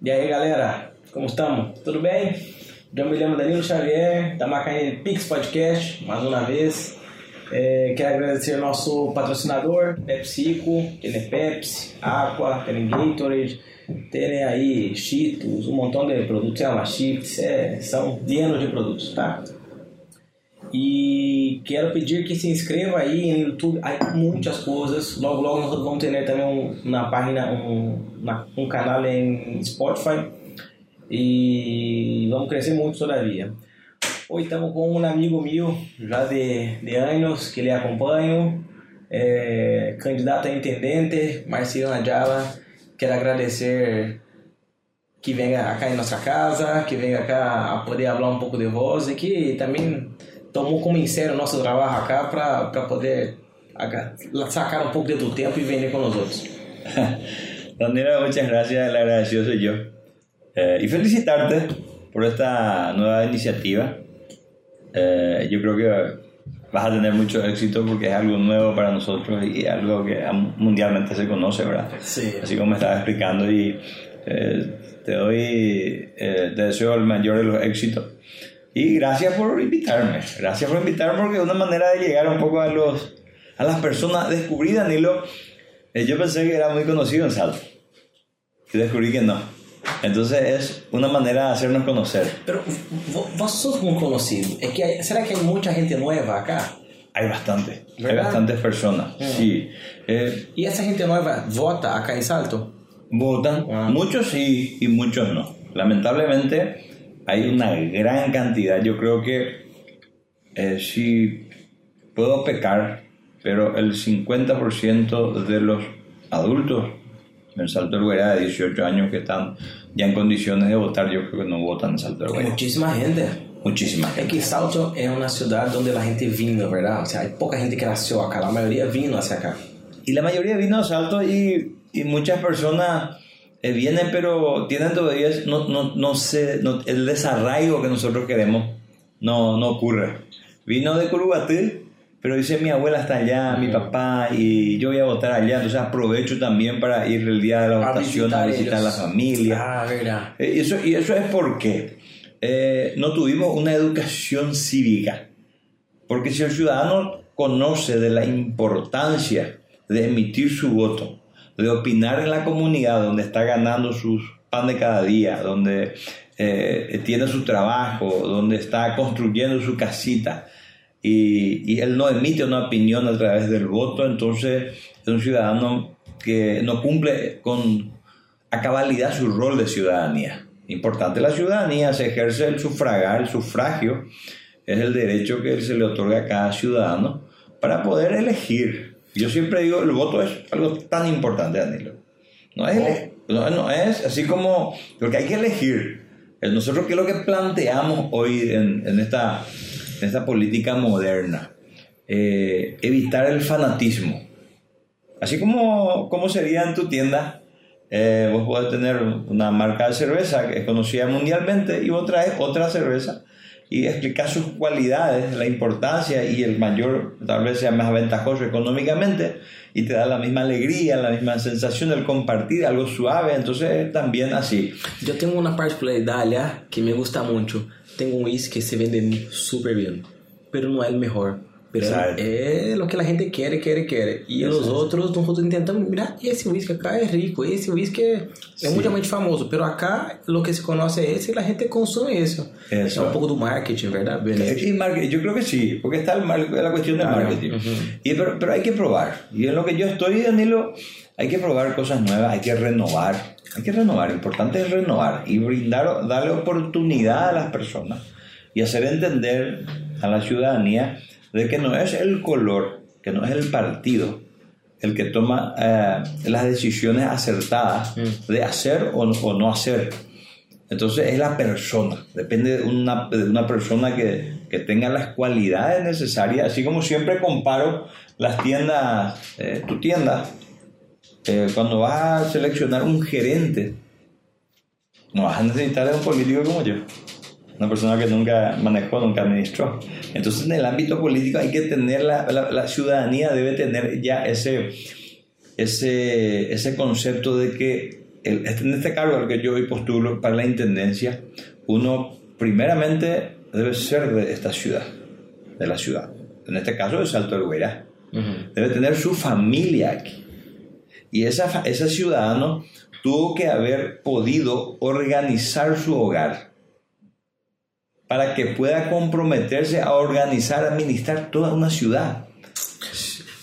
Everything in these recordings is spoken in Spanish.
E aí galera, como estamos? Tudo bem? Eu me lembro Danilo Xavier, da Macaé Pix Podcast, mais uma vez. É, quero agradecer ao nosso patrocinador, PepsiCo, tem Pepsi, Aqua, Gatorade, tem aí Cheetos, um montão de produtos, é uma chips, é, são llenos de produtos, tá? E quero pedir que se inscreva aí no YouTube, há muitas coisas. Logo, logo nós vamos ter também um, na página, um, na, um canal em Spotify. E vamos crescer muito todavia. Hoje estamos com um amigo meu, já de, de anos, que lhe acompanho, é, candidato a intendente, Marcelo Najala. Quero agradecer que venha cá em nossa casa, que venha cá a poder falar um pouco de voz e que também tomou como em sério o nosso trabalho acá para poder sacar un poco de tu tiempo y venir con nosotros. Daniela, muchas gracias, el agradecido soy yo. Eh, y felicitarte por esta nueva iniciativa. Eh, yo creo que vas a tener mucho éxito porque es algo nuevo para nosotros y algo que mundialmente se conoce, ¿verdad? Sí. Así como me estabas explicando y eh, te doy, te deseo el mayor de los éxitos. Y gracias por invitarme. Gracias por invitarme porque es una manera de llegar un poco a, los, a las personas. Descubrí, Danilo, eh, yo pensé que era muy conocido en Salto. Y descubrí que no. Entonces es una manera de hacernos conocer. Pero vos sos muy conocido. Es que ¿Será que hay mucha gente nueva acá? Hay bastante. Hay bastantes personas. Sí. Eh, ¿Y esa gente nueva vota acá en Salto? Votan. Ah. Muchos sí y muchos no. Lamentablemente hay una gran cantidad. Yo creo que eh, sí puedo pecar, pero el 50% de los adultos en Salto Herrera de 18 años que están ya en condiciones de votar, yo creo que no votan en Salto Herrera. Muchísima gente. Muchísima gente. Es que Salto es una ciudad donde la gente vino, ¿verdad? O sea, hay poca gente que nació acá, la mayoría vino hacia acá. Y la mayoría vino a Salto y, y muchas personas eh, vienen, pero tienen todavía, no, no, no sé, no, el desarraigo que nosotros queremos no, no ocurre. Vino de Curubatí, pero dice mi abuela está allá, mi papá, y yo voy a votar allá, entonces aprovecho también para ir el día de la votación a visitar a la familia. Ah, verdad. Eh, y, eso, y eso es porque eh, no tuvimos una educación cívica. Porque si el ciudadano conoce de la importancia de emitir su voto, de opinar en la comunidad donde está ganando sus pan de cada día, donde eh, tiene su trabajo, donde está construyendo su casita y, y, él no emite una opinión a través del voto, entonces es un ciudadano que no cumple con a cabalidad su rol de ciudadanía. Importante la ciudadanía, se ejerce el sufragar, el sufragio, es el derecho que se le otorga a cada ciudadano para poder elegir yo siempre digo, el voto es algo tan importante, Danilo. No es, no, es así como lo que hay que elegir. Nosotros, ¿qué es lo que planteamos hoy en, en esta, en esta política moderna? Eh, evitar el fanatismo. Así como, como sería en tu tienda, eh, vos podés tener una marca de cerveza que es conocida mundialmente y vos traes otra cerveza y explicar sus cualidades, la importancia y el mayor, tal vez sea más ventajoso económicamente y te da la misma alegría, la misma sensación del compartir algo suave, entonces también así. Yo tengo una particularidad que me gusta mucho. Tengo un whisky que se vende súper bien, pero no es el mejor. Pero é o que a gente quer, quer, quer. E os outros, nosotros intentamos, mira, esse whisky acá é rico, esse whisky é, é mundialmente famoso, pero acá o que se conoce é esse e a gente consome isso. Eso. É um pouco do marketing, ¿verdad? Sí, marketing, yo creo que sí, porque está la cuestión del claro. marketing. Uh -huh. y, pero, pero hay que probar. Y en lo que yo estoy, Danilo, hay que probar cosas nuevas, hay que renovar. Hay que renovar, lo importante es renovar y brindar, darle oportunidad a las personas y hacer entender a la ciudadanía de que no es el color, que no es el partido el que toma eh, las decisiones acertadas mm. de hacer o, no hacer. Entonces es la persona, depende de una, de una persona que, que, tenga las cualidades necesarias, así como siempre comparo las tiendas, eh, tu tienda, eh, cuando vas a seleccionar un gerente, no vas a necesitar de un político como yo una persona que nunca manejó, nunca administró. Entonces en el ámbito político hay que tener, la, la, ciudadanía debe tener ya ese, ese, ese concepto de que el- este- en este cargo al que yo hoy postulo para la intendencia, uno primeramente debe ser de esta ciudad, de la ciudad. En este caso de Salto del Guairá. Debe tener su familia aquí. Y esa, ese ciudadano tuvo que haber podido organizar su hogar para que pueda comprometerse a organizar, administrar toda una ciudad.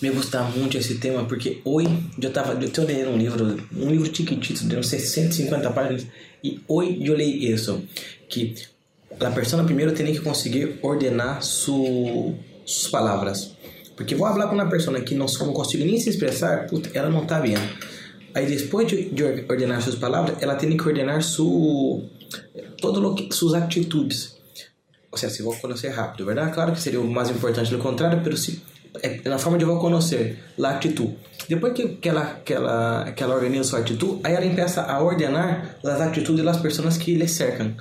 Me gusta mucho esse tema porque hoy yo estaba, yo estoy leyendo un libro, un libro chiquitito de unos 650 páginas y hoy yo leí eso, que la persona primero tiene que conseguir ordenar su, sus palabras. Porque vou falar com uma pessoa que não, não consigo nem se expressar, ela não está bem. Aí depois de, de ordenar suas palavras, ela tem que ordenar su, todo lo que, suas atitudes. Se vou conhecer rápido, verdade? Claro que seria o mais importante do contrário, mas é na forma de vou conhecer a atitude. Depois que, que, ela, que, ela, que ela organiza sua atitude, aí ela começa a ordenar as atitudes das pessoas que lhe cercam.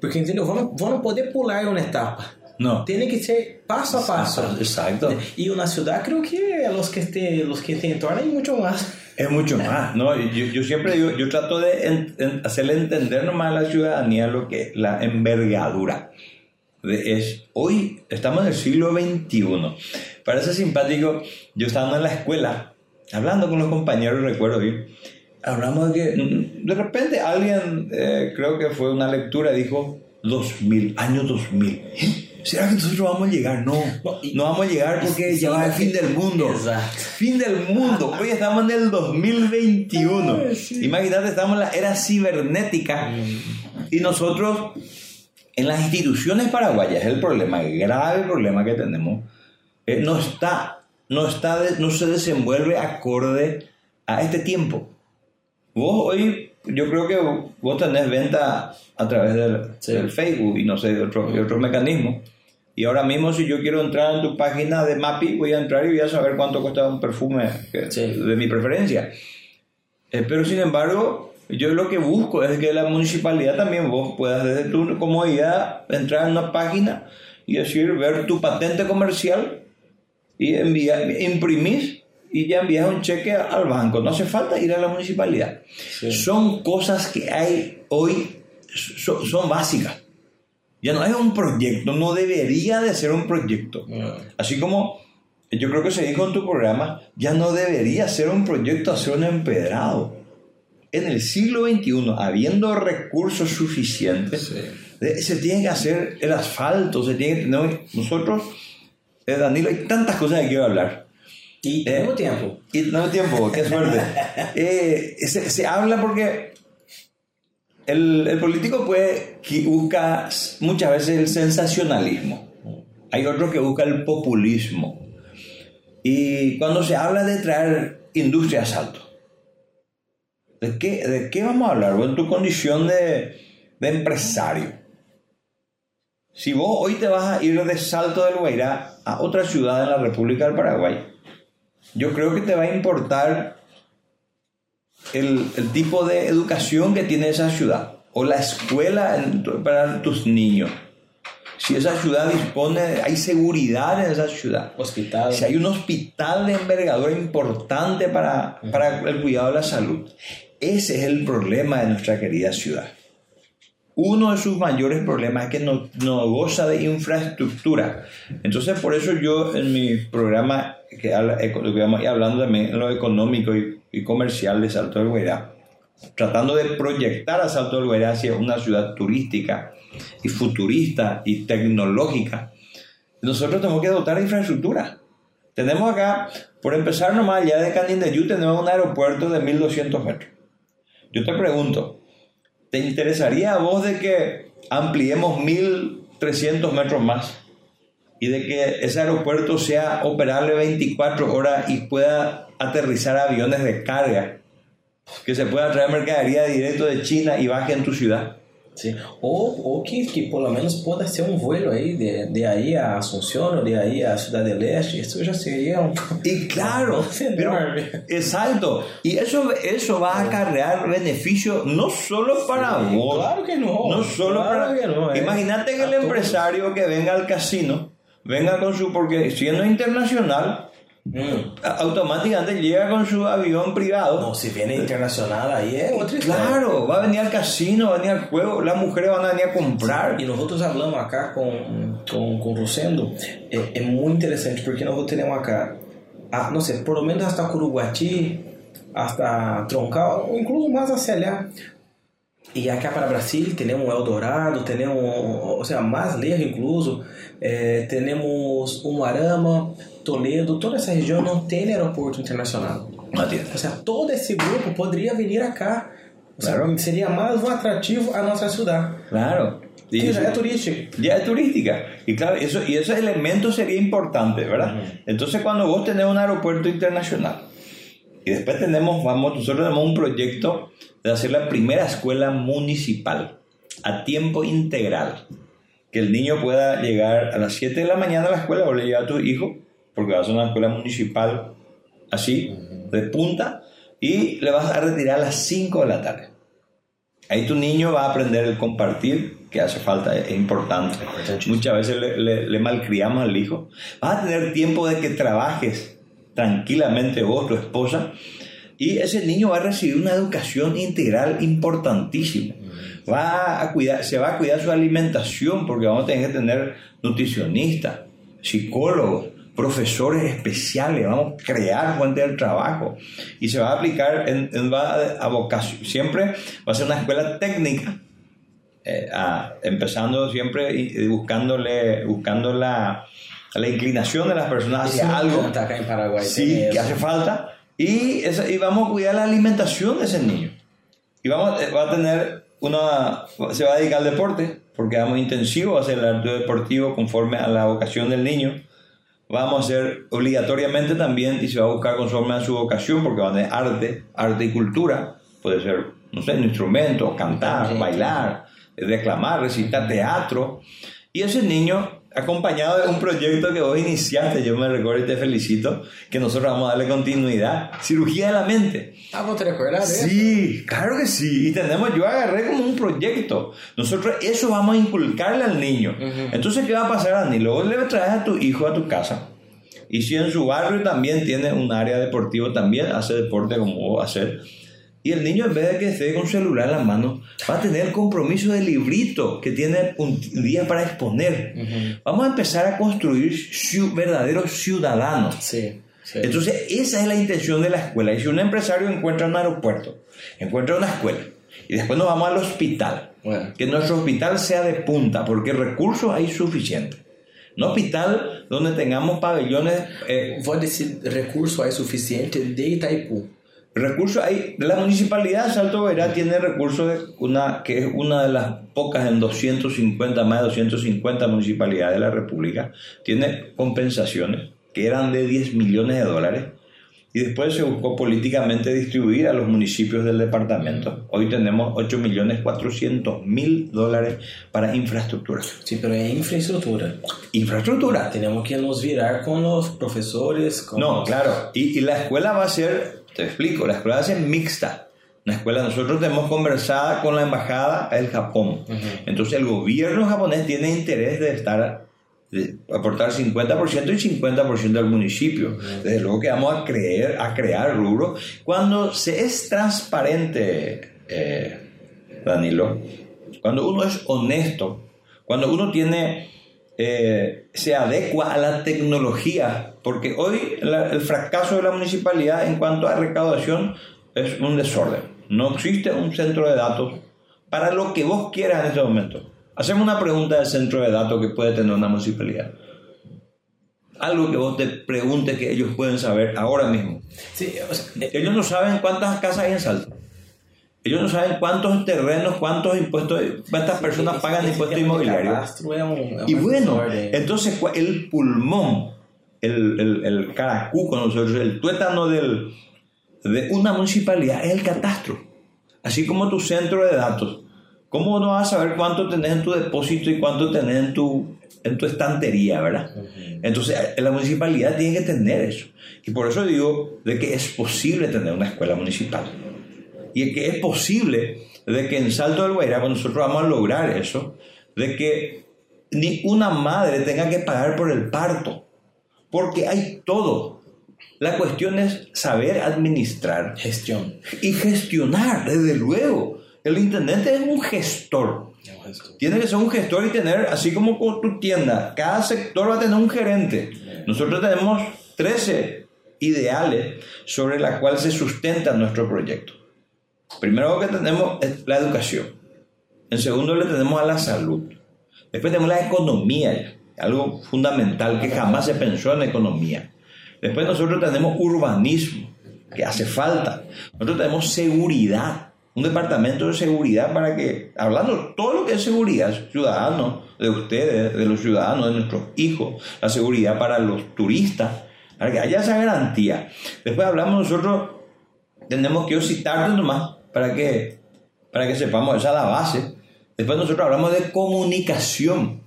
Porque, entendeu? Vamos, vamos poder pular uma etapa. No. Tiene que ser paso a paso. Exacto. Y una ciudad creo que los que te, los que te entornan mucho más. Es mucho más, ¿no? Yo, yo siempre digo, yo trato de en- en hacerle entender nomás a la ciudadanía lo que la envergadura es. Hoy estamos en el siglo XXI. Parece simpático, yo estaba en la escuela, hablando con los compañeros, recuerdo bien, hablamos de que mm, de repente alguien, eh, creo que fue una lectura, dijo 2000, año 2000. ¿Será que nosotros vamos a llegar? No, No, y- no vamos a llegar porque ya va el fin del mundo. Exacto. Fin del mundo. Hoy estamos en el 2021. Ay, sí. Imagínate, estamos en la era cibernética y nosotros en las instituciones paraguayas, el problema, el grave problema que tenemos, eh, no está, no está, de- no se desenvuelve acorde a este tiempo. Vos hoy, yo creo que vos tenés venta a través del, Sí. del Facebook y no sé, de otro- de otros mecanismos. Y ahora mismo si yo quiero entrar en tu página de Mapi, voy a entrar y voy a saber cuánto cuesta un perfume que- Sí. de mi preferencia. Eh, pero sin embargo, yo lo que busco es que la municipalidad también vos puedas desde tu comodidad entrar en una página y decir, ver tu patente comercial y enviar, imprimís y ya envías un cheque al banco. No hace falta ir a la municipalidad. Son cosas que hay hoy, son, son básicas. Ya no es un proyecto, no debería de ser un proyecto. Así como yo creo que se dijo en tu programa, ya no debería ser un proyecto hacer un empedrado. En el siglo XXI, habiendo recursos suficientes, eh, se tiene que hacer el asfalto, se tiene que tener... Nosotros, eh, Danilo, hay tantas cosas que quiero hablar. Y Eh, tengo tiempo. Y no tiempo, qué suerte. Eh, se, se habla porque el, el político puede, que busca muchas veces el sensacionalismo. Hay otros que busca el populismo. Y cuando se habla de traer industria a salto, ¿de qué, de qué vamos a hablar? En tu condición de, de empresario. Si vos hoy te vas a ir de Salto del Guairá a otra ciudad en la República del Paraguay, yo creo que te va a importar el, el tipo de educación que tiene esa ciudad o la escuela en- para tus niños. Si esa ciudad dispone, hay seguridad en esa ciudad. Hospital. Si hay un hospital de envergadura importante para, para el cuidado de la salud. Ese es el problema de nuestra querida ciudad. Uno de sus mayores problemas es que no, goza de infraestructura. Entonces, por eso yo en mi programa, que, ir hablando también en lo económico y, comercial de Salto del Guairá, tratando de proyectar a Salto del Guairá hacia una ciudad turística y futurista y tecnológica, nosotros tenemos que dotar de infraestructura. Tenemos acá, por empezar nomás, allá de Canindeyú tenemos un aeropuerto de 1200 metros. Yo te pregunto, ¿te interesaría a vos de que ampliemos 1300 metros más y de que ese aeropuerto sea operable 24 horas y pueda aterrizar aviones de carga? Que se pueda traer mercadería directo de China y baje en tu ciudad. Sí. O, o que, que por lo menos pueda ser un vuelo ahí de, de ahí a Asunción o de ahí a Ciudad del Este. Eso ya sería un... Y claro, pero, enorme. exacto. Y eso, eso va a acarrear beneficio no solo para Sí, vos. claro que no, No solo claro para. que no, eh. Imagínate que todos. empresario que venga al casino, venga con su. Porque siendo internacional, Mm. automáticamente llega con su avión privado. No, si viene internacional ahí es otra. Claro, va a venir al casino, va a venir al juego, las mujeres van a venir a comprar. E nós hablamos acá com, com o Rosendo, é, é muito interessante porque nós temos acá, a, não sei, pelo menos hasta Curuguati, hasta Troncal, ou incluso mais hacia allá. E acá para Brasil temos Eldorado, temos, ou seja, mais lejos incluso, eh, temos Umuarama, Toledo, toda essa região não tem aeroporto internacional. No tiene. Ou seja, todo esse grupo poderia vir seja, Claro. seria mais um atrativo a nossa cidade. Claro. Y já é turístico. ya es turística. Y claro, eso, y ese elemento sería importante, ¿verdad? Entonces, cuando vos tenés un aeropuerto internacional y después tenemos, vamos, nosotros tenemos un proyecto de hacer la primera escuela municipal a tiempo integral. Que el niño pueda llegar a las 7 de la mañana a la escuela o le a tu hijo, porque va a una escuela municipal así, de punta, y le vas a retirar a las 5 de la tarde. Ahí tu niño va a aprender el compartir, que hace falta, es importante. Muchas veces le, le- le malcriamos al hijo. Vas a tener tiempo de que trabajes tranquilamente vos, tu esposa, y ese niño va a recibir una educación integral importantísima. Va a cuidar, se va a cuidar su alimentación, porque vamos a tener que tener nutricionistas, psicólogos, profesores especiales, vamos a crear fuente del trabajo y se va a aplicar en, en- va a, vocación. Siempre va a ser una escuela técnica, eh, a- empezando siempre y, buscándole, buscando la, la inclinación de las personas hacia algo acá en Paraguay. sí, que hace falta y, esa- y vamos a cuidar la alimentación de ese niño. Y vamos, eh, va a tener una, se va a dedicar al deporte, porque vamos intensivo a hacer el arte deportivo conforme a la vocación del niño. Vamos a hacer obligatoriamente también, y se va a buscar conforme a su vocación, porque van de arte, arte y cultura. Puede ser, no sé, un instrumento, cantar, bailar, declamar, recitar teatro. Y ese niño, acompañado de un proyecto que vos iniciaste, yo me recuerdo y te felicito, que nosotros vamos a darle continuidad, cirugía de la mente. Ah, vou te recordar, né? Sí, claro que sí. Y tenemos, yo agarré como un proyecto. Nosotros eso vamos a inculcarle al niño. Entonces, ¿qué va a pasar, Dani? Luego le traes a tu hijo a tu casa. Y si en su barrio también tiene un área deportiva, también hace deporte como vos hacer. Y el niño, en vez de que esté con celular en la mano, va a tener el compromiso de librito que tiene un día para exponer. Vamos a empezar a construir verdaderos ciudadanos. Entonces, esa es la intención de la escuela. Y si un empresario encuentra un aeropuerto, encuentra una escuela, y después nos vamos al hospital, Bueno. que nuestro hospital sea de punta, porque recursos hay suficientes. No hospital donde tengamos pabellones, eh, Vou desse recurso aí suficiente de Itaipu. Recursos hay. La municipalidad de Salto Verá tiene recursos, una, que es una de las pocas en 250, más de 250 municipalidades de la República, tiene compensaciones que eran de 10 millones de dólares y después se buscó políticamente distribuir a los municipios del departamento. Hoy tenemos 8 millones 400 mil dólares para infraestructura. Sim, pero é infraestrutura. Infraestructura. Tenemos que nos virar con los profesores. Con No, los- claro. Y, y la escuela va a ser, te explico, la escuela ser mixta. Una escuela, nosotros tenemos conversada con la embajada del Japón. Entonces el gobierno japonés tiene interés de estar, de aportar 50% y 50% del municipio. Desde luego que vamos a, creer, a crear rubro. Cuando se es transparente, eh, Danilo, cuando uno es honesto, cuando uno tiene, eh, se adecua a la tecnología, porque hoy la- el fracaso de la municipalidad en cuanto a recaudación es un desorden. No existe un centro de datos para lo que vos quieras en este momento. Hacemos una pregunta del centro de datos que puede tener una municipalidad. Algo que vos te preguntes que ellos pueden saber ahora mismo. Sí, o sea, Ellos no saben cuántas casas hay en Salto. Ellos no saben cuántos terrenos, cuántos impuestos, cuántas personas pagan impuestos inmobiliarios. Y bueno, entonces el pulmón, el, el, el nosotros, el tuétano del, de una municipalidad es el catastro. Así como tu centro de datos. ¿Cómo no vas a saber cuánto tenés en tu depósito y cuánto tenés en tu, en tu estantería, verdad? Entonces, la municipalidad tiene que tener eso. Y por eso digo de que es posible tener una escuela municipal. Y que es posible de que en Salto del Guairá, nosotros vamos a lograr eso, de que ni una madre tenga que pagar por el parto, porque hay todo. La cuestión es saber administrar Gestión. y gestionar, desde luego. El intendente es un gestor. Tiene que ser un gestor y tener, así como con tu tienda, cada sector va a tener un gerente. Nosotros tenemos 13 ideales sobre la cual se sustenta nuestro proyecto. Primero que tenemos es la educación. En segundo le tenemos a la salud. Después tenemos la economía, algo fundamental que jamás se pensó en economía. Después nosotros tenemos urbanismo, que hace falta. Nosotros tenemos seguridad, un departamento de seguridad para que, hablando todo lo que es seguridad, ciudadanos, de ustedes, de los ciudadanos, de nuestros hijos, la seguridad para los turistas, para que haya esa garantía. Después hablamos nosotros, tenemos que citarte nomás para que, para que sepamos, esa es la base. Después nosotros hablamos de comunicación,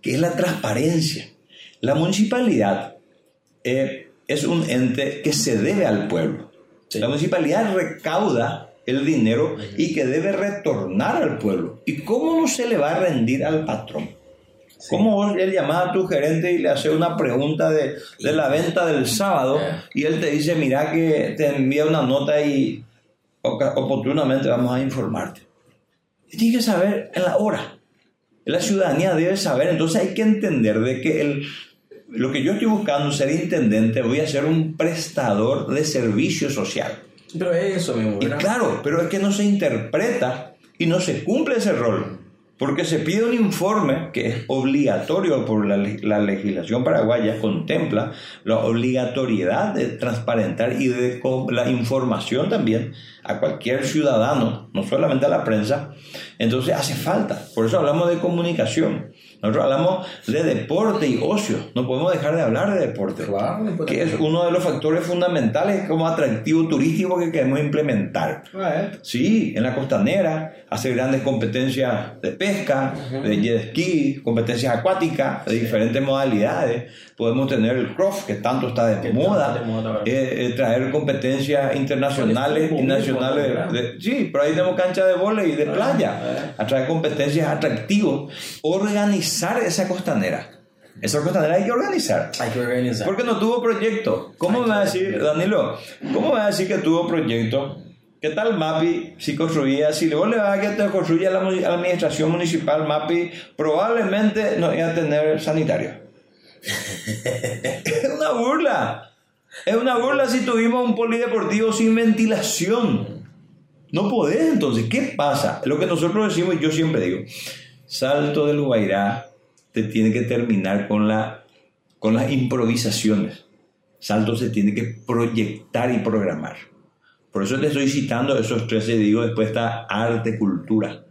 que es la transparencia. La municipalidad eh, es un ente que se debe al pueblo. Sí. La municipalidad recauda el dinero y que debe retornar al pueblo. ¿Y cómo no se le va a rendir al patrón? ¿Cómo vos le llamás a tu gerente y le haces una pregunta de, de la venta del sábado y él te dice, mira que te envía una nota y oportunamente vamos a informarte? Y Tienes que saber en la hora. La ciudadanía debe saber, entonces hay que entender de que el, lo que yo estoy buscando, ser intendente, voy a ser un prestador de servicio social. Pero es eso mismo, Y claro, pero es que no se interpreta y no se cumple ese rol. Porque se pide un informe que es obligatorio por la, la legislación paraguaya, contempla la obligatoriedad de transparentar y de la información también a cualquier ciudadano, no solamente a la prensa. Entonces hace falta. Por eso hablamos de comunicación. Nosotros hablamos de deporte y ocio. No podemos dejar de hablar de deporte Claro, que es uno de los factores fundamentales como atractivo turístico que queremos implementar. Ah, ¿eh? Sí, en la costanera, hacer grandes competencias de pesca, de jet ski, competencias acuáticas de diferentes modalidades. Podemos tener el cross, que tanto está de Que moda, eh, eh, traer competencias internacionales y nacionales. sí, pero ahí tenemos cancha de vóley y de Ah, playa. ah. A traer competencias atractivos. Organizar esa costanera. Esa costanera hay que organizar. Hay que organizar. Porque no tuvo proyecto. ¿Cómo me va a decir, Danilo? ¿Cómo me va a decir que tuvo proyecto? ¿Qué tal MAPI si construía? Si le va a que te construya la, la administración municipal MAPI, probablemente no iba a tener sanitario. es una burla. Es una burla si tuvimos un polideportivo sin ventilación. No podés entonces. ¿Qué pasa? Lo que nosotros decimos, yo siempre digo, Salto del Guairá te tiene que terminar con, la, con las improvisaciones. Salto se tiene que proyectar y programar. Por eso te estoy citando esos tres y digo, después está arte, cultura.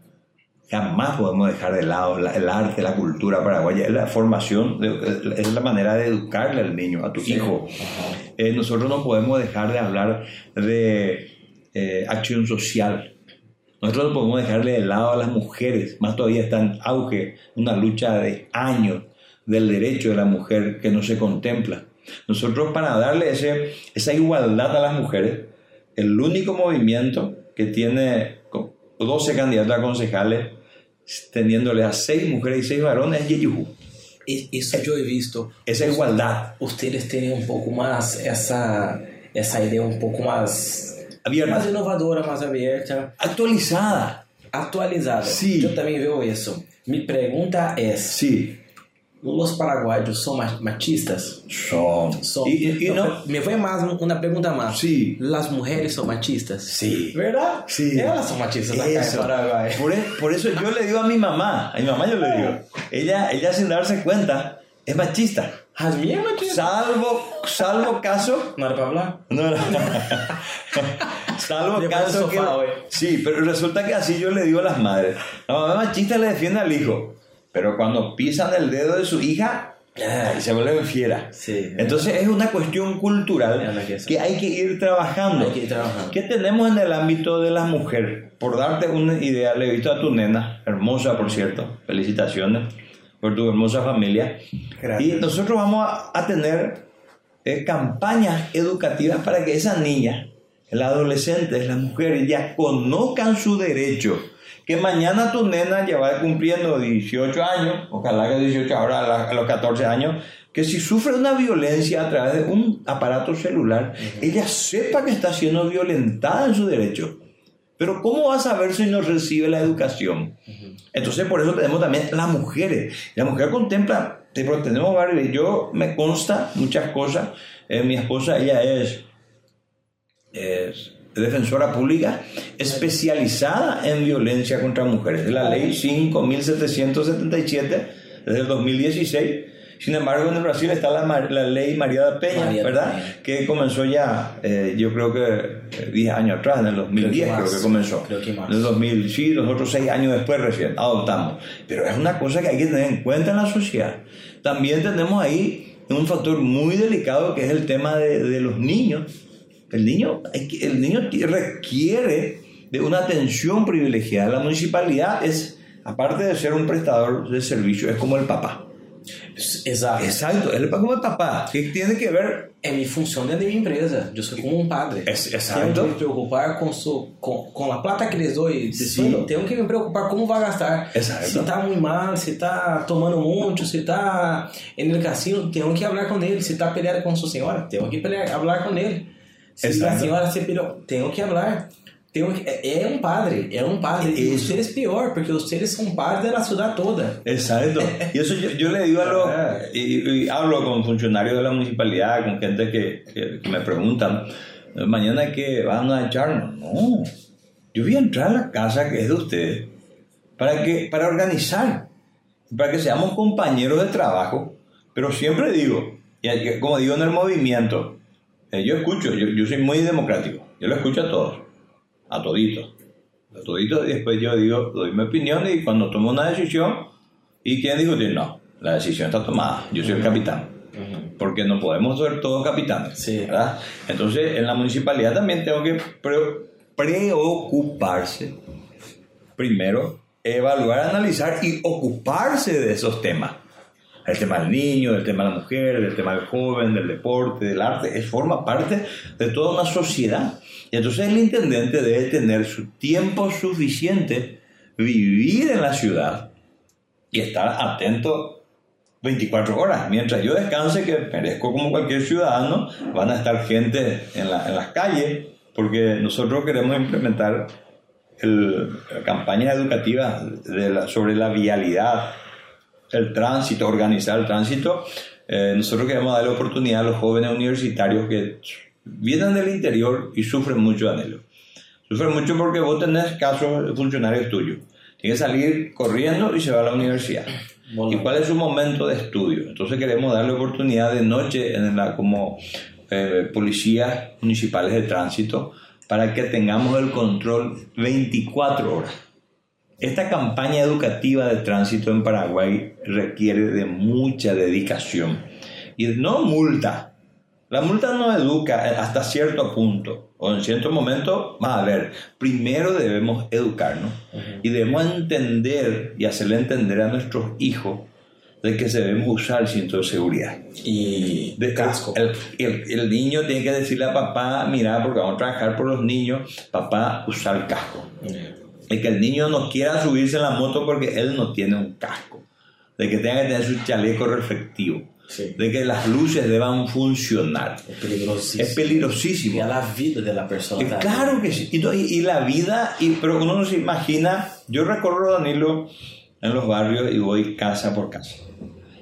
Jamás podemos dejar de lado la- el arte, la cultura paraguaya. Es la formación, de- es la manera de educarle al niño, a tu hijo. Eh, nosotros no podemos dejar de hablar de eh, acción social. Nosotros no podemos dejarle de lado a las mujeres, más todavía está en auge una lucha de años del derecho de la mujer que no se contempla. Nosotros para darle ese, esa igualdad a las mujeres, el único movimiento que tiene co- 12 candidatos a concejales, teniéndole a 6 mujeres y 6 varones, es Yeyujú. E- Isso yo he visto. Esa igualdad Ustedes tienen un poco más esa, esa idea un poco más, abierta, más inovadora, más abierta, actualizada. actualizada. Sí. Yo también veo eso. Mi pregunta es, Sí, ¿los paraguayos son ma- machistas? son. Son. Y, y- y no, Me fue más una pregunta más. Sí. ¿Las mujeres son machistas? Sí. ¿Verdad? Sí. Ellas son machistas acá Eso. en Paraguay. Por, e- por eso yo le digo a mi mamá, a mi mamá yo le digo, ella, ella sin darse cuenta es machista. ¿Las mías machistas? Salvo, salvo caso, ¿No era para hablar? no, no. salvo caso que, sofá, güey. sí, pero resulta que así yo le digo a las madres, la mamá machista le defiende al hijo, pero cuando pisan el dedo de su hija, ay, se vuelven fiera. Sí. Entonces es una cuestión cultural que- hay que ir trabajando. Que ir trabajando. ¿Qué tenemos en el ámbito de las mujeres? Por darte una idea, le he visto a tu nena, hermosa por cierto, felicitaciones por tu hermosa familia. Gracias. Y nosotros vamos a, a tener eh, campañas educativas para que esas niñas, las adolescentes, las mujeres, ya conozcan su derecho que mañana tu nena ya va cumpliendo 18 años, ojalá que 18 ahora a los 14 años, que si sufre una violencia a través de un aparato celular, ella sepa que está siendo violentada en su derecho. Pero ¿cómo va a saber si no recibe la educación? Entonces por eso tenemos también las mujeres. La mujer contempla, tenemos varios, yo me consta muchas cosas. Eh, mi esposa, ella es, es defensora pública especializada en violencia contra mujeres. Es la ley 5777 desde el 2016 sin embargo, en el Brasil está la, la ley María de Peña, ¿verdad? Que comenzó ya, eh, yo creo que 10 eh, años atrás, en el 2010 creo que, comenzó. Creo que más. En el 2000, sí, los otros 6 años después recién adoptamos. Pero es una cosa que hay que tener en cuenta en la sociedad. También tenemos ahí un factor muy delicado que es el tema de, de los niños. El niño, el niño requiere de una atención privilegiada. La municipalidad es, aparte de ser un prestador de servicio, es como el papá. Exato. Exacto, ele como el papá. que tiene que ver? Minha função dentro da minha empresa. Eu sou como um padre. Exato. Tenho que me preocupar com, su, com, com a plata que eles dão. Tenho que me preocupar como vai gastar. Exato. Se está muito mal, se está tomando muito, se está no cassino, tenho que falar com ele. Se está peleando com sua senhora, tenho que pelear, falar com ele. Se Exato. a senhora se peleou, tenho que falar. Tem é um padre, é um padre. Y ustedes peor, porque ustedes son padres de la ciudad toda. Exacto. Y eso yo, yo le digo a los, y, y, hablo con funcionarios de la municipalidad, con gente que, que, que me preguntan, mañana que van a echarnos. No, yo voy a entrar a la casa que es de ustedes para, que, para organizar, para que seamos compañeros de trabajo, pero siempre digo, como digo en el movimiento, eh, yo escucho, yo, yo soy muy democrático, yo lo escucho a todos a todito. A todito y después yo digo, doy mi opinión y cuando tomo una decisión, ¿y quién dijo? No, la decisión está tomada, yo soy el capitán. Porque no podemos ser todos capitanes. Sí. ¿verdad? Entonces, en la municipalidad también tengo que preocuparse. Primero, evaluar, analizar y ocuparse de esos temas. El tema del niño, el tema de la mujer, el tema del joven, del deporte, del arte, es, forma parte de toda una sociedad. Y entonces el intendente debe tener su tiempo suficiente, vivir en la ciudad y estar atento 24 horas. Mientras yo descanse, que merezco como cualquier ciudadano, van a estar gente en, la, en las calles, porque nosotros queremos implementar el, campañas educativas de la, sobre la vialidad, el tránsito, organizar el tránsito. Eh, nosotros queremos darle oportunidad a los jóvenes universitarios que vienen del interior y sufren mucho anhelo. Sufren mucho porque vos tenés casos de funcionarios tuyos. Tiene que salir corriendo y se va a la universidad. ¿Y cuál es su momento de estudio? Entonces queremos darle oportunidad de noche en la, como eh, policías municipales de tránsito para que tengamos el control 24 horas. Esta campaña educativa de tránsito en Paraguay requiere de mucha dedicación y no multa, la multa no educa hasta cierto punto, o en cierto momento, va a ver, primero debemos educarnos y debemos entender y hacerle entender a nuestros hijos de que se debemos usar el cinto de seguridad. Y de casco. El, el, el, niño tiene que decirle a papá, mira, porque vamos a trabajar por los niños, papá, usar el casco. Y que el niño no quiera subirse en la moto porque él no tiene un casco. De que tenga que tener su chaleco reflectivo Sí. de que las luces deban funcionar. Es peligrosísimo. Es peligrosísimo. Y a la vida de la persona. Y claro que sí. Y, y, la vida, y, pero uno no se imagina, yo recorro Danilo en los barrios y voy casa por casa.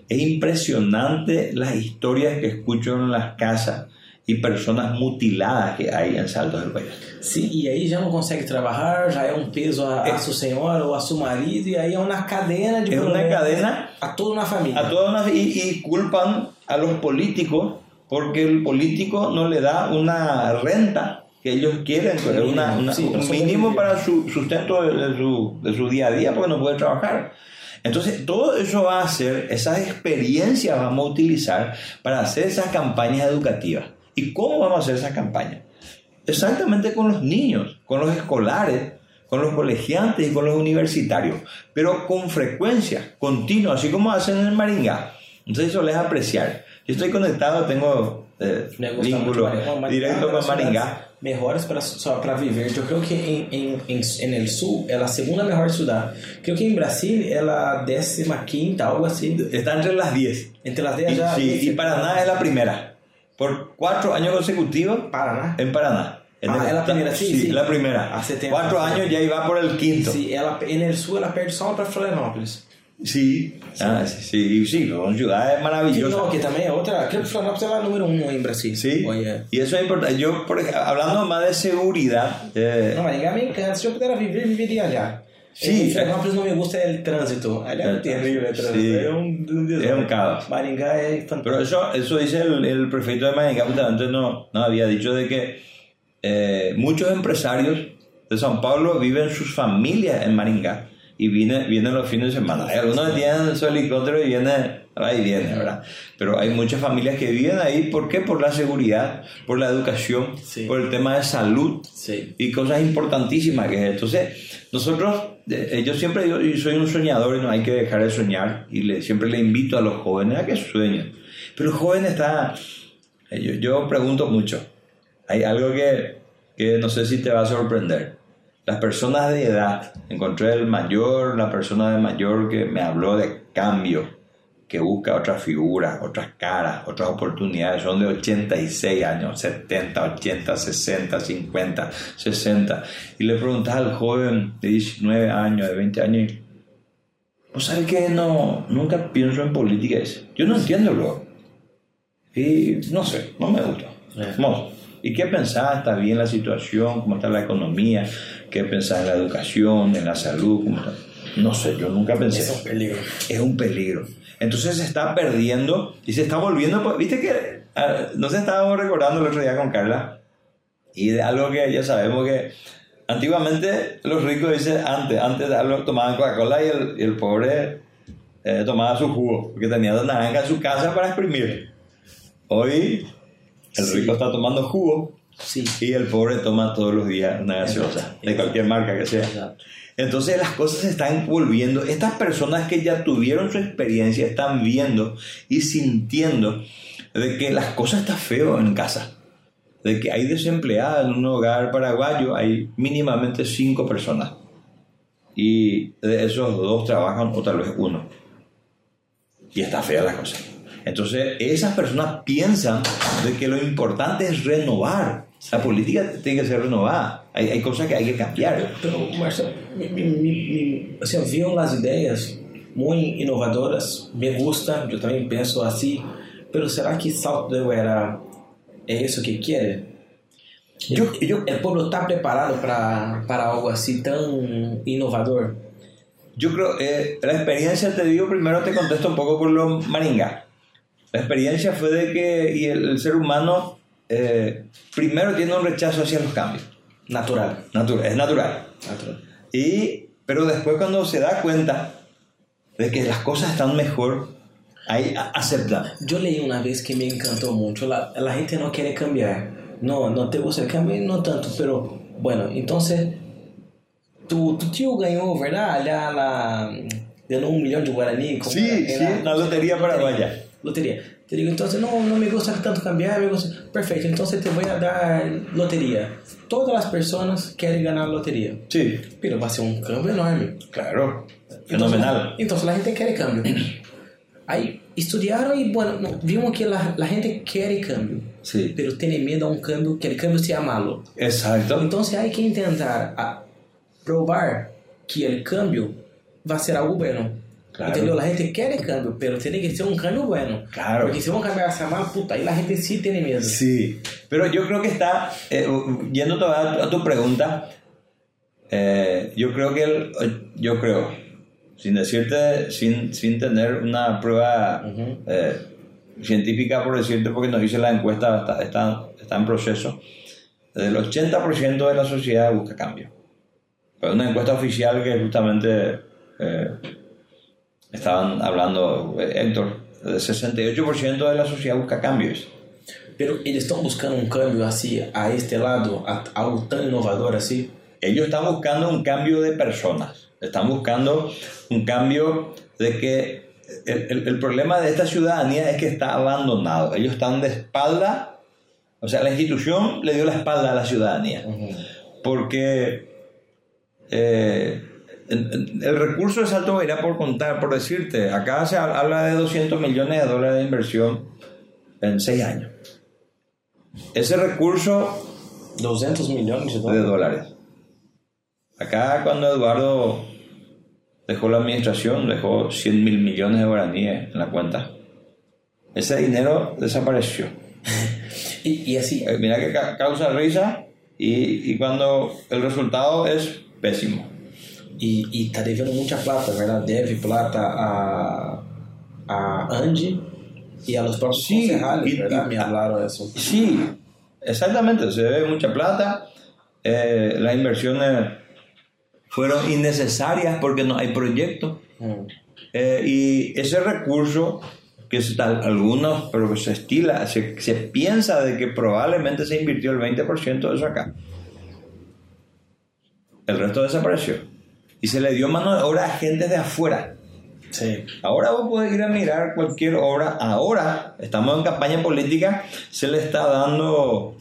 Es impresionante las historias que escucho en las casas y personas mutiladas que hay en Salto del Valle. Sim, e aí já não consegue trabalhar, já é um peso a, a sua senhora ou a seu marido, e aí é uma cadena de Es una problemas cadena a toda una familia. a toda una, y, y culpan a los políticos porque el político no le da una renta que ellos quieren, Sí, una, una- sí, un no mínimo para su sustento de, de su, de su día a día porque no puede trabajar. Entonces, todo eso va a ser, esas experiencias vamos a utilizar para hacer esas campañas educativas. ¿Y cómo vamos a hacer esas campañas? Exactamente con los niños, con los escolares, con los colegiantes y con los universitarios, pero con frecuencia, continua, así como hacen en el Maringá. Entonces eso les apreciar. Yo estoy conectado, tengo eh, vínculo Maringá. Directo con Maringá. mejores para, para viver. Eu creio que em, em, em, em el sul é a segunda melhor cidade. Creio que em Brasil é a décima quinta, algo assim. Está entre las 10. Entre las 10 Y, já. sí, y Paraná es la primera. Por cuatro años consecutivos Paraná? en Paraná. En Ah, el- es la primera, sí, sí. la primera. Hace tiempo. Cuatro años ya iba por el quinto. Sí. Ela, en el sul ela perde só para Florianópolis. Ah, sí, sí, sí, son ciudades Que maravillosas. não, que também é outra. Creio que Florianópolis é a número um em Brasil. Sí, Oye. y eso es importante. Yo, por ejemplo, hablando más de seguridad, eh, Não, Maringá me encanta. Se eu pudesse viver, viveria allá. Sim, Em Florianópolis não me gusta o trânsito. Allá é terrível el trânsito. Sí. É um, um Es un caos. Maringá é fantástico. Pero eso, eso dice el, el prefecto de Maringá, justamente no, no había dicho de que eh, muchos empresarios de San Pablo viven sus familias en Maringá y vienen, vienen los fines de semana. Algunos tienen su helicóptero y vienen, ahí viene, ¿verdad? Pero hay muchas familias que viven ahí, ¿por qué? Por la seguridad, por la educación, Sí. por el tema de salud Sim. y cosas importantísimas que es. Entonces, nosotros, eh, yo siempre digo, soy un soñador y no hay que dejar de soñar y le, siempre le invito a los jóvenes a que sueñen. Pero el joven está, eh, yo, yo pregunto mucho, hay algo que, que no sé si te va a sorprender. Las personas de edad, encontré el mayor, la persona de mayor que me habló de cambio, que busca otras figuras, otras caras, otras oportunidades, son de 86 años, 70, 80, 60, 50, 60. Y le preguntas al joven de 19 años, de 20 años, ¿vos sabes que no, nunca pienso en política? Yo no entiendo luego. Y no sé, no me gusta. Eh. No. ¿Y qué pensás? ¿Está bien la situación? ¿Cómo está la economía? ¿Qué pensás en la educación, en la salud? ¿Cómo está? No sé, yo nunca pensé. É um peligro. Es un peligro. Entonces se está perdiendo y se está volviendo. pues, Viste que no se estábamos recordando el otro día con Carla y de algo que ya sabemos que antiguamente los ricos dicen antes, antes de algo tomaban Coca-Cola y el, y el pobre eh, tomaba su jugo porque tenía dos naranjas en su casa para exprimir. Hoy el Sí. rico está tomando jugo Y el pobre toma todos los días una gaseosa de cualquier marca que sea. Exato. Entonces las cosas se están volviendo. Estas personas que ya tuvieron su experiencia están viendo y sintiendo de que las cosas están feo en casa. De que hay desempleadas en un hogar paraguayo, hay mínimamente cinco personas. Y de esos dos trabajan o tal vez uno. Y está fea la cosa. Entonces esas personas piensan de que lo importante es renovar. La política tiene que ser renovada. Hay, hay cosas que hay que cambiar. Pero, Marcelo, me, me, me, me, assim, eu vi umas ideias muito inovadoras, me gusta, eu também penso assim, pero será que Salto de é isso que quer? Yo- yo- o povo está preparado para, para algo assim tão inovador? Yo creo, eh, la experiencia, te digo, primero te contesto un poco por lo maringa. La experiencia fue de que y el, el ser humano eh, primero tiene un rechazo hacia los cambios. Natural. Natural, es natural. Natural. Y, pero después cuando se da cuenta de que las cosas están mejor, ahí acepta. Eu li uma vez que me encantou muito. La, la gente não quer cambiar. Não, não te gusta el cambio, não tanto, pero bueno, entonces tu, tu tio ganhou, verdade? Allá la, ganhou um milhão de guarani. como Sí, sí, Era- la lotería paraguaya. Lotería. Te digo, entonces no, no me gusta tanto cambiar, me gusta... Perfecto, entonces te voy a dar lotería. Todas las personas quieren ganar lotería. Sí, Pero va a ser un cambio enorme. claro. Entonces, Fenomenal. Entonces la gente quiere cambio. Ahí estudiaron y bueno, no, vimos que la, la gente quiere cambio. Sí. Pero tiene miedo a un cambio, que el cambio sea malo. Exacto. Entonces hay que intentar a probar que el cambio va a ser algo bueno. Claro. Entendeu? La gente quiere cambio, pero tiene que ser un cambio bueno. Claro. Porque si vamos a cambiar esa mal, puta, ahí la gente sí tiene miedo. Sí, pero yo creo que está, eh, yendo todavía a tu pregunta, eh, yo creo que, el- yo creo, sin decirte, sin, sin tener una prueba Ujú. eh, científica por decirte, porque nos dice la encuesta, está, está, está en proceso, el 80% de la sociedad busca cambio. Pero una encuesta oficial que justamente eh, estaban hablando, eh, Héctor, el 68% de la sociedad busca cambios. Pero eles estão buscando um cambio assim, a este lado, a, algo tão inovador assim. Ellos están buscando un cambio de personas, están buscando un cambio de que el, el- el problema de esta ciudadanía es que está abandonado. Ellos están de espalda O sea, la institución le dio la espalda a la ciudadanía. Porque eh, el, recurso de Salto era por contar, por decirte, acá se habla de 200 millones de dólares de inversión en 6 años. Ese recurso 200 millones de de dólares. dólares. Acá cuando Eduardo dejó la administración, dejó 100 mil millones de guaraníes en la cuenta. Ese dinero desapareció. Y, y así, Eh, Mira que ca- causa risa y, y cuando el resultado es pésimo. E, e tá devendo muita plata, ¿verdad? Deve plata a, a Andy y a los propios Sí, concejales, y- ¿verdad? y- Me hablaron eso. Sí, exactamente, se debe mucha plata. eh, las inversiones fueron innecesarias porque no hay proyecto. Mm. Eh, y ese recurso, que tal, algunos, pero que se estila, se, se piensa de que probablemente se invirtió el 20% de eso acá. El resto desapareció. Y se le dio mano de obra a gente de afuera. Sí. Ahora vos podés ir a mirar cualquier obra. Ahora, estamos en campaña política, se le está dando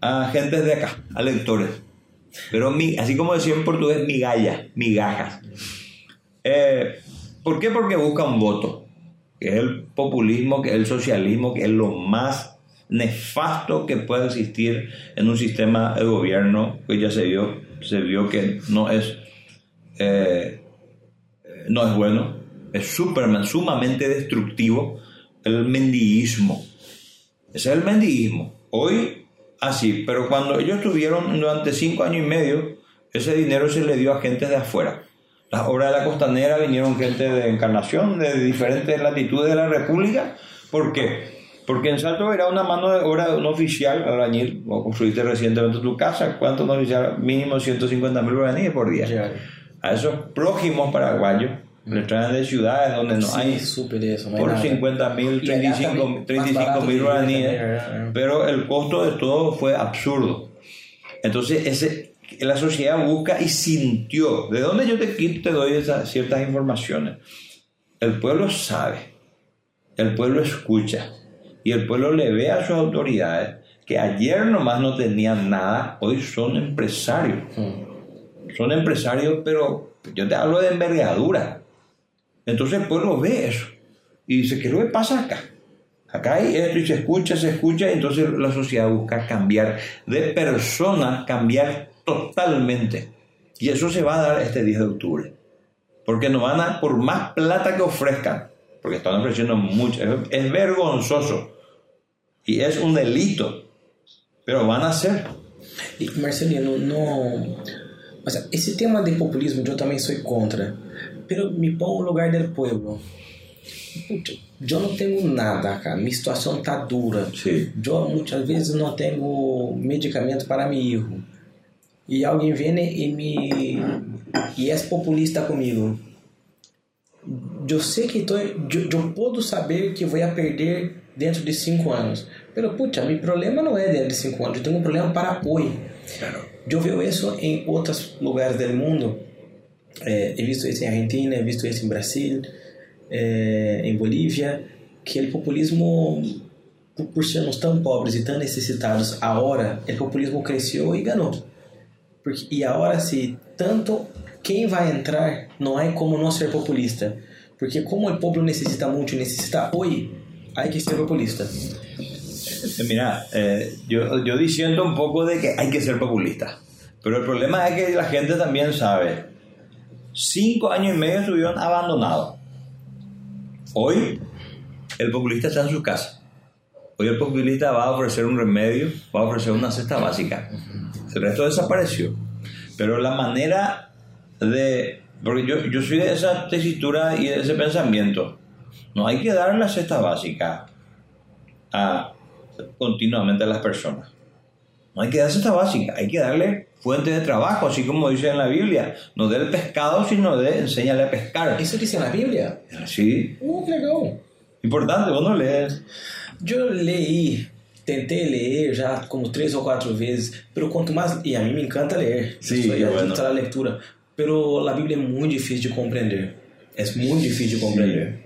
a gente de acá, a lectores. Pero mi- así como decía en portugués, migallas, migajas. Eh, ¿Por qué? Porque busca un voto. Que es el populismo, que es el socialismo, que es lo más nefasto que puede existir en un sistema de gobierno que ya se vio, se vio que no es eh, no es bueno, es Superman, sumamente destructivo, el mendiguismo. Ese es el mendiguismo. Hoy, así, pero cuando ellos tuvieron durante cinco años y medio, ese dinero se le dio a gente de afuera. Las obras de la costanera vinieron gente de encarnación, de diferentes latitudes de la República. ¿Por qué? Porque en Salto era una mano de obra de un oficial, albañil, o construiste recientemente tu casa, ¿cuánto un oficial? Mínimo 150 mil por día. A esos prójimos paraguayos le traen de ciudades donde no Sí, hay eso, no hay por nada. 50 mil, Y allá 35 también, más 35 barato mil guaraníes, pero el costo de todo fue absurdo. Entonces, ese, la sociedad busca y sintió. ¿De dónde yo te, te doy esas ciertas informaciones? El pueblo sabe, el pueblo escucha y el pueblo le ve a sus autoridades que ayer nomás no tenían nada, hoy son empresarios Mm. Son empresarios, pero yo te hablo de envergadura. Entonces el pueblo ve eso y dice, ¿qué es lo que pasa acá? Acá hay esto y se escucha, se escucha, y entonces la sociedad busca cambiar de persona, cambiar totalmente. Y eso se va a dar este 10 de octubre. Porque nos van a, por más plata que ofrezcan, porque están ofreciendo mucho, es, es vergonzoso y es un delito, pero van a hacer. E, Marcelino, no... Sea, esse tema de populismo eu também sou contra. Pero me põe no lugar do. Puta, eu não tenho nada, cara. Minha situação tá dura. Sí. Eu muitas vezes não tenho medicamento para meu hijo. E alguém vem e me e é populista comigo. Eu sei que tô, eu, eu posso saber que vou a perder dentro de cinco anos. Pero, puta, meu problema não é dentro de cinco anos. Eu tenho um problema para hoje. Eu vejo isso em outros lugares do mundo. Eh, he visto isso em Argentina, he visto isso em Brasil, eh, em Bolívia, que o populismo, por, por sermos tão pobres e tão necessitados, agora o populismo cresceu e ganhou. Porque, e agora, se tanto quem vai entrar, não há como não ser populista. Porque como o povo necessita muito e necessita hoje, há que ser populista. Eh, Mira, eh, yo, yo diciendo un poco de que hay que ser populista, pero el problema es que la gente también sabe, cinco años y medio estuvieron abandonados. Hoy el populista está en su casa. Hoy el populista va a ofrecer un remedio, va a ofrecer una cesta básica. El resto desapareció. Pero la manera de... Porque yo, yo soy de esa tesitura y de ese pensamiento. No hay que dar la cesta básica a, continuamente a las personas. No hay que darse esta básica, hay que darle fuente de trabajo, así como dice en la Biblia. No dé el pescado, sino de enséñale a pescar. Isso diz na Bíblia? Sí, Uh, que legal! importante, vos no lees. Eu leí, tentei ler já como três ou quatro vezes, pero quanto mais e a mim me encanta ler, Sí, qué adicto bueno. a la lectura, pero a Bíblia é muito difícil de compreender, é muito difícil de compreender.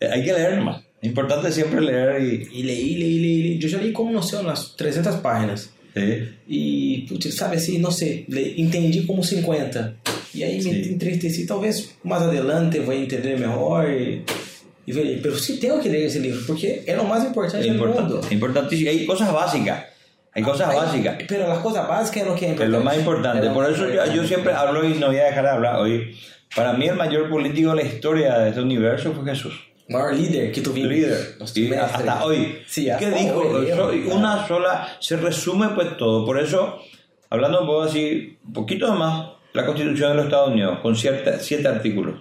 Eh, Hay que leer nomás. Es importante siempre leer y... E leí, leí, leí, leí. Yo já li como, não sei, umas 300 páginas. Sí. E, putz, sabe assim, não sei, le- entendi como 50. E aí me Sim. entristeci. Talvez mais adelante vou entender melhor e, e ver. Pero sí tengo que leer ese libro, porque é o mais importante Es del importante. mundo. Es importantísimo. Hay cosas básicas. Hay cosas básicas. Pero las cosas básicas es lo que es Es importante. lo más importante. Es lo Por más eso yo, importante. yo siempre hablo y no voy a dejar de hablar hoy. Para mí el mayor político de la historia de este universo fue Jesús. O maior líder que tu viste. Líder. Hasta hoy. Sí, ¿Qué hasta dijo? hoy, Soy claro. una sola. Se resume pues todo. Por eso, hablando un poco así, un poquito más, la Constitución de los Estados Unidos, con cierta, siete artículos.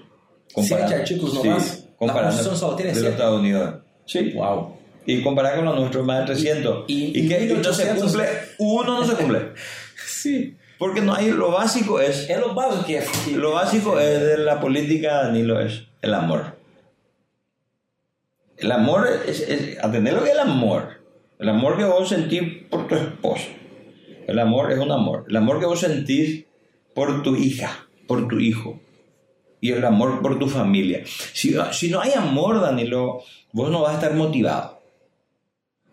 Siete artículos nomás. Sí, La comparando Constitución solo tiene de los siete. Estados Unidos. Sí. Wow. Y comparar con los nuestros, más de 300. Y- Y, y que 1800. no se cumple, uno no se cumple. Sí. Porque no hay, lo básico es, É lo básico que que- lo básico es de la política, Danilo, es el amor. El amor es, es lo que es el amor. El amor que vos sentís por tu esposo. El amor es un amor. El amor que vos sentís por tu hija, por tu hijo. Y el amor por tu familia. Si, si no hay amor, Danilo, vos no vas a estar motivado.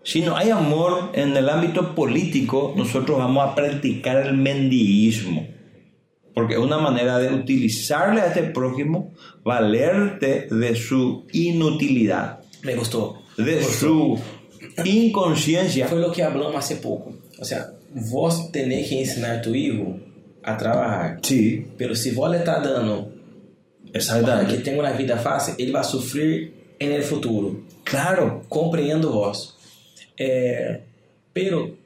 Si no hay amor en el ámbito político, nosotros vamos a practicar el mendiguismo. Porque es una manera de utilizarle a este prójimo, valerte de su inutilidad, Me gostou. de su inconsciencia. Foi o que hablamos hace pouco. O sea, vos tenés que ensinar tu hijo a trabalhar. Sí, Pero si vos está dando para que exactamente. tenga una vida fácil, ele vai sofrer el futuro. Claro, Compreendo vos. Eh, pero,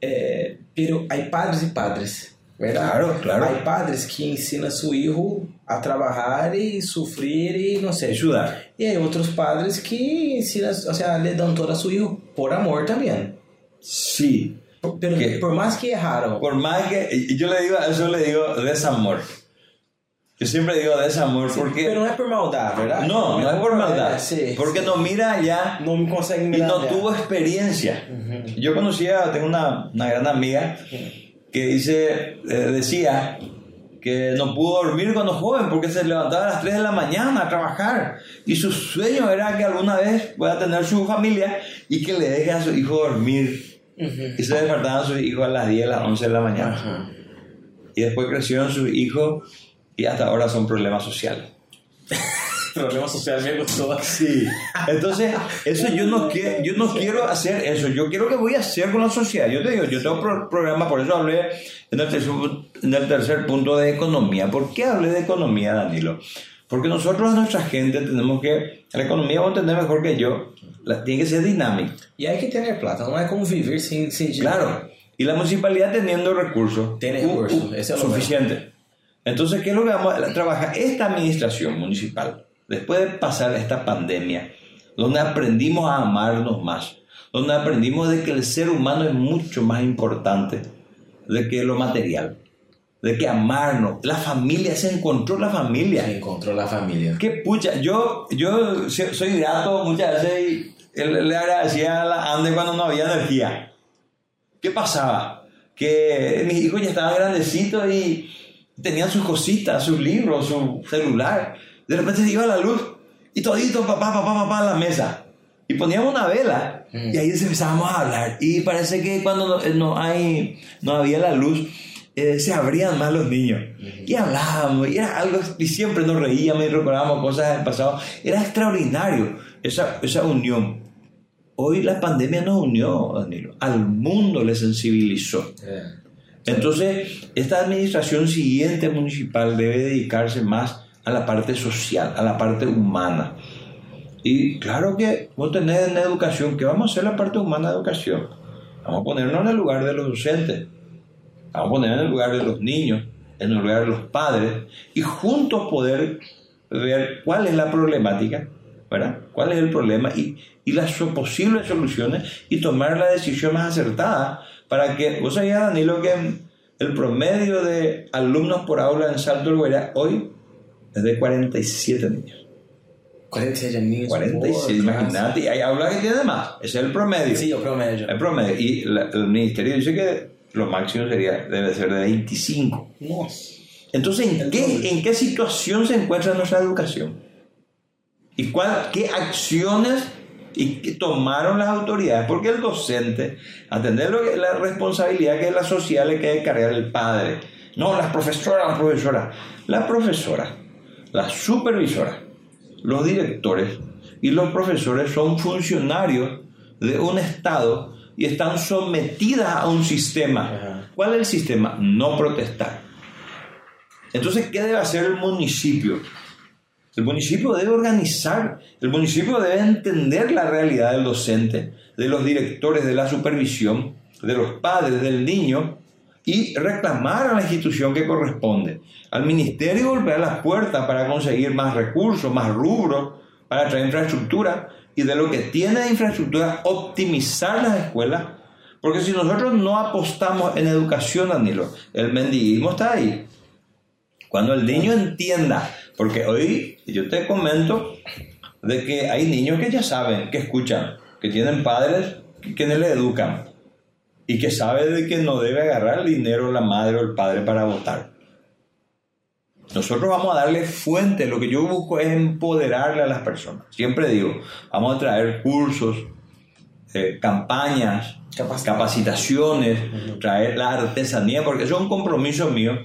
eh, pero hay padres y padres, ¿verdad? Claro, claro. Hay padres que ensinam a su hijo a trabajar y sufrir y no sé. ayudar. Y hay otros padres que ensinam, o sea, le dan todo a su hijo por amor también. Sí. Por- Pero ¿Qué? por más que erraron, Por más que y yo le digo, eso le digo desamor. Yo siempre digo desamor porque pero no es por maldad, ¿verdad? no, no es por maldad, Eh, sí, porque sí. no mira ya no me conseguem y mirar no ya. tuvo experiencia. Yo conocía, tengo una, una gran amiga que dice, eh, decía que no pudo dormir cuando joven porque se levantaba a las 3 de la mañana a trabajar. Y su sueño era que alguna vez pueda tener su familia y que le deje a su hijo dormir. Y se despertaban sus hijos a las 10, a las 11 de la mañana. Y después crecieron sus hijos y hasta ahora son problemas sociales. Problema social me gustó. Sí. Entonces, eso yo no, quiero, yo no quiero hacer eso. Yo quiero que voy a hacer con la sociedad. Yo te digo, yo tengo pro- programa, por eso hablé en el, tercer, en el tercer punto de economía. ¿Por qué hablé de economía, Danilo? Porque nosotros, nuestra gente, tenemos que... La economía, vos entendés mejor que yo, la, tiene que ser dinámica. E hay que tener plata, não é como sem, sem dinheiro. Claro. Y la municipalidad teniendo recursos. Tiene uh, recursos, uh, ese es lo suficiente. Entonces, ¿qué es lo que vamos a trabajar? Esta administración municipal, después de pasar esta pandemia, donde aprendimos a amarnos más, donde aprendimos de que el ser humano es mucho más importante de que lo material, de que amarnos, la familia, se encontró la familia. Se encontrou la família. Qué pucha, yo, yo so- soy grato muchas veces y le agradecía a la Ande cuando no había energía. ¿Qué pasaba? Que mis hijos ya estaban grandecitos y tenían sus cositas, sus libros, su celular. De repente se iba la luz y todito, papá, papá, papá, a la mesa. Y poníamos una vela Mm. y ahí empezábamos a hablar. Y parece que cuando no, no hay, no había la luz, eh, se abrían más los niños. Y hablábamos, y era algo, y siempre nos reíamos y recordábamos cosas del pasado. Era extraordinario esa, esa unión. Hoy la pandemia nos unió, Danilo. Al mundo le sensibilizó. Entonces, esta administración siguiente municipal debe dedicarse más a la parte social, a la parte humana. Y claro que vos tenés en educación, que vamos a hacer la parte humana de educación. Vamos a ponernos en el lugar de los docentes, vamos a poner en el lugar de los niños, en el lugar de los padres, y juntos poder ver cuál es la problemática, ¿verdad? ¿Cuál es el problema? Y, las posibles soluciones y tomar la decisión más acertada para que, vos sabías, Danilo, que el promedio de alumnos por aula en Salto del hoy es de 47 niños. 46 aninhos. 46, por clase. imagínate, y hay aulas que tienen más, ese es el promedio. Sí, o promédio. El promedio, y la- el ministerio dice que lo máximo sería, debe ser de 25. Nossa. Entonces, ¿en qué, ¿en qué situación se encuentra nuestra educación? ¿Y cuál, qué acciones y que tomaron las autoridades, porque el docente, atender lo que, la responsabilidad que es la social le queda cargar el padre. No, las profesoras, las profesoras. La profesora, la supervisora, los directores y los profesores son funcionarios de un Estado y están sometidas a un sistema. ¿Cuál es el sistema? No protestar. Entonces, ¿qué debe hacer el municipio? El municipio debe organizar, el municipio debe entender la realidad del docente, de los directores, de la supervisión, de los padres, del niño, y reclamar a la institución que corresponde. Al ministerio golpear las puertas para conseguir más recursos, más rubros, para traer infraestructura, y de lo que tiene de infraestructura, optimizar las escuelas, porque si nosotros no apostamos en educación, Danilo, el mendiguismo está ahí. Cuando el niño entienda, porque hoy yo te comento de que hay niños que ya saben, que escuchan, que tienen padres que no le educan y que saben de que no debe agarrar el dinero la madre o el padre para votar. Nosotros vamos a darle fuente, lo que yo busco es empoderarle a las personas. Siempre digo, vamos a traer cursos, eh, campañas, capacitaciones, traer la artesanía, porque eso es un compromiso mío.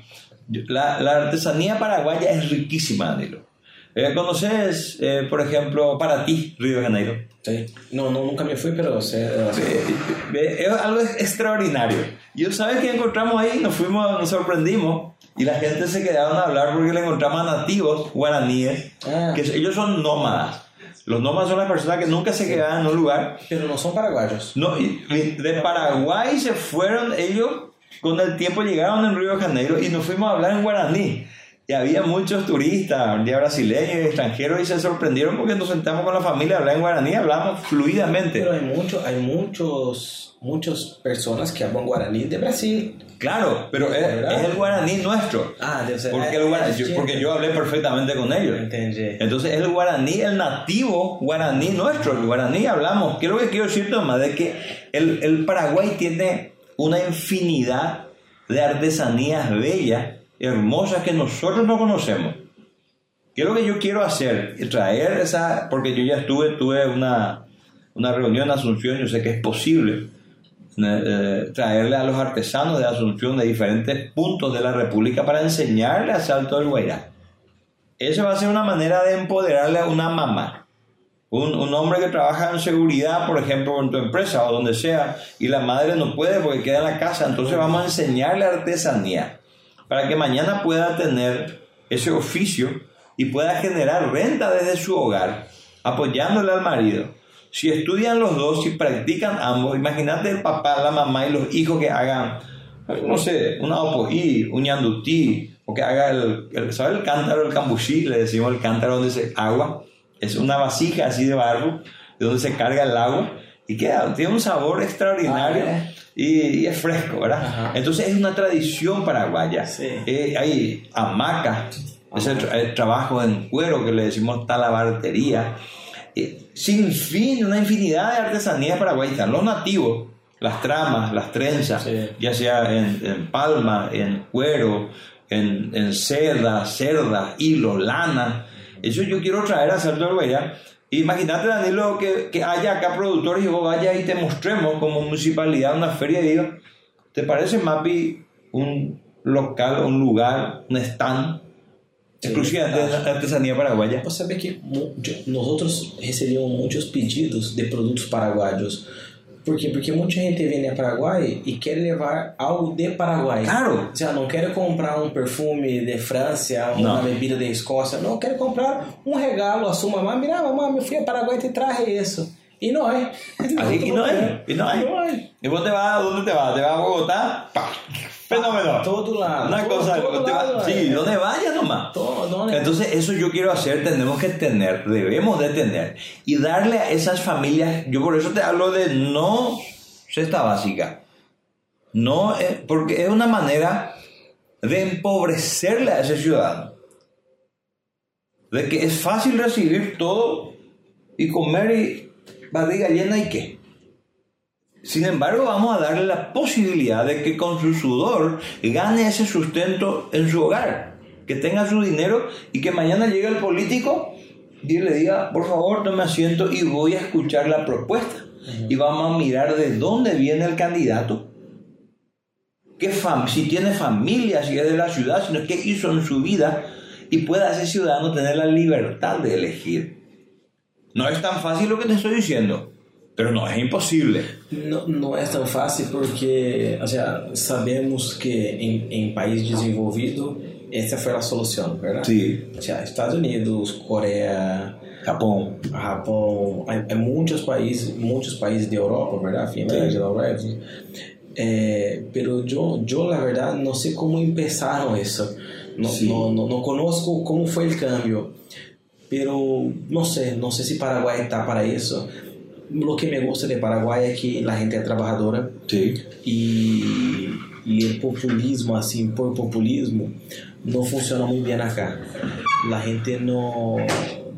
La, la artesanía paraguaya es riquísima, Danilo. Eh, ¿Conoces, eh, por ejemplo, para ti, Río de Janeiro? Sí. No, no nunca me fui, pero sé. es algo extraordinario. Yo, ¿sabes qué encontramos ahí? Nos fuimos, nos sorprendimos y la gente se quedaron a hablar porque le encontramos a nativos guaraníes, ah. que ellos son nómadas. Los nómadas son las personas que nunca se quedaban en un lugar. Pero no son paraguayos. No, de Paraguay se fueron ellos, con el tiempo llegaron en Río de Janeiro y nos fuimos a hablar en guaraní. Y había muchos turistas, día brasileños y extranjeros, y se sorprendieron porque nos sentamos con la familia a hablar en guaraní, hablamos fluidamente. Pero hay, mucho, hay muchos, muchas personas que hablan guaraní de Brasil. Claro, pero es, el guaraní nuestro. Ah, debe ser. Porque, yo, porque yo hablé perfectamente con ellos. Entendí. Entonces, el guaraní, el nativo guaraní nuestro, el guaraní hablamos. ¿Qué es lo que quiero decir, Tomás? De que el, el Paraguay tiene una infinidad de artesanías bellas hermosas que nosotros no conocemos. ¿Qué es lo que yo quiero hacer? Traer esa, porque yo ya estuve, tuve una, una reunión en Asunción, yo sé que es posible eh, traerle a los artesanos de Asunción de diferentes puntos de la República para enseñarle a Salto del Guairá. Eso va a ser una manera de empoderarle a una mamá. Un, un, hombre que trabaja en seguridad, por ejemplo, en tu empresa o donde sea, y la madre no puede porque queda en la casa, entonces vamos a enseñarle artesanía para que mañana pueda tener ese oficio y pueda generar renta desde su hogar, apoyándole al marido. Si estudian los dos, si practican ambos, imagínate el papá, la mamá y los hijos que hagan, no sé, una opoí, un ñandutí, o que haga el, el ¿sabes el cántaro, el cambuchí? Le decimos el cántaro donde se agua, es una vasija así de barro, de donde se carga el agua, y queda, tiene un sabor extraordinario. Ah, y, es fresco, ¿verdad? Entonces es una tradición paraguaya. Eh, hay hamacas, es el, trabajo en cuero que le decimos talabartería. Eh, sin fin, una infinidad de artesanías paraguayas. Los nativos, las tramas, las trenzas, ya sea en, palma, en cuero, en, en seda, cerda, hilo, lana. Eso yo quiero traer a Cerdo del Imagínate, Danilo, que, que, haya acá productores y vos vayas y te mostremos como municipalidad una feria y digo, ¿te parece, Mapi, un local, un lugar, un stand exclusivamente de artesanía paraguaya? Vos sabés que nosotros recibimos muchos pedidos de productos paraguayos Por quê? Porque muita gente vem a Paraguai e quer levar algo de Paraguai. Claro. Sea, não quero comprar um perfume de França, uma não. bebida de Escócia. Não, quero comprar um regalo a sua mamãe. Mira, mamãe, eu fui a Paraguai e te traje isso. E não é. Así, y no hay. Y no hay. No hay. Y vos te vas, Fenómeno. todo lado. Una todo, cosa, todo te lado, va, sí, donde vayas nomás. Todo, donde Entonces, eso yo quiero hacer, tenemos que tener, debemos de tener. Y darle a esas familias, yo por eso te hablo de no cesta básica. No, porque es una manera de empobrecerle a ese ciudadano. De que es fácil recibir todo y comer y barriga llena y qué. Sin embargo, vamos a darle la posibilidad de que con su sudor gane ese sustento en su hogar, que tenga su dinero y que mañana llegue el político y le diga, por favor, tome asiento y voy a escuchar la propuesta. Y vamos a mirar de dónde viene el candidato, qué fam si tiene familia, si es de la ciudad, sino qué hizo en su vida y pueda ese ciudadano tener la libertad de elegir. No es tan fácil lo que te estoy diciendo, pero no es imposible. No, no es tan fácil porque, o sea, sabemos que en, en país desenvolvido essa foi a solução, verdade? Sí, O sea, Estados Unidos, Coreia, Japón. Japão, hay, hay muchos países, muchos países de Europa, ¿verdad? Finlandia, Noruega. Eh, pero yo, yo la verdad no sé cómo empezaron eso. No, Sí. no, no, no conozco cómo fue el cambio. Pero no sé, no sé si Paraguay está para eso. Lo que me gusta de Paraguay es que la gente es trabajadora Sí. y, y el populismo, así, por populismo, no funciona muy bien acá. La gente no,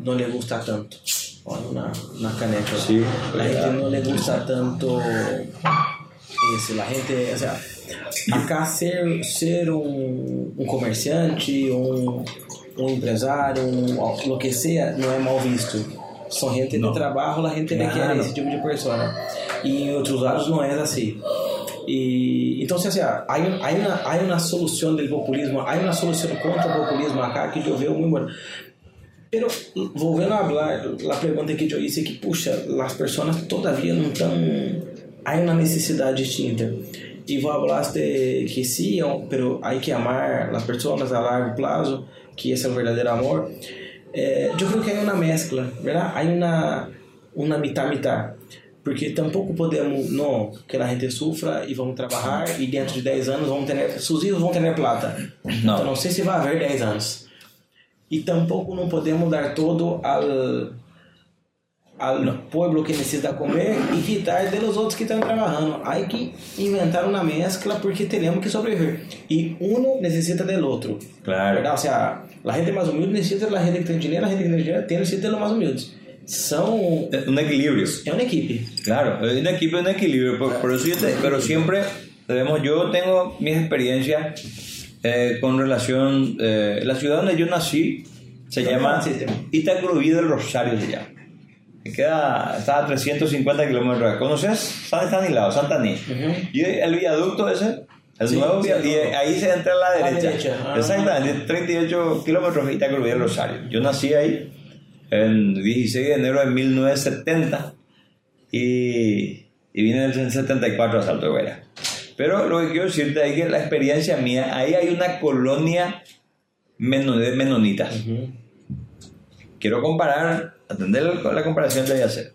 no le gusta tanto. Olha una, una caneca. Sí, La gente no le gusta tanto eso. La gente, o sea, acá ser, ser un, un comerciante, un, un empresario, un- lo que sea, no es mal visto. Son gente No. de trabajo, la gente Claro. quiere ese tipo de persona. Y en otros lados no es así. Y entonces, o sea, hay, un- hay, una, hay una solución del populismo, hay una solución contra el populismo acá que yo veo muy buena. Pero volviendo a hablar, la pregunta que yo hice que, puxa, las personas todavía no están... Hay una necesidad distinta. Y vos hablaste que sí, pero hay que amar las personas a largo plazo, que es el verdadero amor. Eh, yo creo que hay una mezcla, ¿verdad? Hay una, una mitad-mitad. Porque tampoco podemos, no, que la gente sufra y vamos trabajar y dentro de 10 anos vamos sus hijos vão ter plata. No. Então não sei se vai haver 10 anos. E tampouco não podemos dar todo ao, ao pueblo que necessita comer e quitar de los outros que estão trabalhando. Há que inventar uma mescla porque temos que sobreviver. E um necessita del outro. Claro. ¿verdad? O sea, la gente más humilde necesita de la gente que tiene dinero, la gente que tiene dinero tiene necesita de más humildes. Son... Eh, Un equilibrio. Es una equipe. Claro, es un equipo, un equilibrio. Por, por eso yo te- pero siempre debemos, yo tengo mis experiencias eh, con relación, eh, la ciudad donde yo nací se ¿Dónde llama naciste? Itacurubí del Rosario se llama. Que queda, está a 350 kilómetros. ¿Conoces? San Estanislao, Santa Anís. Ujú. Y el viaducto ese, el Sí, nuevo sí, el y ahí se entra a la A la derecha. derecha, ah. Exactamente, 38 kilómetros de Itacurubí del Rosario. Yo nací ahí el 16 de enero de 1970 y, y vine en el 74 a Salto de Vera. Pero lo que quiero decirte es que la experiencia mía, ahí hay una colonia de menonitas. Quiero comparar, atender la la comparación que voy a hacer.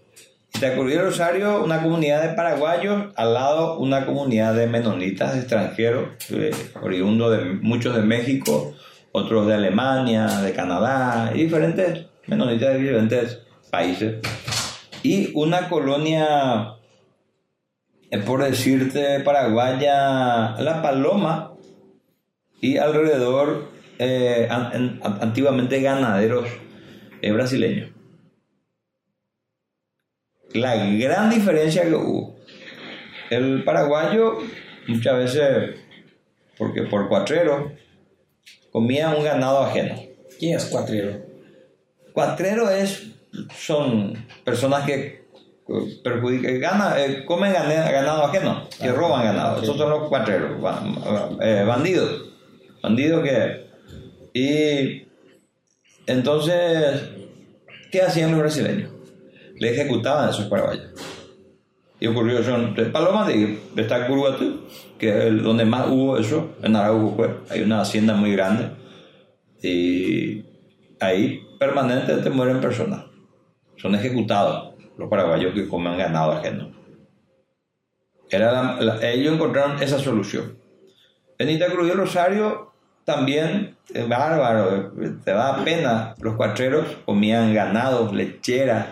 Itacurubí del Rosario, una comunidad de paraguayos, al lado una comunidad de menonitas extranjeros, eh, oriundos de muchos de México, otros de Alemania, de Canadá, y diferentes menonitas de diferentes países. Y una colonia, eh, por decirte, paraguaya, La Paloma, y alrededor, eh, an- an- antiguamente ganaderos brasileños. La gran diferencia que hubo. El paraguayo muchas veces, porque por cuatrero, comía un ganado ajeno. ¿Quién es cuatrero? Cuatrero es, son personas que perjudican, gana, eh, comen ganado ajeno, que Ah, roban ganado. Esos son los cuatreros, eh, bandidos. Bandidos que... Y entonces, ¿qué hacían los brasileños? Le ejecutaban a esos paraguayos. Y ocurrió eso en Paloma de, esta Curugatú, que es donde más hubo eso, en Arauco, pues, hay una hacienda muy grande. Y ahí permanentemente mueren personas. Son ejecutados los paraguayos que comen ganado ajeno. Ellos encontraron esa solución. En Itacurubí del Rosario también, es bárbaro, te da pena. Los cuatreros comían ganados, lecheras,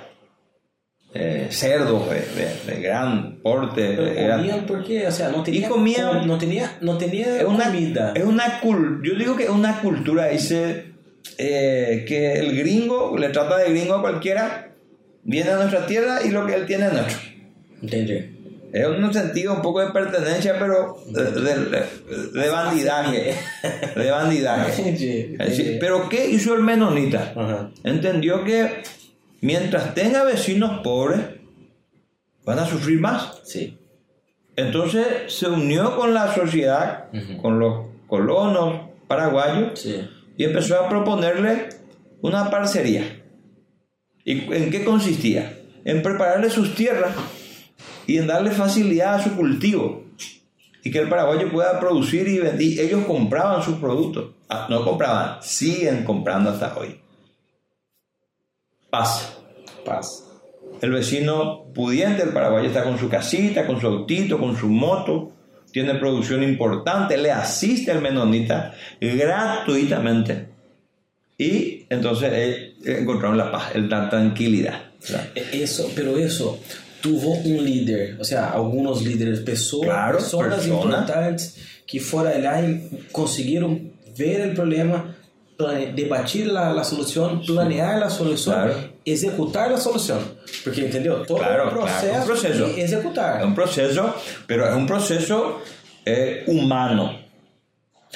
eh, cerdos de, de- de gran porte. Pero comían porque, o sea, no tenía, Y comían- no tenía, no tenía es una, comida. es una cul- yo digo que es una cultura, dice, eh, que el gringo le trata de gringo a cualquiera, viene a nuestra tierra y lo que él tiene es nuestro. Es un sentido un poco de pertenencia, pero de, de, de bandidaje. De bandidaje. Pero ¿qué hizo el menonita? Entendió que mientras tenga vecinos pobres, van a sufrir más. Sí. Entonces se unió con la sociedad, con los colonos paraguayos, Sí. y empezó a proponerle una parcería. ¿Y en qué consistía? En prepararle sus tierras y en darle facilidad a su cultivo. Y que el paraguayo pueda producir y vender. Ellos compraban sus productos. Ah, no compraban, siguen comprando hasta hoy. Paz. Paz. El vecino pudiente del Paraguay está con su casita, con su autito, con su moto, tiene producción importante, le asiste al menonita gratuitamente. Y entonces eh, encontraron la paz, la tranquilidad. ¿verdad? Eso, pero eso tuvo un líder, o sea, algunos líderes, pessoas, Claro, personas persona. importantes que fueron allá y consiguieron ver el problema, debatir la, la solución, planear la solución, Claro. Ejecutar la solución. Porque, ¿entendió? Todo Claro, claro, proceso, un proceso. ejecutar. Es un proceso, pero es un proceso eh, humano.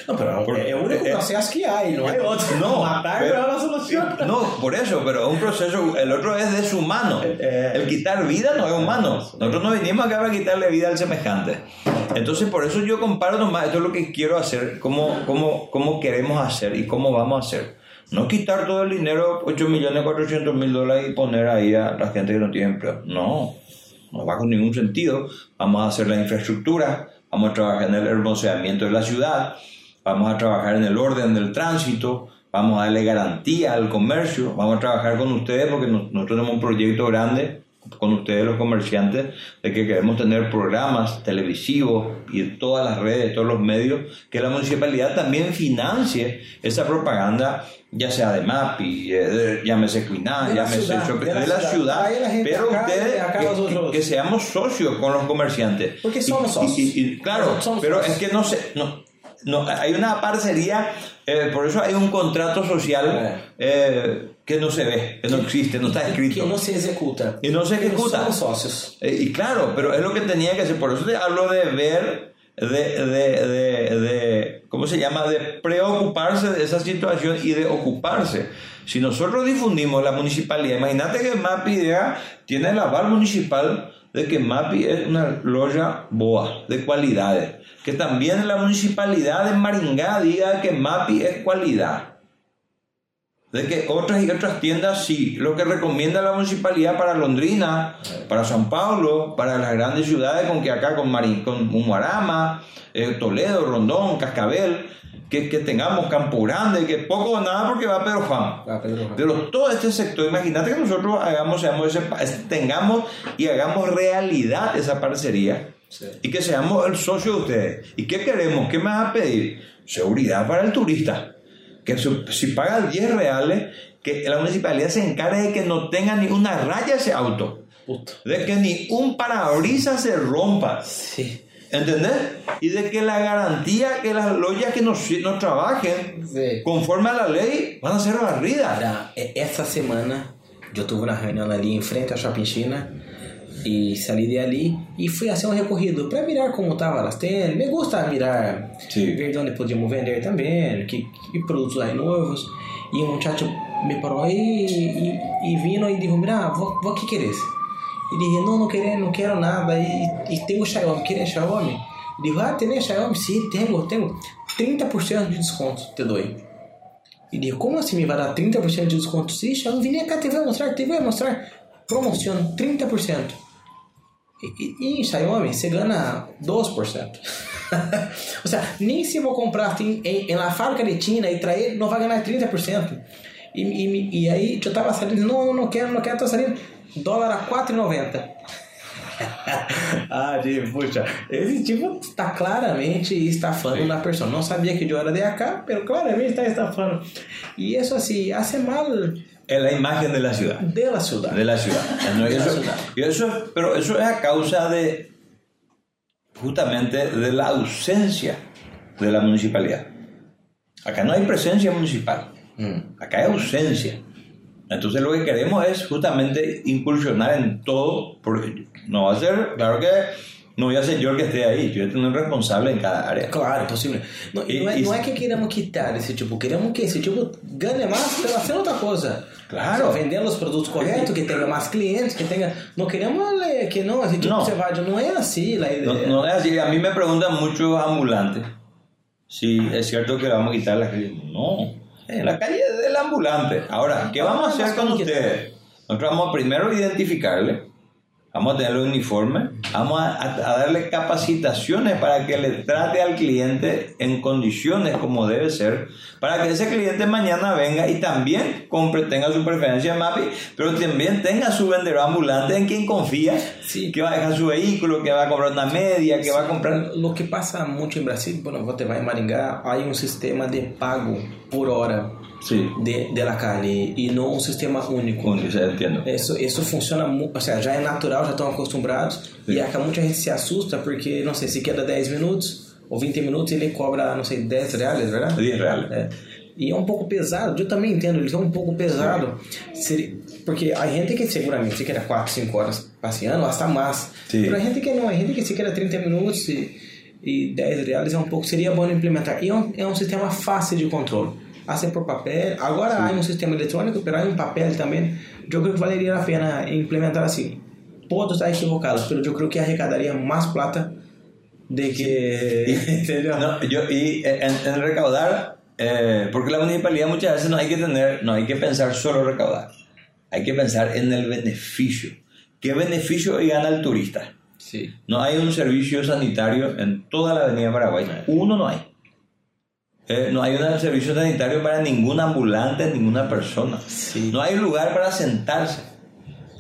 No, pero Por- es el único eh, proceso que hay, no hay otro. No, matar pero- no es la solución. No, por eso, pero es un proceso, el otro es deshumano. Eh, El quitar vida no es humano. Nosotros no venimos acá para quitarle vida al semejante. Entonces, por eso yo comparo nomás, esto es lo que quiero hacer, cómo, cómo, cómo queremos hacer y cómo vamos a hacer. No quitar todo el dinero, 8 millones 400 mil dólares y poner ahí a la gente que no tiene empleo. No, no va con ningún sentido. Vamos a hacer la infraestructura, vamos a trabajar en el hermoseamiento de la ciudad, vamos a trabajar en el orden del tránsito, vamos a darle garantía al comercio, vamos a trabajar con ustedes porque nos- nosotros tenemos un proyecto grande con ustedes los comerciantes de que queremos tener programas televisivos y en todas las redes, todos los medios, que la municipalidad también financie esa propaganda, ya sea de MAPI, eh, llámese Cuiná, De llámese ciudad, Chope- de la de la ciudad. pero acá ustedes acá que- seamos socios con los comerciantes. Porque somos Y- socios. y- y- claro, Somos pero socios. es que no se, no, no, hay una parcería, eh, por eso hay un contrato social eh, que no se ve, que no existe, no está escrito. Que no se ejecuta. Y no se ejecuta. Somos socios. Eh, y claro, pero es lo que tenía que hacer. Por eso te hablo de ver, de, de, de, de- ¿cómo se llama? De preocuparse de esa situación y de ocuparse. Si nosotros difundimos la municipalidad, imagínate que MAPI diga, tiene el aval municipal de que MAPI es una loya boa, de cualidades. Que también la municipalidad de Maringá diga que MAPI es cualidad. De que otras y otras tiendas sí, lo que recomienda la municipalidad para Londrina, para San Paulo, para las grandes ciudades con que acá con, Marín, con Umuarama, eh, Toledo, Rondón, Cascabel, que, que tengamos Campo Grande, que poco o nada porque va Pedro Juan. Ah, Pedro Juan. Pero todo este sector, imagínate que nosotros hagamos, seamos ese tengamos y hagamos realidad esa parcería Sí. y que seamos el socio de ustedes. ¿Y qué queremos? ¿Qué me van a pedir? Seguridad para el turista. Que si paga 10 reales, que la municipalidad se encargue de que no tenga ni una raya ese auto. Puta. De que ni un parabrisas se rompa. Sí. ¿Entendés? Y de que la garantía que las loyas que no, no trabajen Sí. conforme a la ley van a ser barridas. Cara, e- essa semana eu tive uma reunião ali em frente à Shopping China e saí de ali e fui fazer um recorrido para mirar como estavam as tendas. Me gusta mirar, Sí. ver onde podíamos vender também, que, que produtos aí novos. E um muchacho me parou e, e, e vino e disse: Mira, vou, vou que queres? E dije: Não, não quero, não quero nada. E, e tenho Xiaomi, queres Xiaomi? E digo: Ah, tem Xiaomi? Sim, tenho, tenho. 30% de desconto te dou. E digo, como assim me vai dar 30% de desconto? Sim, Xiaomi, vem cá, te vai mostrar, te vai mostrar. Promoção, 30%. E, e, e em Xiaomi você ganha 12%. o seja, nem se eu vou comprar assim, em, em la fábrica de China e trazer, não vai ganhar 30%. E, e, e aí eu tava saindo, não, não quero, não quero, tô saindo. Dólar a 4,90. ah, Diego, puxa, esse tipo está claramente estafando na pessoa. Não sabia que eu era de acá, mas claramente está estafando. E isso assim, hace mal Es la imagen de la ciudad. de la ciudad. De la ciudad. No, la y eso- pero eso es a causa de justamente de la ausencia de la municipalidad. Acá no hay presencia municipal. Mm. Acá hay ausencia. Entonces lo que queremos es justamente incursionar en todo, porque no va a ser, claro que no voy a ser yo el que esté ahí, yo tengo un responsable en cada área. Claro, impossível. Não, e, não, é, E- não e- é que queremos quitar esse tipo, queremos que esse tipo ganhe mais pela fazendo outra coisa. Claro. Só vendendo os produtos corretos, que tenha mais clientes, que tenha. Não queremos eh, que não, esse tipo Não. você vai. Não é assim a ideia. No, no es así. A mí me preguntan muchos ambulantes si es cierto que vamos a quitar la calle. No, en la calle es del ambulante. Ahora, ¿qué vamos a hacer con ustedes? Nosotros vamos a primero identificarle, vamos a tenerle un uniforme, vamos a, a- a darle capacitaciones para que le trate al cliente en condiciones como debe ser, para que ese cliente mañana venga y también compre, tenga su preferencia en MAPI, pero también tenga su vendedor ambulante en quien confía, Sí. que va a dejar su vehículo, que va a comprar una media, que va a comprar... Lo que pasa muito em Brasil, quando você vai em Maringá, há um sistema de pago por hora Sí, de, de la calle e não um sistema único. Ya entiendo. Isso, isso funciona, ou seja, já é natural, já estão acostumados. Sim. E acá muita gente se assusta porque, não sei, se queda 10 minutos ou 20 minutos, ele cobra, não sei, 10 reais, verdade? 10 reales. É. E é um pouco pesado, eu também entendo, ele é um pouco pesado. Seria- porque a gente que seguramente se queda 4, 5 horas passeando, hasta mais. Sim. Para a gente que não, a gente que se queda 30 minutos e, e 10 reais é um pouco, seria bom implementar. E é um, é um sistema fácil de controle. Assim por papel, agora há um sistema eletrônico, mas há um papel também. Eu creio que valeria a pena implementar assim. Pode estar equivocado, mas eu creio que arrecadaria mais plata de que... Entendeu? No, yo, y en, en recaudar, eh, porque la municipalidad muchas veces no hay que tener, no hay que pensar solo recaudar, hay que pensar en el beneficio. ¿Qué beneficio gana el turista? Sim. No hay un servicio sanitario en toda la avenida Paraguay. Uno no hay. Eh, no hay un servicio sanitario para ningún ambulante, ninguna persona. Sí. No hay lugar para sentarse.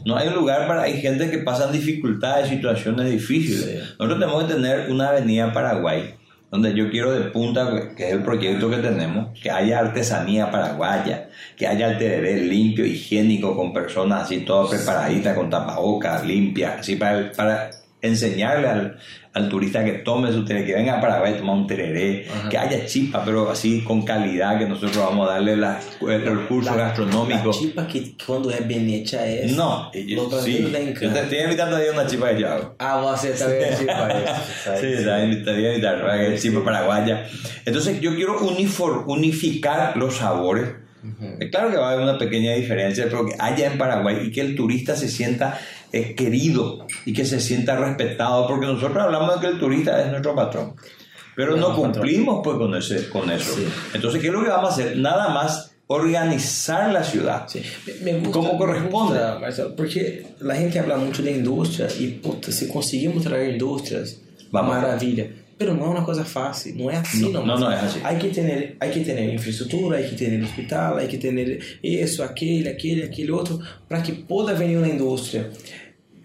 No hay lugar para... Hay gente que pasan dificultades, situaciones difíciles. Sí. Nosotros tenemos que tener una avenida Paraguay, donde yo quiero de punta, que es el proyecto que tenemos, que haya artesanía paraguaya, que haya el tereré limpio, higiénico, con personas así todas preparaditas, con tapabocas, limpias, así para, para enseñarle al, al turista que tome su tereré, que venga a Paraguay a tomar un tereré, Ajá. que haya chipa, pero así con calidad, que nosotros vamos a darle la- el recurso gastronómico. A chipa que quando é bem hecha é... No, y- Los sí, yo te estoy invitando a ir a una chipa que yo hago. Ah, você também é chipa Sí, te invitaría a invitar, es chipa paraguaya. Entonces yo quiero unifor- unificar los sabores. Eh, Claro que va a haber una pequeña diferencia, pero que haya en Paraguay y que el turista se sienta eh, querido y que se sienta respetado, porque nosotros hablamos de que el turista es nuestro patrón, pero no patrón. cumplimos pues con, ese, con eso. Sí. Entonces, ¿qué es lo que vamos a hacer? Nada más organizar la ciudad. Sim. Me gusta, Como corresponde. Me gusta, Marcelo, porque a gente habla muito da indústria e, puta, se conseguimos trazer indústrias, Vamos. maravilha. Pero não é uma coisa fácil, não é assim, No, no, no es así. Hay que tener, hay que tener infraestrutura, hay que tener hospital, hay que tener isso, aquele, aquele, aquele outro, para que possa vir uma indústria.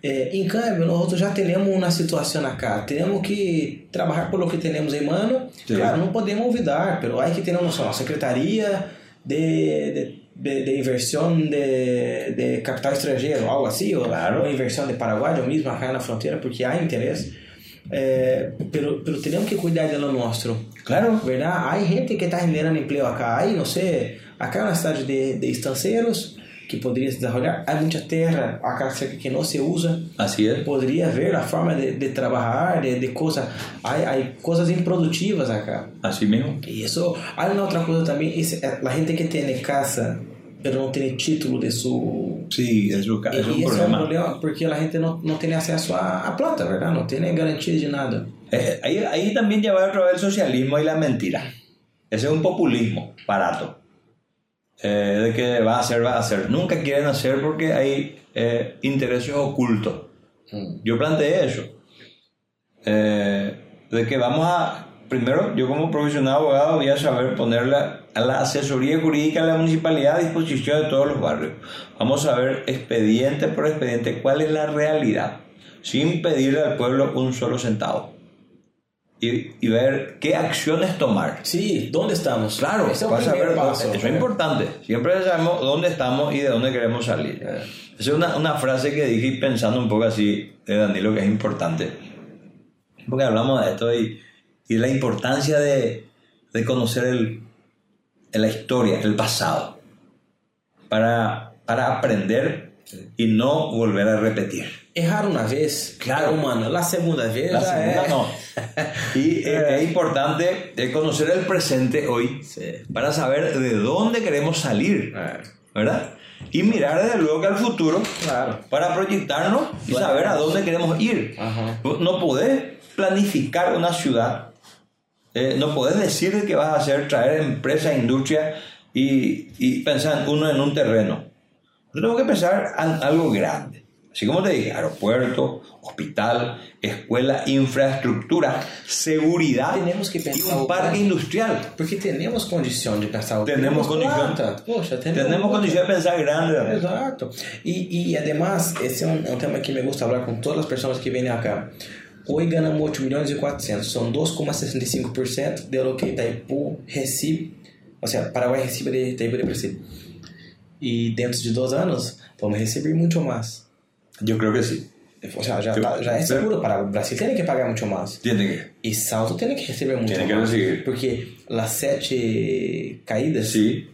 É, em câmbio, nós já temos uma situação acá. Temos que trabalhar por lo que temos em mano. Sim. Claro, não podemos olvidar, pero hay que ter uma só, secretaria de, de, de, de inversión de, de capital estrangeiro, algo assim, ou Claro. uma inversão de Paraguai, ou mesmo acá na fronteira, porque há interesse. É, pero, pero tenemos que cuidar de lo nuestro. Claro. ¿verdad? Hay gente que está generando empleo acá. Hay, no sé, acá en la cidade de, de estanceiros que podría se desarrollar. Hay mucha tierra acá cerca que no se usa. Así es. Podría ver la forma de, de trabajar, de, de cosas. Hay, hay cosas improductivas acá. Así mismo. Y eso, hay una otra cosa también, es la gente que tiene casa, pero no tiene título de su... Sí, es, un- es un es un problema. problema porque la gente no, no tiene acceso a, a plata, ¿verdad? No tiene garantía de nada. Eh, ahí, ahí también lleva el socialismo y la mentira. Ese es un populismo barato. Eh, de que va a hacer, va a hacer. Nunca quieren hacer porque hay eh, intereses ocultos. Yo planteé eso. Eh, de que vamos a, primero, yo como profesional abogado voy a saber ponerle a la asesoría jurídica de la municipalidad a disposición de todos los barrios. Vamos a ver expediente por expediente cuál es la realidad, sin pedirle al pueblo un solo centavo. Y, y ver qué acciones tomar. Sí, ¿dónde estamos? Claro, Ese es el vas a primer ver, paso. eso es importante. Siempre sabemos dónde estamos y de dónde queremos salir. Eh, Esa es una, una frase que dije pensando un poco así de Danilo que es importante. Porque hablamos de esto y, y de la importancia de, de conocer el, la historia, el pasado, para, para aprender y no volver a repetir. Errar una vez, Claro. mano, la segunda vez La segunda no. Y eh, es importante eh, conocer el presente hoy Sí. para saber de dónde queremos salir, Eh, ¿verdad? Y mirar desde luego que al futuro claro. para proyectarnos y Claro. saber a dónde queremos ir. Ajá. No podés planificar una ciudad, eh, no podés decir de que vas a hacer, traer empresa, industria y, y pensar en uno en un terreno. Tenemos que pensar en algo grande. Así como te dije, aeropuerto, hospital, escuela, infraestructura, seguridad Tenemos que y pensar un parque industrial. Porque tenemos condición de pensar. Tenemos condición. plata. Poxa, tenemos, Tenemos condición de pensar grande. Exacto. Y, y además, ese es un, un tema que me gusta hablar con todas las personas que vienen acá. Hoy ganamos 8 millones y 400, son 2,65% de lo que Itaipu recibe, o sea, Paraguay recibe de Itaipu de Brasil. Y dentro de dos anos, vamos receber muito más. Yo creo que sí. O sea, já, Yo- tá- já é seguro para Brasil, tem que pagar muito mais. Tiene que. E Salto tem que receber muito Tiene que mais. recibir. Porque las sete caídas, Sí.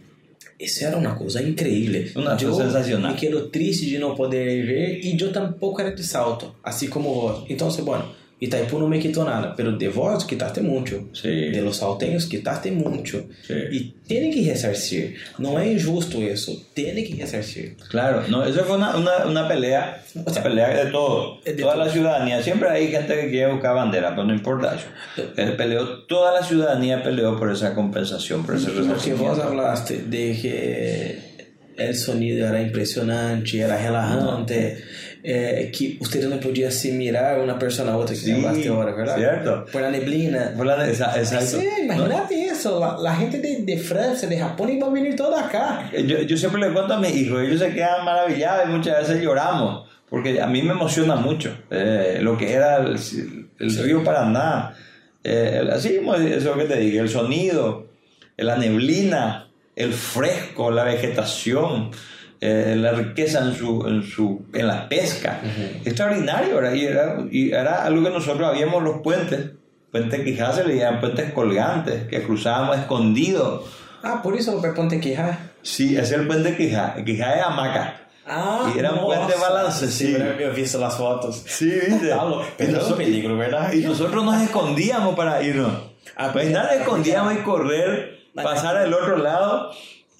isso era uma coisa incrível. Uma eu coisa sensacional. me quedo triste de não poder ver e eu tampouco era de salto, assim como vos. Então, se bueno, Itaipu não me quitou nada, pero de vos quitaste muito. Sí. De los salteños quitaste muito. Sí. E tem que ressarcir. Não é injusto isso. Tem que ressarcir. Claro, no, eso fue una, una, una pelea, O una sea, pelea de todo, de toda todo. la ciudadanía. Siempre hay gente que quiere buscar bandera, pero no importa eso. Él peleó, toda la ciudadanía peleó por esa compensación, por ese Porque vos hablaste de que el sonido era impresionante, era relajante, eh, que ustedes no podían se mirar una persona a otra que Sí, hablaste ahora, ¿verdad? cierto. Por la neblina. Fue la- esa- exacto. Sí, imagínate eso, la, la gente de, de Francia, de Japón iba a venir toda acá. Yo, yo siempre le cuento a mis hijos, ellos se quedan maravillados y muchas veces lloramos, porque a mí me emociona mucho eh, lo que era el, el río Paraná, eh, así como eso que te dije, el sonido, la neblina, el fresco, la vegetación, eh, la riqueza en, su, en, su, en la pesca. Extraordinario, ¿verdad? Y era, y era algo que nosotros habíamos los puentes, puentes Quijá se le llaman puentes colgantes, que cruzábamos escondidos. Ah, por eso lo Ponte Quijá. Sí, es el puente Quijá. El Quijá es hamaca. Ah, Y era un puente balance, sí. eu he visto las fotos. Sí, viste. Louco. Pero es un peligro, ¿verdad? Y nosotros nos escondíamos para irnos. Ah, pues nada, escondíamos y correr, pasar al otro lado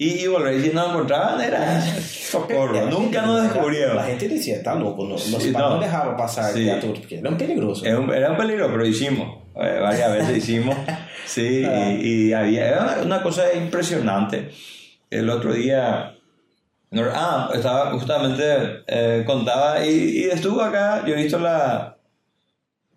y, y volver. Y si nos encontraban, era socorro. Nunca nos descubrieron. La gente decía, está loco, no, Sí, no. no dejaban pasar Sí. criaturas, porque eran peligrosos. Era un, era un peligro, pero hicimos. Eh, varias veces hicimos. Sí, Ah. y, y había era una, una cosa impresionante. El otro día. no, Ah, estaba justamente. eh, contaba y, y estuvo acá. Yo he visto la.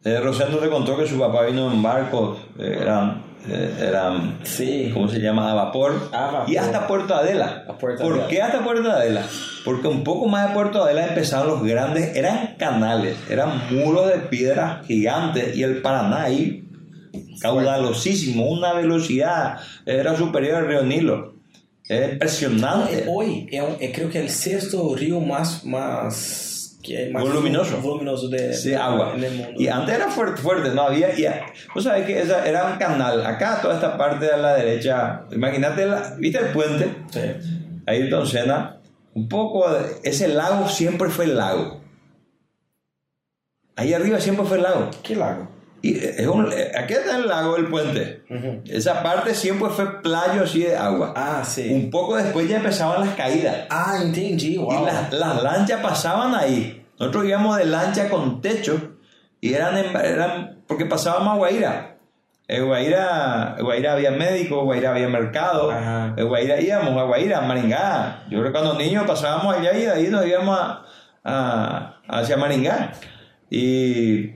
Eh, Rosendo te contó que su papá vino en barcos. eh, eran. Eh, eran Sí. ¿Cómo se llama? A vapor. A vapor. Y hasta Puerto Adela. A Puerto ¿Por Adela. qué hasta Puerto Adela? Porque un poco más de Puerto Adela empezaron los grandes, eran canales, eran muros de piedra gigantes y el Paraná ahí, caudalosísimo, una velocidad, era superior al río Nilo. Es impresionante. Hoy, é um- é, creo que o sexto río más, más, que é más Voluminoso. voluminoso de, Sí, de- agua. en el mundo. Y antes era fuerte, fuerte, no había. Y, Vos sabés que esa era un canal. Acá, toda esta parte de la derecha. Imagínate, ¿viste el puente? Sí. Ahí en Sena. Un poco. de- ese lago siempre fue el lago. Ahí arriba siempre fue el lago. Que lago. Y es un, aquí está el lago del puente. Esa parte siempre fue playo así de agua. Ah, sim. Un poco después ya empezaban las caídas. Ah. Y las, las lanchas pasaban ahí. Nosotros íbamos de lancha con techo y eran, en- eran porque pasábamos a Guaira. En Guaira, en Guaira había médico, en Guaira había mercado. Ajá. En Guaira íbamos a Guaira, a Maringá. Yo creo que cuando niños pasábamos allá y de ahí nos íbamos a, a- hacia Maringá. Y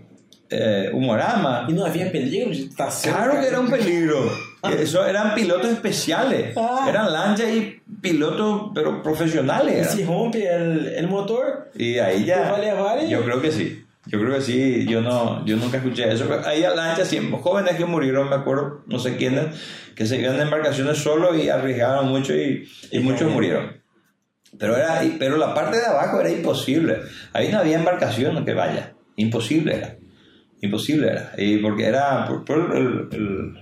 eh, Humorama. E não havia peligro de estar? Claro que era un peligro. Eso eran pilotos especiales. Ah. Eran lanchas y pilotos, pero profesionales. Eran. se rompe el, el motor? Y ahí ya. ¿Te va a llevar y- Yo creo que sí. Yo creo que sí. Yo no, yo nunca escuché eso. Pero Hay lanchas siempre, jóvenes que murieron, me acuerdo, no sé quiénes, que se iban en embarcaciones solos y arriesgaron mucho y, y Y muchos murieron. murieron. Pero, era, pero la parte de abajo era imposible. Ahí no había embarcación que vaya. Imposible era. Imposible era. Y porque era por, por el, el-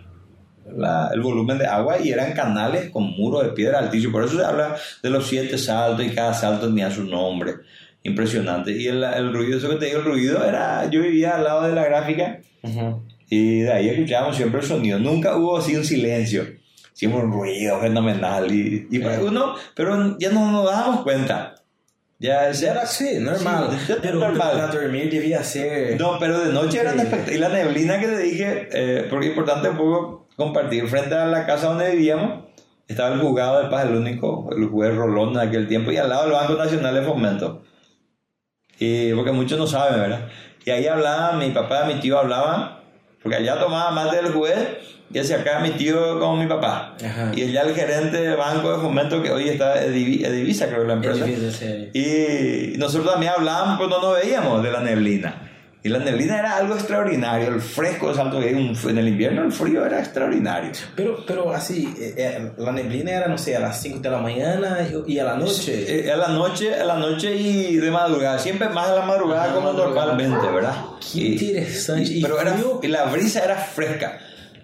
la- el volumen de agua y eran canales con muros de piedra altísimos. Por eso se habla de los siete saltos y cada salto tenía su nombre. Impresionante. Y el, el ruido, eso que te digo, el ruido era, yo vivía al lado de la gráfica y de ahí escuchábamos siempre el sonido. Nunca hubo así un silencio. Siempre un ruido fenomenal. Y, y Eh. uno, pero ya no nos dábamos cuenta. Ya Era así, normal. Sí, pero normal. para dormir debía ser... No, pero de noche era espectacular. Y la neblina que te dije, eh, porque es importante un poco compartir. Frente a la casa donde vivíamos, estaba el juzgado de paz, el único, el juez Rolón de aquel tiempo, y al lado el Banco Nacional de Fomento. Y porque muchos no saben, ¿verdad? Y ahí hablaban, mi papá, mi tío hablaban, porque allá tomaba más del juez, y hacia acá mi tío como mi papá. Ajá. Y allá el gerente del Banco de Fomento, que hoy está en Divi- en Divisa, creo la Es empresa. difícil ser. Y nosotros también hablábamos, pero no nos veíamos de la neblina. Y la neblina era algo extraordinario, el fresco de Salto Gay, en el invierno el frío era extraordinario. Pero, pero así, eh, eh, la neblina era, no sé, a las 5 de la mañana y, y a la noche. Eh, a la noche, a la noche y de madrugada, siempre más a la madrugada Ajá, como madrugada. normalmente, ¿verdad? Qué Y- interesante. y- pero era, y la brisa era fresca.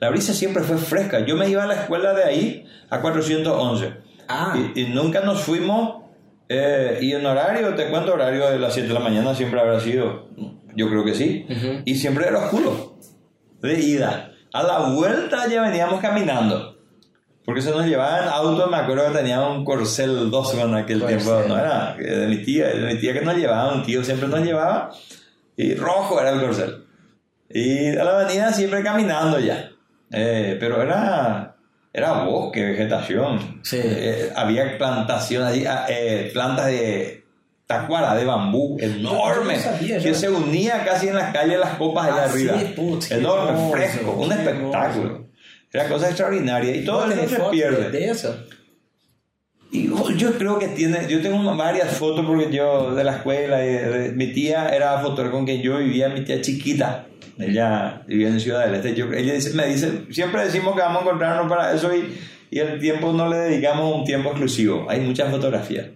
La brisa siempre fue fresca. Yo me iba a la escuela de ahí a 411. Ah, Y, y nunca nos fuimos. eh, y en horario, te cuento, horario de las 7 de la mañana siempre habrá sido. Yo creo que sí. Y siempre era oscuro. De ida. A la vuelta ya veníamos caminando. Porque se nos llevaban autos, me acuerdo que tenía un Corcel 2 en aquel Corcel. tiempo. No era de mi tía, de mi tía que nos llevaba, un tío siempre nos llevaba. Y rojo era el Corcel. Y a la avenida siempre caminando ya. Eh, pero era, era bosque, vegetación. Sí. Eh, había plantaciones allí, ah, eh, plantas de tacuara, de bambú, enormes, no que se unía casi en las calles las copas allá Ah, arriba. sí, putz, qué Enorme, hermoso, fresco, un espectáculo. Era cosa extraordinaria y todo ¿vos eso tenés se pierde. de eso? Y yo- creo que tiene, yo tengo varias fotos porque yo de la escuela, y de- de- mi tía era fotógrafa con quien yo vivía, mi tía chiquita, ella vivía en Ciudad del Este, yo, ella dice- me dice, siempre decimos que vamos a encontrarnos para eso y, y el tiempo no le dedicamos un tiempo exclusivo, hay muchas fotografías,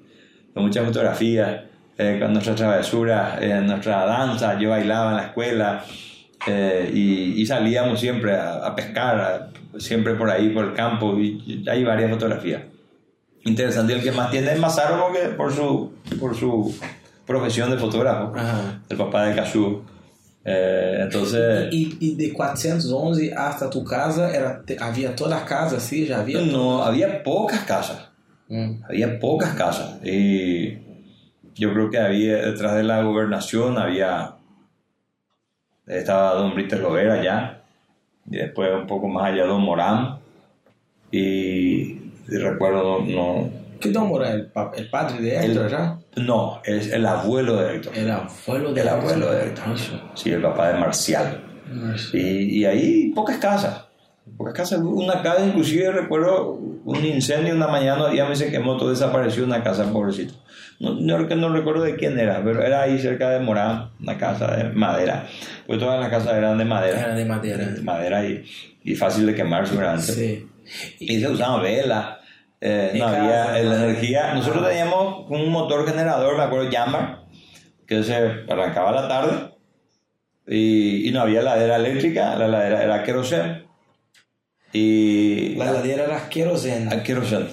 muchas fotografías, eh, con nuestras travesuras, eh, nuestra danza, yo bailaba en la escuela eh, y, y salíamos siempre a, a pescar, a- siempre por ahí, por el campo, y, y hay varias fotografías interesante. El que más tiene es Mazaro porque por su, por su profesión de fotógrafo, Ajá. el papá de Cachú. Eh, entonces, Y, y de 411 hasta tu casa, era, había toda casa así, ya había. no, había pocas casas, había pocas casas. Y yo creo que había, detrás de la gobernación, había, estaba Don Brito Lovera allá, y después un poco más allá Don Morán. Y, y recuerdo, no, ¿Qué don era el, el padre de Héctor, El- ya? no, es el abuelo de Héctor. El abuelo de El abuelo de Héctor. Sí, el papá de Marcial. Y, y ahí pocas casas. Pocas casas. Una casa, inclusive recuerdo un incendio una mañana, ya me se quemó, todo desapareció una casa, pobrecito. No, no, no recuerdo de quién era, pero era ahí cerca de Morán, una casa de madera. Pues todas las casas eran de madera. Era de madera. De madera y, y fácil de quemar seguramente. Sí. Y se usaban velas, eh, no casa, había la ¿no? energía. Nosotros teníamos un motor generador, me acuerdo, Yammer, que se arrancaba a la tarde y, y no había ladera eléctrica, la ladera era queroseno. Y. La heladera era queroseno. queroseno.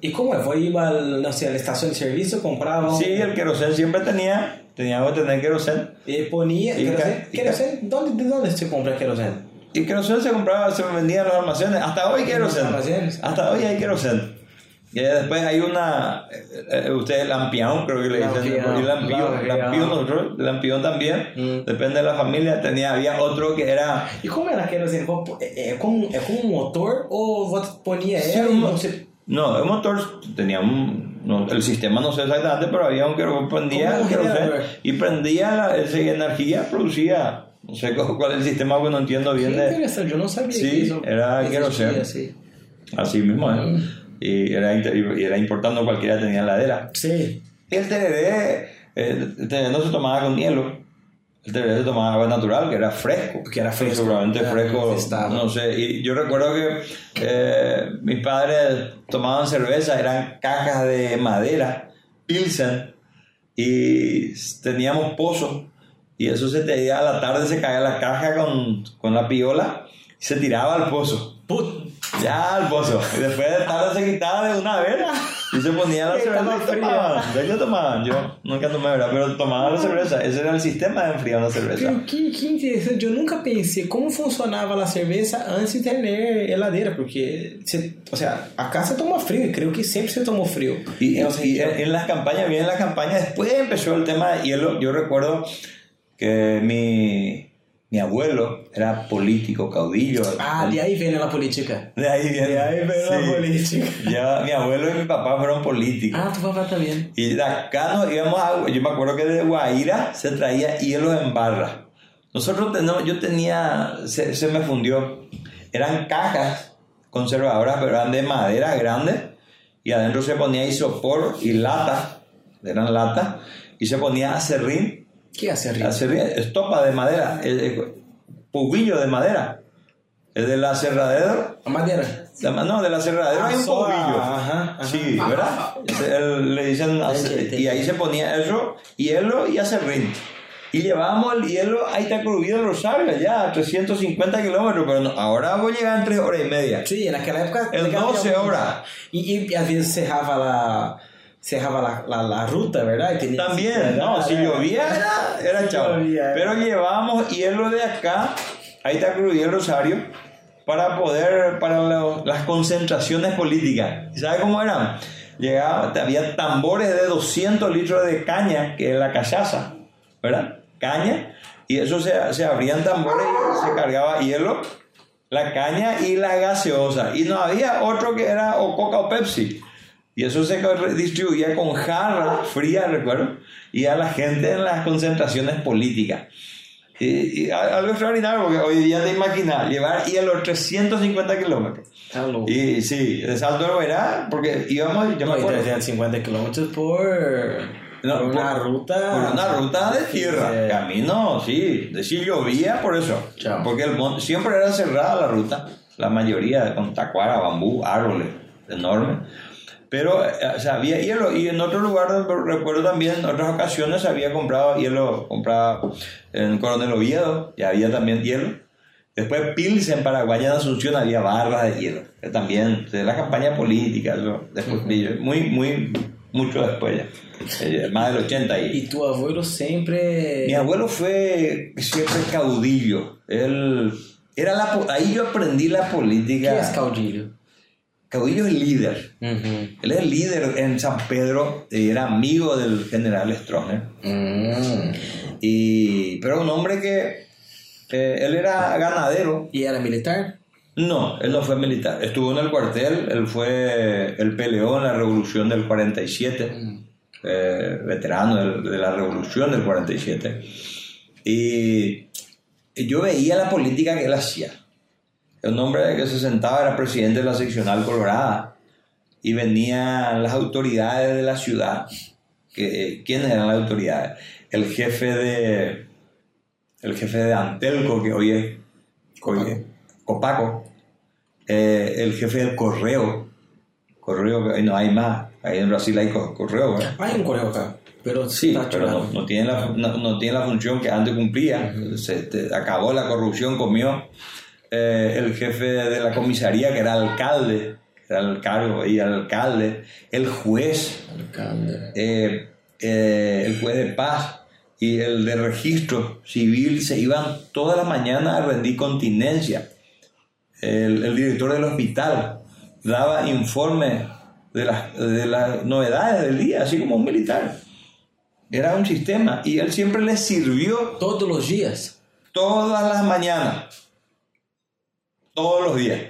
¿Y cómo fue? Iba al, no sé, a la estación de servicio, compraba. Sí, el queroseno siempre tenía, teníamos que tener queroseno. Y ponía. Y queroseno. ca- y queroseno, ¿Dónde, ¿De dónde se compra queroseno? Y queroseno se compraba, se vendía en los almacenes. Hasta hoy queroseno. Hasta hoy hay queroseno. Y después hay una, eh, eh, ustedes lampión, creo que le dicen, Lampión, y lampión, lampión. nosotros, lampión también, Mm. depende de la familia, tenía, había otro que era, E como era queroseno? Como- É, é como, é como um motor ou você ponia Sí, e un- você... no, el motor tenía un, no, el sistema no sé exactamente, pero había un que prendía, un queroseno, generador. y prendía la, esa energía, producía, no sé cu- cuál es el sistema, porque no entiendo bien Que de, interessante, eu não sabia Sí, que isso era queroseno. assim. así mismo, ¿eh? Mm. Y, era, y era importando cualquiera tenía heladera. Sim. Y el tereré, eh, el tereré no se tomaba con hielo. El tereré se tomaba agua natural, que era fresco. Que era fresco. Seguramente fresco. No sé. Y yo recuerdo que eh, mis padres tomaban cerveza, eran cajas de madera, Pilsen, y teníamos pozo. Y eso se te a la tarde se caía la caja con, con la piola y se tiraba al pozo. Put... Ya al pozo. Y después de tarde se quitaba de una vez y se ponía la cerveza fría. Ellos tomaban, yo nunca tomé, ¿verdad? Pero tomaban la cerveza. Ese era el sistema de enfriar la cerveza. Pero que, que interessante, eu nunca pensei como funcionava a cerveja antes de ter heladeira, porque, você, o sea, acá se toma frío y creo que siempre se tomó frío. Y, y en, en las campañas, bien en las campañas, después empezó el tema de hielo. Yo recuerdo que mi, mi abuelo era político, caudillo. Ah, de ahí viene la política. De ahí viene. De ahí viene la política. Ya, mi abuelo y mi papá fueron políticos. Ah, tu papá también. Y de acá nos íbamos a... Yo me acuerdo que de Guaira se traía hielo en barra. Nosotros tenemos... Yo tenía... Se, se me fundió. Eran cajas conservadoras, pero eran de madera grande. Y adentro se ponía isopor y lata. Eran latas. Y se ponía acerrín. ¿Qué hace arriba? Acerrín, estopa de madera. Pugillo de madera. El del aserradero A madeira. la mano de la cerradera Ah, hay un soa, poquillo. ajá, ajá. Sí, ¿verdad? Ese, el- le dicen, Ente, y ahí se ponía eso, hielo y acerrín. Y llevábamos el hielo ahí está crujido en Rosario, ya a 350 kilómetros, pero no, ahora voy a llegar en 3 horas y media. Sí, naquela época... En legal, 12 legal. horas. E, e às vezes cerrava la, cerrava la, la, la ruta, ¿verdad? También, no, si llovía era, era llovía, Pero llevábamos hielo de acá, ahí está crujido en Rosario, para poder, para lo- las concentraciones políticas. ¿Sabe cómo eran? Llegaba, había tambores de 200 litros de caña, que es la cachaza, ¿verdad? Caña, y eso se, se abrían tambores y se cargaba hielo, la caña y la gaseosa. Y no había otro que era o Coca o Pepsi. Y eso se distribuía con jarra fría, recuerdo, y a la gente en las concentraciones políticas. Y, y a- algo extraordinario, porque hoy día te imaginas llevar hielo 350 kilómetros. Louco. Y sí, de Salto de Verá, porque íbamos, yo me y acuerdo, 350 kilómetros por, No, por una por- ruta... por una ruta de tierra, Sí. camino, sí, de si llovía por eso, Chao. porque el monte siempre era cerrada la ruta, la mayoría con tacuara, bambú, árboles enormes, pero eh, o sea, había hielo y en otro lugar recuerdo también en otras ocasiones había comprado hielo, compraba en Coronel Oviedo y había también hielo. Después Pilsen, Paraguay, en Asunción había barras de hielo, también de la campaña política, eso, después, muy, muy, mucho después ya, eh, más del 80 y, E tu abuelo sempre... mi abuelo fue siempre caudillo. Él era la, ahí yo aprendí la política. é caudilho? Caudillo es líder. Él es líder en San Pedro, y era amigo del general Stroessner. Hum. Y, pero un hombre que eh, él era ganadero. E era militar? No, él no fue militar. Estuvo en el cuartel, él fue, él peleó en la revolución del 47. eh, veterano del- de, la revolución del 47. Y yo veía la política que él hacía. Un hombre que se sentaba era presidente de la seccional colorada y venían las autoridades de la ciudad. Que, ¿Quiénes eran las autoridades? El jefe de el jefe de Antelco, que hoy es Copaco, eh, el jefe del correo, correo que hoy no hay más, ahí en Brasil hay co- correo, ¿verdad? Hay um correio acá, pero Sí, pero no, no tiene la, no, no tiene la función que antes cumplía. Se te- acabó la corrupción, comió. Eh, el jefe de la comisaría, que era alcalde, que era el cargo, y el alcalde, el juez, Alcalde. eh, eh, el juez de paz y el de registro civil se iban toda la mañana a rendir continencia. El, el director del hospital daba informes de las, de las novedades del día, así como un militar. Era un sistema y él siempre le sirvió Todos os dias? todas las mañanas, todos los días.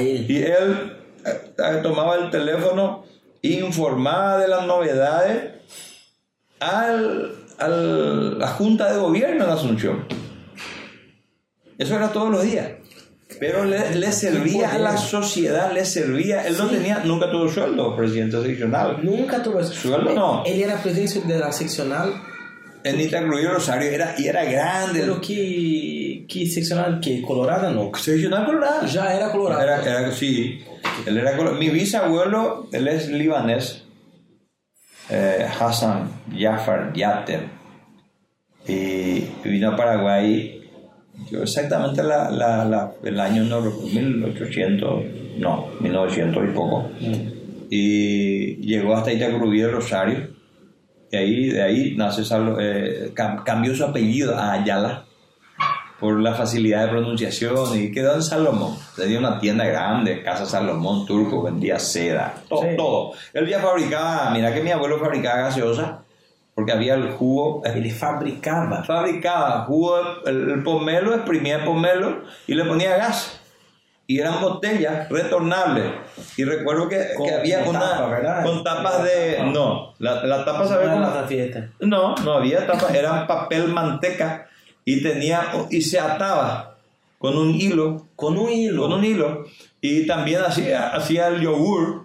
Y él eh, eh, tomaba el teléfono, informaba de las novedades al, a la Junta de Gobierno de Asunción. Eso era todos los días. Pero le, le servía a la sociedad, le servía. Él no tenía, nunca tuvo sueldo, presidente seccional. Nunca tuvo isso. Sueldo no. Ele era presidente da seccional, En Itacruí Rosario era, y era grande. pero que, que seccional que Colorado não. Seccional Colorado. Já era Colorado. Era, era- sí, él era mi bisabuelo, él es libanés, eh, Hassan Jafar Yater, y vino a Paraguay, yo exactamente la, la- la- el año no recuerdo, 1800, no, 1900 y poco. Y llegó hasta Itacurubí del Rosario. Y ahí, de ahí nace Salo- eh, cam- cambió su apellido a Ayala por la facilidad de pronunciación y quedó en Salomón. Tenía una tienda grande, Casa Salomón Turco, vendía seda, todo, Sí. todo. Él ya fabricaba, mira que mi abuelo fabricaba gaseosa, porque había el jugo, Ele fabricava. fabricaba jugo, el, el pomelo, exprimía el pomelo y le ponía gas. Y eran botellas retornables. Y recuerdo que, Con- que había con una. tapa, ¿verdad? Con tapas de. No, la, la tapa, da fiesta. No, no había tapa, era papel manteca y tenía y se ataba con un hilo, Com um hilo. con un hilo y también hacía hacía el yogur,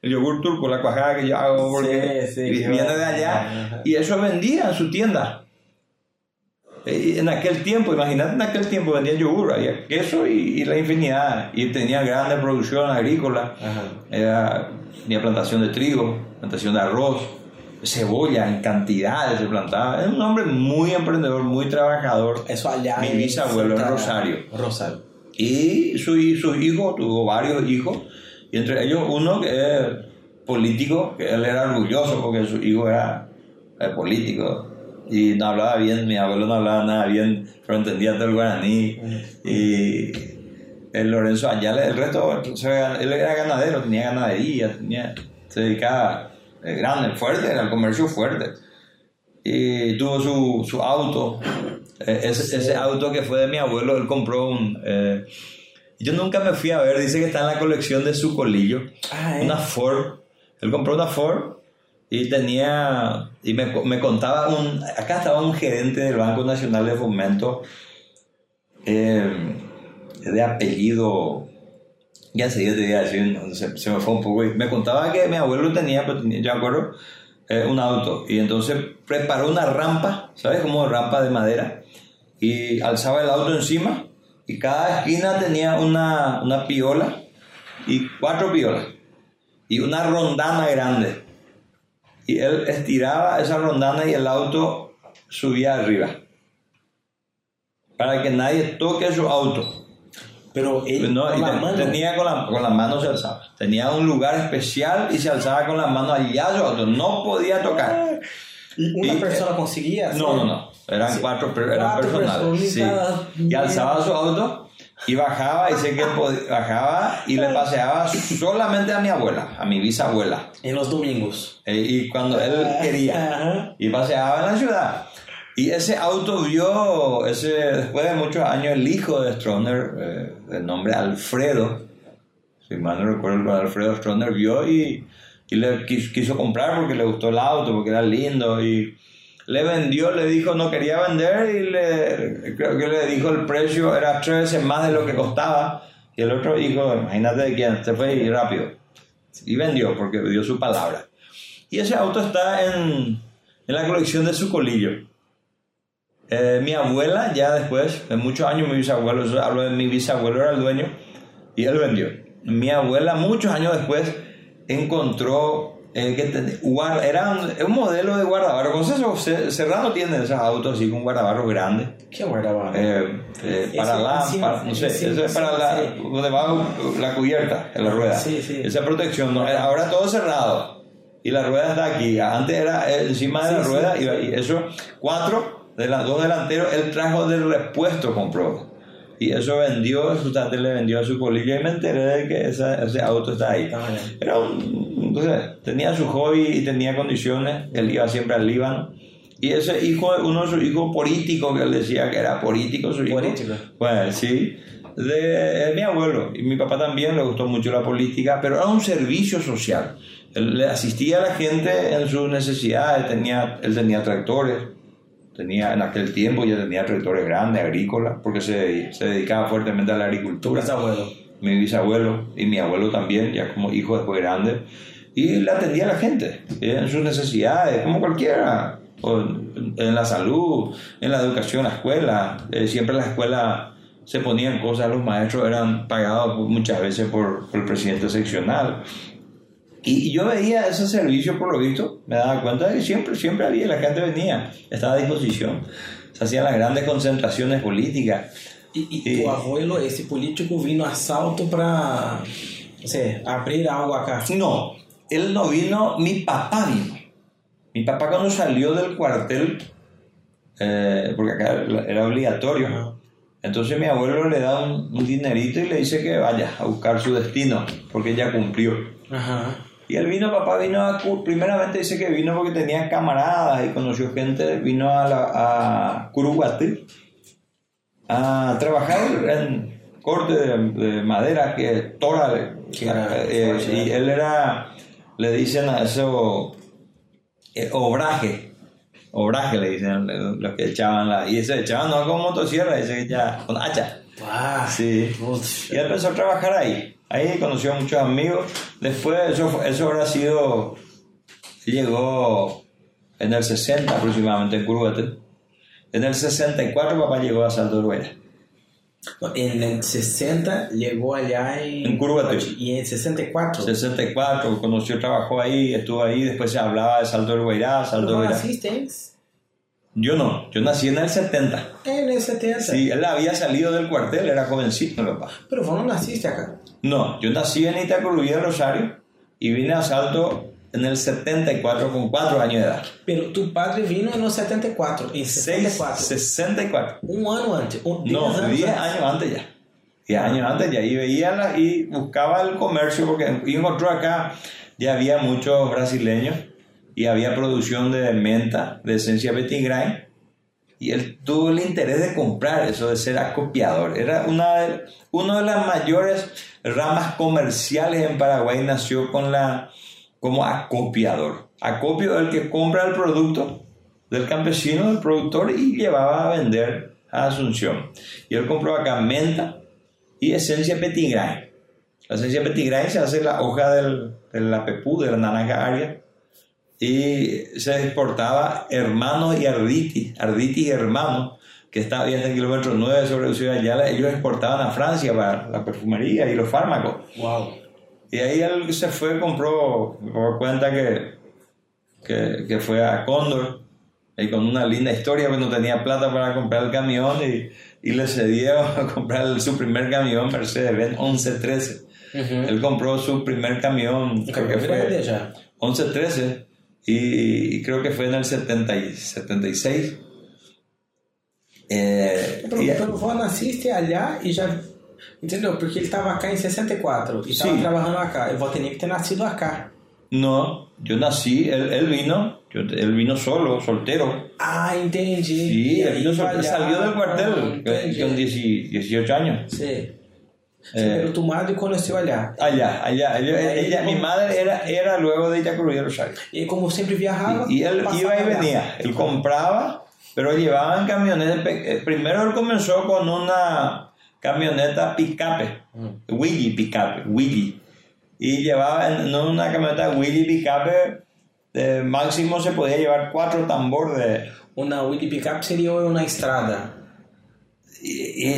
el yogur turco, la cuajada que yo hago porque Sí, sí, viene de allá y eso vendía en su tienda. Eh, En aquel tiempo, imagínate en aquel tiempo vendía yogur, había queso y, y la infinidad y tenía grande producción agrícola. Ajá. Era, tenía plantación de trigo, plantación de arroz, cebolla en cantidades se plantaba. Era un hombre muy emprendedor, muy trabajador. Eso allá Mi bisabuelo en Rosario. Rosario. Y su, y sus hijos, tuvo varios hijos, y entre ellos uno que es político, que él era orgulloso porque su hijo era, era político. Y no hablaba bien, mi abuelo no hablaba nada bien, pero entendía todo el guaraní. Y el Lorenzo Ayala, el resto, él era ganadero, tenía ganadería, tenía, se dedicaba eh, grande, fuerte, era el comercio fuerte. Y tuvo su, su auto, eh, ese, ese auto que fue de mi abuelo, él compró un... eh, yo nunca me fui a ver, dice que está en la colección de su colillo, Ah, ¿eh? una Ford. Él compró una Ford y tenía, y me, me contaba, un, acá estaba un gerente del Banco Nacional de Fomento, eh, de apellido, ya sé, yo te se, se me fue un poco, y me contaba que mi abuelo tenía, pues, tenía, acuerdo, eh, un auto, y entonces preparó una rampa, ¿sabes? Como rampa de madera, y alzaba el auto encima, y cada esquina tenía una, una piola, y cuatro piolas, y una rondana grande. Y él estiraba esa rondana y el auto subía arriba. Para que nadie toque su auto. Pero ele, No, com y a te- mano, tenía con la, con la mano se alzaba. Tenía un lugar especial y se alzaba con la mano allá su auto. No podía tocar. e uma e- pessoa conseguia? No, no, no. Eran Sí. cuatro, eran Cuatro personales. personas sí. Y alzaba su auto y bajaba y sé que bajaba y le paseaba solamente a mi abuela, a mi bisabuela. Em los domingos. Eh, y cuando él quería. Ajá. Y paseaba en la ciudad. Y ese auto vio, ese, después de muchos años, el hijo de Stroner, eh, de nombre Alfredo, si mal no recuerdo, Alfredo Stroner vio y, y le quiso, quiso comprar porque le gustó el auto, porque era lindo. Y le vendió, le dijo no quería vender y le, creo que le dijo el precio era tres veces más de lo que costaba. Y el otro hijo, imagínate de quién, se fue y rápido. Y vendió porque dio su palabra. Y ese auto está en, en la colección de su colillo. Eh, mi abuela, ya después, de muchos años, mi bisabuelo, hablo de mi bisabuelo, era el dueño y él vendió. Mi abuela, muchos años después, encontró eh, que ten- guar- era un, un modelo de guardabarro. ¿Cómo se eso? Se- Serrano tiene esos autos así con guardabarros grandes. Que guardava? Eh, eh, para la, para- no sé, sí, eso es sí, para la, sí. donde va la cubierta, en la rueda. Sí, sí. Esa protección, ¿no? Eh, ahora todo cerrado y la rueda está aquí. Antes era eh, encima de Sí, la sí, rueda sí. y, y eso, cuatro, de las dos delanteros, él trajo del repuesto, compró. Y eso vendió, justamente le vendió a su colillo y me enteré de que esa- ese auto está ahí. Era un, entonces, tenía su hobby y tenía condiciones. Él iba siempre al Líbano. Y ese hijo, uno de sus hijos políticos, que él decía que era político, su hijo. Político. Bueno, sí. De, mi abuelo. Y mi papá también le gustó mucho la política, pero era un servicio social. Él le asistía a la gente en sus necesidades. Tenía, él tenía tractores. Tenía, en aquel tiempo ya tenía tractores grandes, agrícolas, porque se, se dedicaba fuertemente a la Tu agricultura. Bisabuelo. mi bisabuelo y mi abuelo también, ya como hijo después grande, y le atendía a la gente en sus necesidades, como cualquiera, o en la salud, en la educación, la escuela, eh, siempre en la escuela se ponían cosas, los maestros eran pagados muchas veces por, por el presidente seccional. Y yo veía ese servicio, por lo visto, me daba cuenta de que siempre, siempre había, la gente venía, estaba a disposición. Se hacían las grandes concentraciones políticas. E, e E- o abuelo, esse político, vindo assalto para Sí, abrir algo acá. No, él no vino, mi papá vino. Mi papá cuando salió del cuartel, eh, porque acá era obligatorio, entonces mi abuelo le da un, un dinerito y le dice que vaya a buscar su destino, porque ya cumplió. Ajá. Y él vino, papá vino a, primeramente dice que vino porque tenía camaradas y conoció gente, vino a, la, a Curuguaté a trabajar en corte de, de madera, que tora, Que eh, fuerte, y ¿eh? él era, le dicen a eso, eh, obraje, obraje le dicen eh, los que echaban la, y se echaban no con motosierra, dice que ya, con hacha. Ah, Sí. Y él empezó a trabajar ahí. Ahí conoció a muchos amigos. Después, eso, eso habrá sido. Llegó en el 60 aproximadamente en Curuguaté. En el 64, papá llegó a Salto Huella. En el 60 llegó allá en... En Curuguaté. Y en 64. 64, conoció, trabajó ahí, estuvo ahí. Después se hablaba de Salto Huella, Salto ¿Pero del no. Yo no, yo nací en el 70. en el 70? Sí, él había salido del cuartel, era jovencito, mi papá. Pero vos no naciste acá. No, yo nací en Itacurubí de Rosario y vine a Salto en el 74 con 4 años de edad. Pero tu padre vino en los 74. En 6, 64. 64. Un año antes. Un, No, 10 años 10 antes. años antes ya. 10 años antes ya. Y veía la, y buscaba el comercio porque y encontró acá, ya había muchos brasileños y había producción de menta, de esencia Betty. Y él tuvo el interés de comprar eso, de ser acopiador. Era una de, una de las mayores ramas comerciales en Paraguay, nació con la, como acopiador. Acopio el que compra el producto del campesino, del productor, y llevaba a vender a Asunción. Y él compró acá menta y esencia Petit Grain. La esencia Petit Grain se hace la hoja del, de la pepú, de la naranja aria, y se exportaba hermanos y arditi, arditi y hermanos, que estaba bien en el kilómetro 9 sobre Ciudad Ayala, ellos exportaban a Francia para la perfumería y los fármacos. Wow. Y ahí él se fue, compró, me doy cuenta que, que, que fue a Cóndor, y con una linda historia, pues no tenía plata para comprar el camión y, y le cedió a comprar su primer camión, Mercedes-Benz 1113. Él compró su primer camión, creo que fue ya. 1113, y, y creo que fue en el 70 y 76. Eh, Pero, y- pero vos naciste allá y ya. Entendeu? Porque ele estava acá em 64 e estava Sim. trabalhando acá. Eu vou ter que ter nascido acá. no, yo nací, él, él vino, yo- él vino solo, soltero. Ah, entendi. Sí, E él aí vino solo, allá- salió del cuartel entendi. con 10 18 años. Sim. Eh, Pero tu madre conheceu allá. allá, allá, ella- Ahí, ella- mi ¿cómo? madre era, era luego de Itacurú de Rosario. E como sempre viajava. Y allá. venía, él compraba, pero llevaba en camionetas. pe- eh, Primero él comenzó con una camioneta picape, Willy picape, Willy. Y llevaba en, una camioneta Willy picape, eh, máximo se podía llevar cuatro tambor de... Uma Willy Pickup seria uma estrada.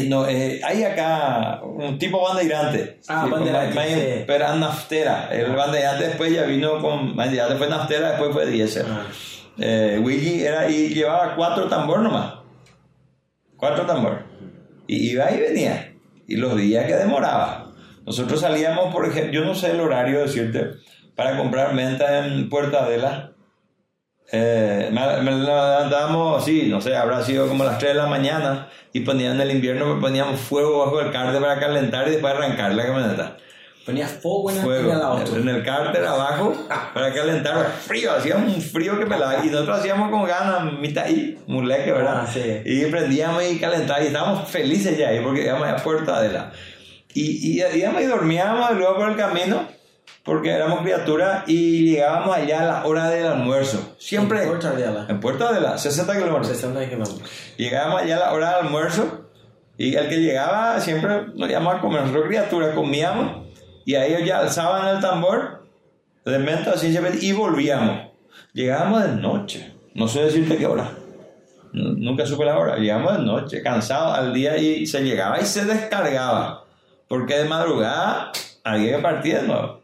No, eh, hay acá un tipo bandeirante. Ah, Sí, bandeirante, sí. Pero era naftera. El bandeirante después ya vino con. Bandeirante fue naftera, después fue diésel. Ah. Eh, Willy era y llevaba cuatro tambor nomás. Cuatro tambor. Y iba y venía. Y los días que demoraba. Nosotros salíamos, por ejemplo, yo no sé el horario decirte, para comprar menta en Puerta Adela. Eh, me, me levantábamos, sí, no sé, habrá sido como las 3 de la mañana y ponían en el invierno, poníamos fuego bajo el cárter para calentar y después arrancar la camioneta. Ponía fogo na, Fuego auto. en el cárter abajo para calentar frío, hacía un frío que pelaba y nosotros hacíamos con ganas, mitad ahí, muleque, ¿verdad? Ah, sí. Y prendíamos y calentábamos y estábamos felices ya ahí porque íbamos a Puerta de la. Y, y íbamos y dormíamos y luego por el camino porque éramos criaturas y llegábamos allá a la hora del almuerzo. Siempre En Puerta Adela. en Puerta de la, 60 kilómetros. 60 kilómetros. Llegábamos allá a la hora del almuerzo y el que llegaba siempre nos llamaba a comer. Nosotros criaturas comíamos y a ellos ya alzaban el tambor de menta así y volvíamos. Llegábamos de noche, no sé decirte qué hora. Nu- Nunca supe la hora. Llegamos de noche, cansados al día y se llegaba y se descargaba. Porque de madrugada había que partir de nuevo.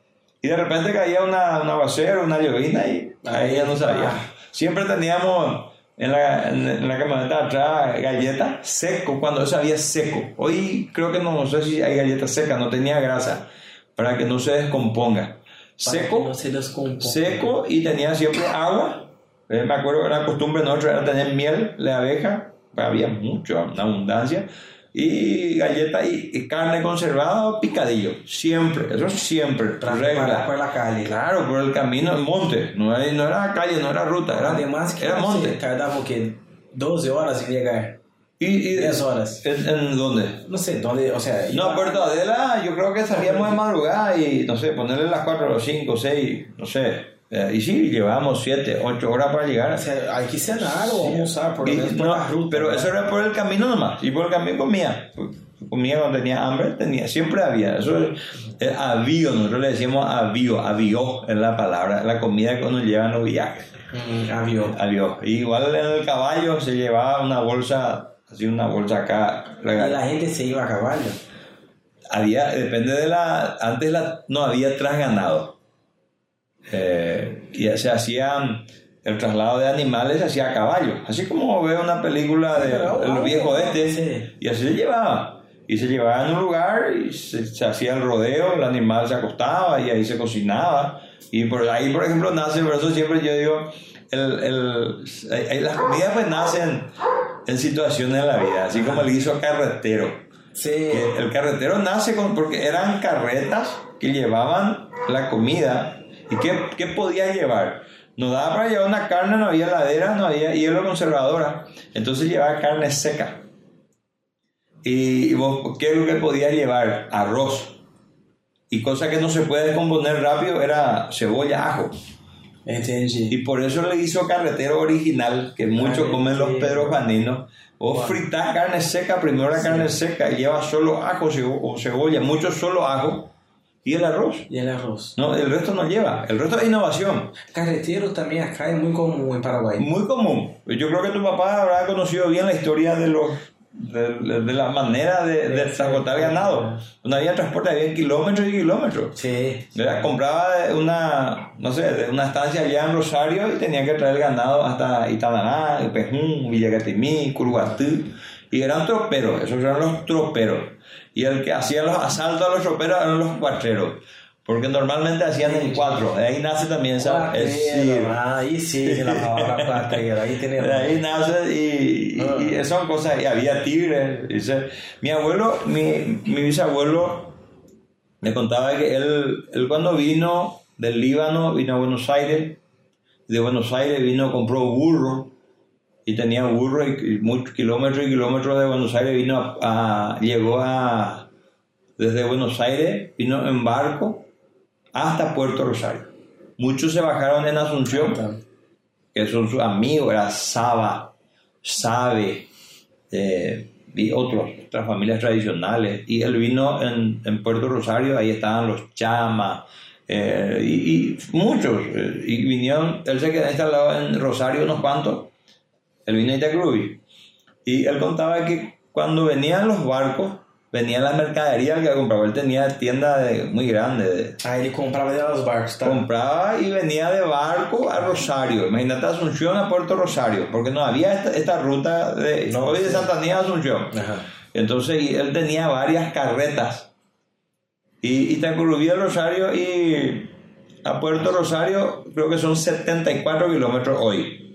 Y de repente caía una, un aguacero, una llovina y ahí ya no sabía. Siempre teníamos en la, en, la camioneta atrás galletas seco, cuando eso había seco. Hoy creo que no, no sé si hay galletas secas, no tenía grasa. para que no se descomponga. Seco, que no se descomponga. seco y tenía siempre agua. Eh, me acuerdo que la costumbre nuestra era tener miel de abeja, había mucho, una abundancia, y galleta y, y carne conservada o picadillo, siempre, eso siempre, Para, regla. por la calle. Claro, por el camino, el monte, no era, no era calle, no era ruta, era, Además que era monte. tardaba o quê? 12 horas en llegar. ¿Y, y 10 horas. ¿En, en dónde? No sé, dónde, o sea... No, Puerto Adela, yo creo que salíamos de madrugada y, no sé, ponerle las 4 o 5, 6, no sé. Eh, y sí, llevábamos 7, 8 horas para llegar. O sea, hay que cenar o almoçar, por lo Y por no, la ruta. pero ¿no? eso era por el camino nomás. Y por el camino comía. Comía cuando tenía hambre, tenía, siempre había. Eso es eh, avío, nosotros le decimos avío, avío es la palabra, la comida que uno lleva en los viajes. Mm. Avío. Y igual en el caballo se llevaba una bolsa, así una bolsa acá. Y la gente se iba a caballo. había, depende de la, antes la, no había trasganado. Eh, y se hacían, el traslado de animales se hacía a caballo, así como ve una película de el ah, viejo oeste, sí. y así se llevaba. Y se llevaba en un lugar y se, se hacía el rodeo, el animal se acostaba y ahí se cocinaba. Y por ahí, por ejemplo, nace, por eso siempre yo digo, el, el, las comidas pues nacen en situaciones de la vida, así como el guiso carretero. Sí. Que el carretero nace con, porque eran carretas que llevaban la comida. ¿Y qué, qué podía llevar? No daba para llevar una carne, no había heladera, no había hielo conservadora. Entonces llevaba carne seca. ¿Y vos qué es lo que podía llevar? Arroz. Y cosa que no se puede descomponer rápido era cebolla, ajo. Entendi. Y por eso le hizo carretero original, que muchos comen los Carretero. Pedro Juaninos. Vos Wow. fritás carne seca, primero la carne seca, y lleva solo ajo o cebolla, mucho solo ajo, y el arroz. E el arroz. No, el resto no lleva, el resto es innovación. Carretero también acá es muy común en Paraguay. Muy común. Yo creo que tu papá habrá conocido bien la historia de los de, de- la manera de, de transportar ganado. No había transporte, había kilómetros y kilómetros. Sí. ¿verdad? Compraba una, no sé, de una estancia allá en Rosario y tenía que traer el ganado hasta Itananá, Pejún, Villagatimí, Curuguatú. Y eran troperos, esos eran los troperos. Y el que hacía los asaltos a los troperos eran los cuatreros. Porque normalmente hacían en cuatro. De ahí nace también esa... es- sí. Ah, ahí sí, la palabra cuatrero. Ahí tenemos. de ahí nace y, y- y son cosas, y había tigres. dice. Mi abuelo, mi, mi bisabuelo, me contaba que él, él cuando vino del Líbano, vino a Buenos Aires, de Buenos Aires vino, compró burro, y tenía burro y, muchos kilómetros y kilómetros de Buenos Aires, vino a, a- llegó a, desde Buenos Aires, vino en barco hasta Puerto Rosario. Muchos se bajaron en Asunción que son sus amigos, era Saba, Sabe, eh, y otros, otras familias tradicionales. Y él vino en, en Puerto Rosario, ahí estaban los Chamas, eh, y, y muchos. eh, y vinieron, él se quedó instalado en Rosario unos cuantos, él vino a Itacrubi. Y él contaba que cuando venían los barcos, venían las mercaderías que compraba. Él tenía tienda de- muy grande de, Ah, ele comprava de los barcos, tá? compraba y venía de barco a Rosario. Imagínate Asunción a Puerto Rosario, porque no había esta, esta ruta de, No, hoy de sí. Santanía a Asunción. Ajá. Entonces él tenía varias carretas. Y, y a Rosario y a Puerto Rosario creo que son 74 kilómetros hoy.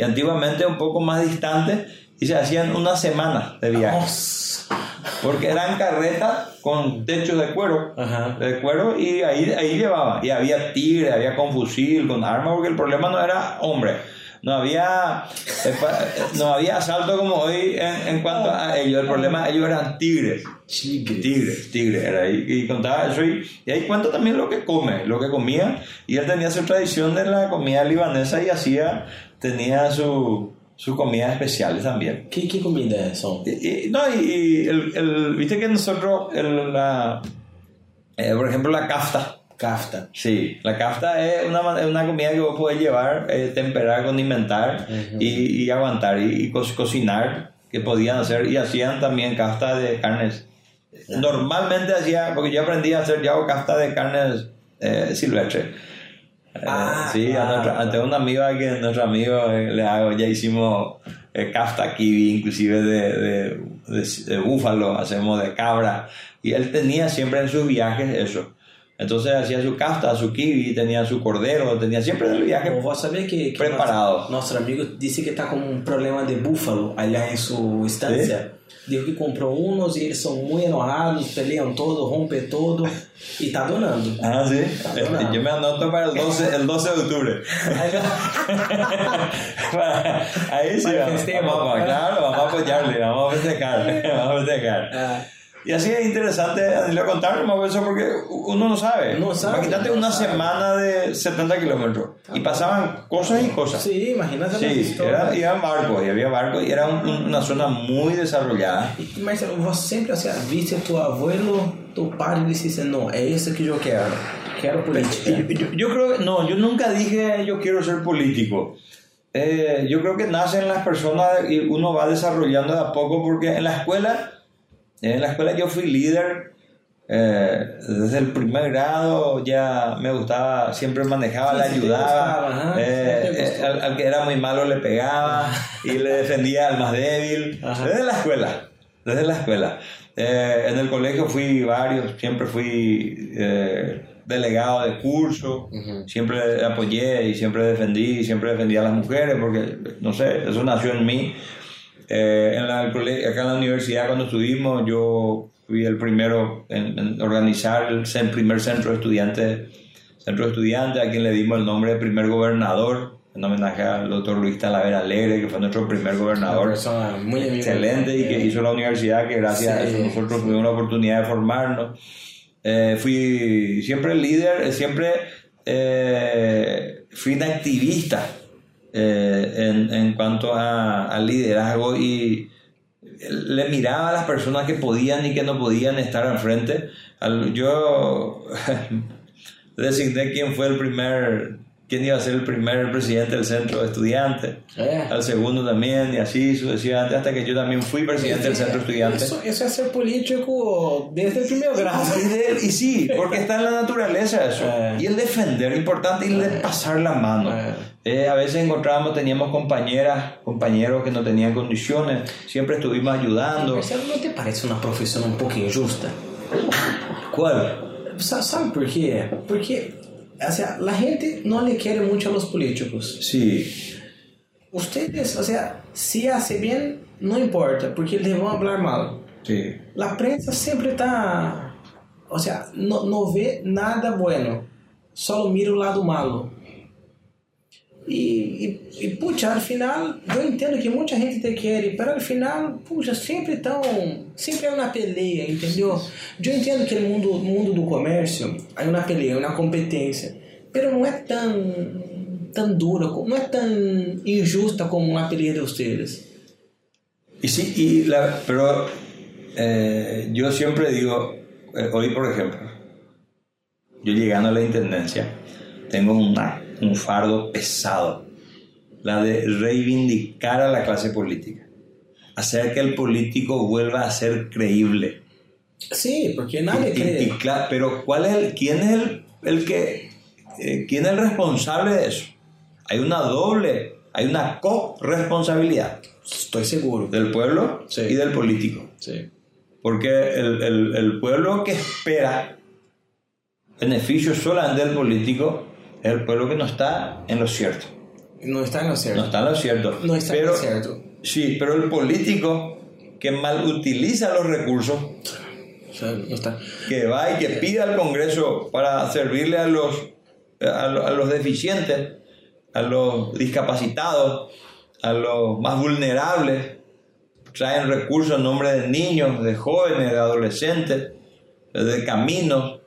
Y antiguamente un poco más distante y se hacían una semana de viaje. Nossa. Porque eran carretas con techos de cuero Ajá. de cuero y ahí, ahí llevaba. Y había tigre, había con fusil, con arma, porque el problema no era hombre. No había, eh, eh, no había asalto como hoy en, en cuanto a ellos. El problema, ellos eran tigres. Tigre. Tigres, tigres, era ahí. Y contaba eso. Y, y ahí cuenta también lo que come, lo que comía. Y él tenía su tradición de la comida libanesa y hacía, tenía su, sus comidas especiales también. Que, que comida são? Y, y- no, y, y el, el- viste que nosotros, el- la, eh, por ejemplo, la kafta. Kafta. Sí, la kafta es una, es una comida que vos podés llevar, eh, temperar, condimentar y, y aguantar y, y co- cocinar, que podían hacer y hacían también kafta de carnes. Normalmente hacía, porque yo aprendí a hacer, yo hago kafta de carnes eh, silvestres. Eh, Ah, sí, a nuestra- a- tengo un amigo a que nuestro amigo eh, le hago, ya hicimos eh, kafta kiwi, inclusive de, de, de- de búfalo, hacemos de cabra. Y él tenía siempre en sus viajes eso. Entonces hacía su casta, su kiwi, tenía su cordero, tenía siempre el viaje Bom, vos sabia que, que preparado. Nosso amigo disse que está com um problema de búfalo allá sua estância. Digo que comprou uns e eles são muito enojados, peleiam todo, rompem todo e tá donando. Ah, sí. Está Este, donando. yo me anoto para el 12, el 12 de octubre. Aí já- Ahí sí, Para vamos, festejo. vamos, vamos, claro, vamos a apoyarle, vamos a festejar, vamos a festejar. Ah, Y así es interesante Danilo, contarnos eso porque uno no sabe. No sabe, Imagínate no una sabe. semana de 70 kilómetros y pasaban cosas y cosas. sim, imagina essa Sí, era, iban barcos, y había barcos y era un- una zona muy desarrollada. E, Marcelo, você sempre assim, viste tu abuelo, tu pai disse assim, não, é isso que eu quero. Quero política. Yo, yo- yo creo que no, yo nunca dije yo quiero ser político. Eh, yo creo que nacen las personas y uno va desarrollando de a poco porque en la escuela, en la escuela yo fui líder. eh, desde el primer grado ya me gustaba, siempre manejaba, Sí, le sí ayudaba. gustaba, eh, eh, al, al que era muy malo le pegaba y le defendía al más débil. Ajá. Desde la escuela, desde la escuela. En el colegio fui varios, siempre fui delegado de curso, siempre apoyé y siempre defendí, siempre defendí a las mujeres porque, no sé, eso nació en mí. Eh, en la, acá en la universidad cuando estuvimos, yo fui el primero en, en organizar el, primer centro de estudiantes, centro de estudiantes, a quien le dimos el nombre de primer gobernador, en homenaje al doctor Luis Talavera Alegre, que fue nuestro primer gobernador amiga. excelente y que hizo la universidad, que gracias a eso nosotros tuvimos la oportunidad de formarnos. Eh, fui siempre líder, eh, siempre eh, fui un activista eh, en, en cuanto al liderazgo y le miraba a las personas que podían y que no podían estar al frente. Al- yo designé quién fue el primer, quién iba a ser el primer presidente del centro de estudiantes al segundo también y así sucesivamente hasta que yo también fui presidente del centro estudiante. Isso, isso é ser político desde o primeiro grado. Y, de- y sí, porque está en la naturaleza eso. Eh. Y el defender, importante, y el de pasar la mano. Eh. Eh, a veces encontrábamos, teníamos compañeras, compañeros que no tenían condiciones, siempre estuvimos ayudando. Não te parece uma profissão um pouco injusta? ¿Cuál? Sa- Sabe por quê? Porque o sea, a gente não lhe quer muito a los políticos. Sí, Ustedes, o sea, se hace bien, não importa, porque eles vão falar mal. sí. La prensa sempre está, o sea, no, no vê nada bueno, só mira o lado malo. E, e, e puxa, al final, eu entendo que muita gente te quer, mas al final, puxa, sempre tão, sempre é uma peleia, entendeu? Eu entendo que no mundo, no mundo do comércio, há uma peleia, uma competência, mas não é tão, tão dura, não é tão injusta como uma peleia de vocês. Y sí, y la, pero eh, yo siempre digo, eh, por ejemplo, yo llegando a la intendencia, tengo una, un fardo pesado, la de reivindicar a la clase política, hacer que el político vuelva a ser creíble. Sim, porque Y- y- cree. y pero ¿cuál es el, quién es el, el que, eh, quién es el responsable de eso? Hay una doble, hay una co-responsabilidad Estou seguro. del pueblo Sí. y del político. Sim. Porque el, el- el pueblo que espera beneficios solamente del político el pueblo que no está en lo cierto. Não está no No certo. está en lo cierto. Não está pero, no certo. Sí, pero el político que mal utiliza los recursos, O sea, não está. que va y que pide al Congreso para servirle a los, a, lo- a los deficientes, a los discapacitados, a los más vulnerables, traen recursos en nombre de niños, de jóvenes, de adolescentes, de caminos,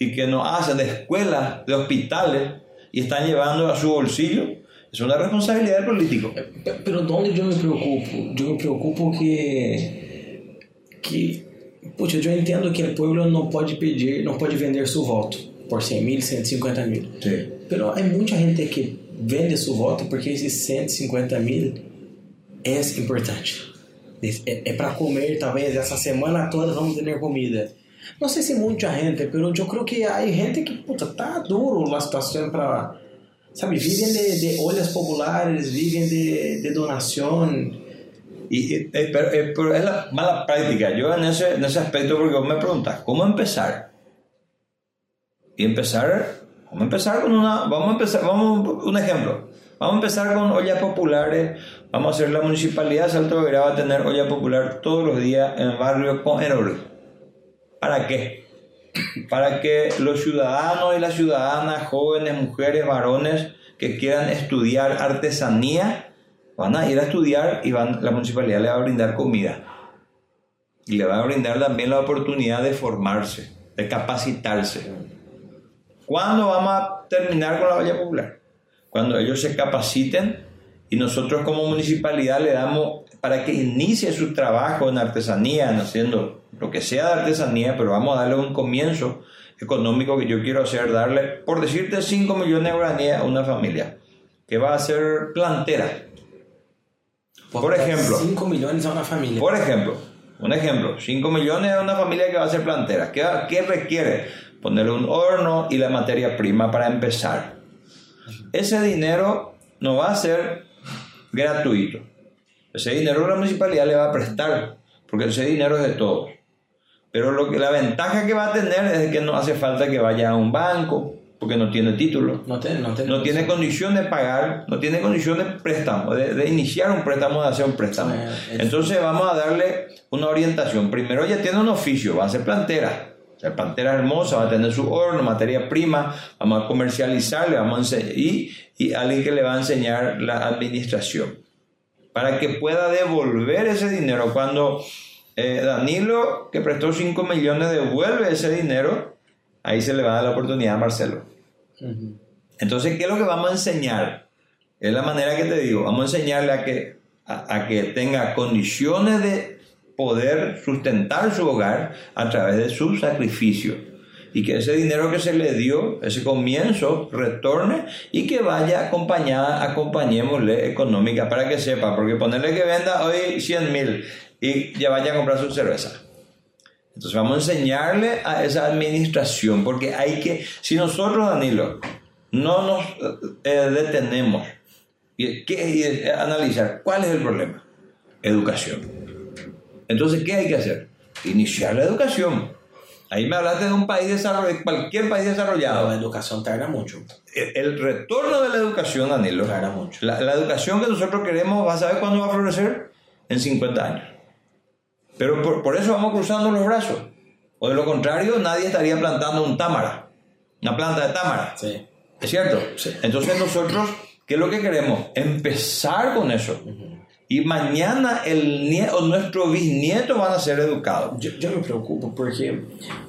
y que nos hacen de escuelas, de hospitales, y están llevando a su bolsillo, es una responsabilidad del político. P- Pero onde eu me preocupo? Eu me preocupo que. que. Puxa, eu entendo que o povo não pode pedir, não pode vender seu voto por 100 mil, 150 mil. Sí. Pero há muita gente que vende seu voto porque esses 150 mil é importante. É, é para comer, talvez essa semana toda vamos ter comida. Não sei se muita gente, pero eu creio que há gente que puta, tá duro a situação para. Sabe, vivem de, de populares, vivem de, donação. Y, eh, pero, eh, pero es la mala práctica. Yo en ese, en ese aspecto, porque vos me preguntas, ¿cómo empezar? y empezar, vamos a empezar con una, vamos a empezar, vamos, un ejemplo, vamos a empezar con ollas populares, vamos a hacer la municipalidad Salto de va a tener olla popular todos los días en el barrio con error. ¿Para qué? Para que los ciudadanos y las ciudadanas, jóvenes, mujeres, varones que quieran estudiar artesanía, van a ir a estudiar y van, la municipalidad le va a brindar comida. Y le va a brindar también la oportunidad de formarse, de capacitarse. ¿Cuándo vamos a terminar con la olla popular? Cuando ellos se capaciten y nosotros como municipalidad le damos para que inicie su trabajo en artesanía, haciendo lo que sea de artesanía, pero vamos a darle un comienzo económico que yo quiero hacer, darle, por decirte, 5 millones de guaraníes a una familia que va a ser plantera. Por ejemplo. 5 millones a una familia. Por ejemplo, un ejemplo, 5 millones a una familia que va a ser plantera. ¿Qué, ¿Qué requiere? Ponerle un horno y la materia prima para empezar. Ese dinero no va a ser gratuito. Ese dinero la municipalidad le va a prestar, porque ese dinero es de todos. Pero lo que, la ventaja que va a tener es que no hace falta que vaya a un banco, porque no tiene título. No, tiene, no, no tiene condición de pagar, no tiene condición de préstamo, de, iniciar un préstamo, de hacer un préstamo. Entonces vamos a darle una orientación. Primero ya tiene un oficio, va a ser plantera. La plantera hermosa va a tener su horno, materia prima, vamos a comercializarle, vamos a enseñar, y, y alguien que le va a enseñar la administración. Para que pueda devolver ese dinero cuando eh, Danilo, que prestó 5 millones, devuelve ese dinero, ahí se le va a dar la oportunidad a Marcelo. Entonces, ¿qué es lo que vamos a enseñar? Es la manera que te digo, vamos a enseñarle a que, a, que tenga condiciones de poder sustentar su hogar a través de su sacrificio. Y que ese dinero que se le dio, ese comienzo, retorne y que vaya acompañada, acompañémosle económica. Para que sepa, porque ponerle que venda hoy 100 mil y ya vaya a comprar su cerveza. Entonces vamos a enseñarle a esa administración, porque hay que, si nosotros, Danilo, no nos eh, detenemos y, que, analizar cuál es el problema, educación. Entonces, ¿qué hay que hacer? Iniciar la educación. Ahí me hablaste de un país desarrollado, cualquier país desarrollado. La educación tarda mucho. El, retorno de la educación, Danilo. Tarda mucho. La, la, educación que nosotros queremos, ¿vas a saber cuándo va a florecer? En 50 años. Pero por, eso vamos cruzando los brazos. O de lo contrario, nadie estaría plantando un támara, una planta de támara. Sí. ¿Es cierto? Sí. Entonces nosotros, ¿qué es lo que queremos? Empezar con eso. Y mañana el nieto, nuestro bisnieto van a ser educados. Yo, me preocupo porque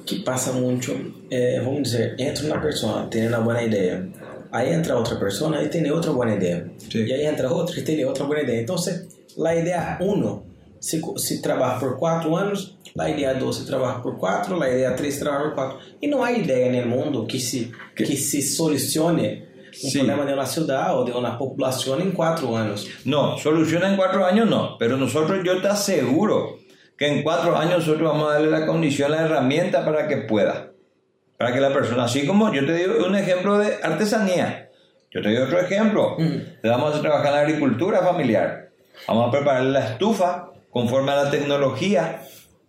que pasa mucho, eh, vamos decir, entra una persona, tiene una buena idea, ahí entra otra persona y tiene otra buena idea, y ahí entra otra y tiene otra buena idea. Entonces, la idea uno se, se trabalha por quatro anos, a ideia 2 se trabalha por quatro, a ideia 3 se trabalha por quatro. E não há ideia no mundo que se, que, se solucione un sí. problema de una ciudad o de una población en cuatro años. No, soluciona en cuatro años no, pero nosotros yo te aseguro que en cuatro años nosotros vamos a darle la condición, la herramienta para que pueda. Para que la persona, así como yo te digo un ejemplo de artesanía, yo te doy otro ejemplo, mm. le vamos a trabajar en la agricultura familiar, vamos a preparar la estufa, conforme a la tecnología.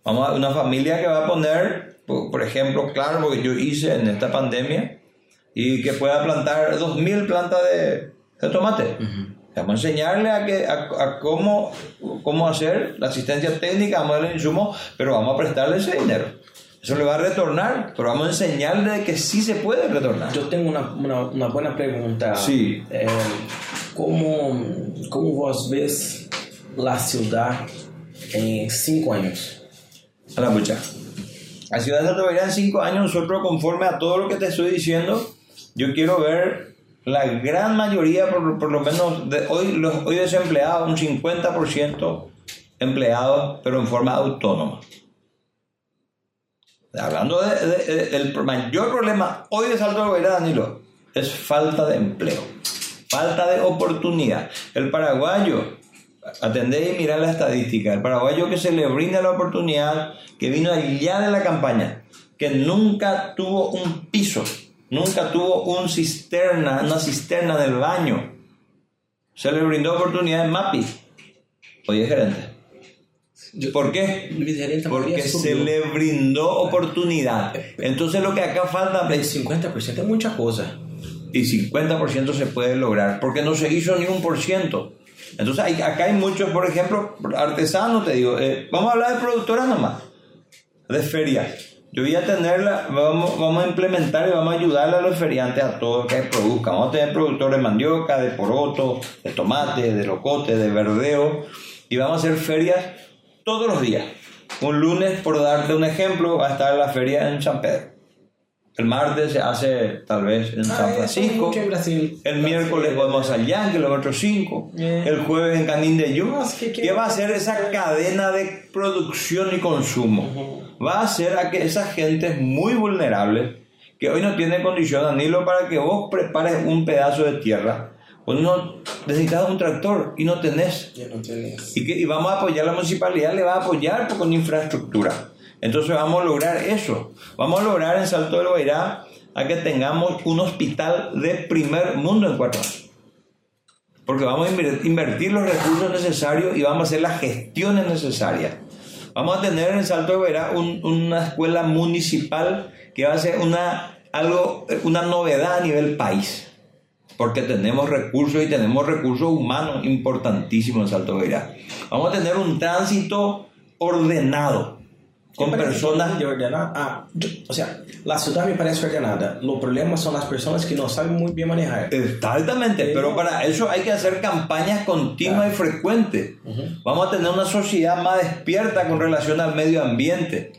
Vamos a una familia que va a poner, por, ejemplo, claro, lo que yo hice en esta pandemia, y que pueda plantar 2.000 plantas de, de tomate. Vamos a enseñarle a, que, a, cómo, cómo hacer la asistencia técnica, vamos a darle insumo, pero vamos a prestarle ese dinero. Eso le va a retornar, pero vamos a enseñarle que sí se puede retornar. Yo tengo una, una, una buena pregunta. Sí. Eh, ¿cómo, ¿Cómo vos ves la ciudad en cinco años. A la mucha. La ciudad de Santa en cinco años, nosotros conforme a todo lo que te estoy diciendo, yo quiero ver la gran mayoría, por, por lo menos de hoy, los, hoy desempleados, un 50% empleados, pero en forma autónoma. Hablando del de, mayor problema hoy de Salto de Danilo, es falta de empleo, falta de oportunidad. El paraguayo atender y mirar la estadística. El paraguayo que se le brinda la oportunidad, que vino allá de la campaña, que nunca tuvo un piso, nunca tuvo un cisterna, una cisterna del baño. Se le brindó oportunidad en MAPI. Hoy es gerente. ¿Por qué? Porque se le brindó oportunidad. Entonces lo que acá falta... El 50% es mucha cosa. Y 50% se puede lograr, porque no se hizo ni un por ciento. Entonces acá hay muchos, por ejemplo, artesanos, te digo, eh, vamos a hablar de productoras nomás, de ferias. Yo voy a tenerla, vamos, vamos a implementar y vamos a ayudarle a los feriantes a todos que produzcan. Vamos a tener productores de mandioca, de poroto, de tomate, de locote, de verdeo. Y vamos a hacer ferias todos los días. Un lunes, por darte un ejemplo, va a estar la feria en San Pedro. El martes se hace tal vez en Ah, San Francisco. en Brasil. El miércoles vamos al Yankee, kilómetro 5. Bien. El jueves en Canín de Yu. No, ¿Qué va a hacer esa cadena de producción y consumo? Va a hacer a que esa gente es muy vulnerable, que hoy no tiene condición, Danilo, para que vos prepares un pedazo de tierra. Vos no necesitas un tractor y no tenés. Ya no tenés. Y, que, y vamos a apoyar, la municipalidad le va a apoyar con infraestructura. Entonces vamos a lograr eso. Vamos a lograr en Salto del Guairá a que tengamos un hospital de primer mundo en cuatro. Porque vamos a inver- invertir los recursos necesarios y vamos a hacer las gestiones necesarias. Vamos a tener en Salto del Guairá un- una escuela municipal que va a ser una, algo, una novedad a nivel país porque tenemos recursos y tenemos recursos humanos importantísimos en Salto Beira. Vamos a tener un tránsito ordenado con personas de ordenar. Ah, o sea, la ciudad me parece ordenada. Los problemas son las personas que no saben muy bien manejar. Exactamente, pero para eso hay que hacer campañas continuas y frecuentes. Vamos a tener una sociedad más despierta con relación al medio ambiente,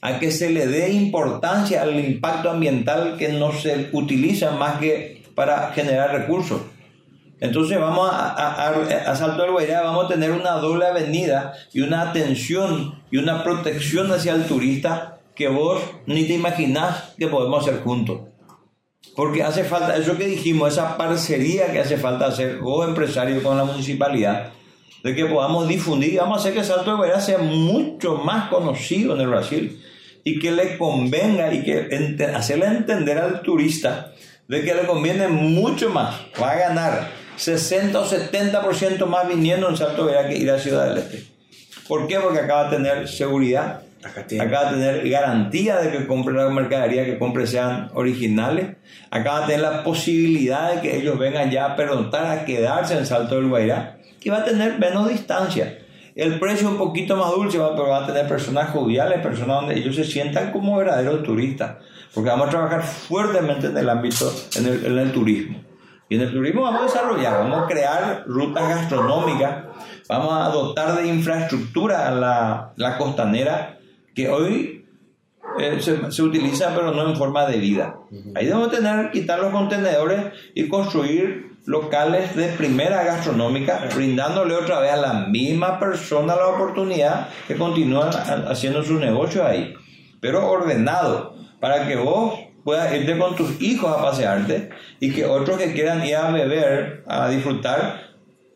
a que se le dé importancia al impacto ambiental que no se utiliza más que para generar recursos. Entonces vamos a, a, a- a Salto del Guairá, vamos a tener una doble avenida y una atención y una protección hacia el turista que vos ni te imaginás que podemos hacer juntos. Porque hace falta, eso que dijimos, esa parcería que hace falta hacer, vos empresario con la municipalidad, de que podamos difundir vamos a hacer que Salto de Guairá sea mucho más conocido en el Brasil y que le convenga y que hacerle entender al turista de que le conviene mucho más, va a ganar 60 o 70% más viniendo en Salto de Guairá que ir a Ciudad del Este. ¿Por qué? Porque acaba de tener seguridad, Acá tiene. acaba de tener garantía de que compre la mercadería que compre sean originales, acaba de tener la posibilidad de que ellos vengan ya a pernoctar, a quedarse en Salto del Guairá y va a tener menos distancia. El precio un poquito más dulce, va- pero va a tener personas joviales, personas donde ellos se sientan como verdaderos turistas, porque vamos a trabajar fuertemente en el ámbito, en el, en el turismo. Y en el turismo vamos a desarrollar, vamos a crear rutas gastronómicas, vamos a dotar de infraestructura a la, la costanera que hoy eh, se, se utiliza pero no en forma de vida. Ahí debemos tener, quitar los contenedores y construir locales de primera gastronómica, brindándole otra vez a la misma persona la oportunidad que continúan ha- haciendo sus negocios ahí, pero ordenado, para que vos puedas irte con tus hijos a pasearte y que otros que quieran ir a beber, a disfrutar,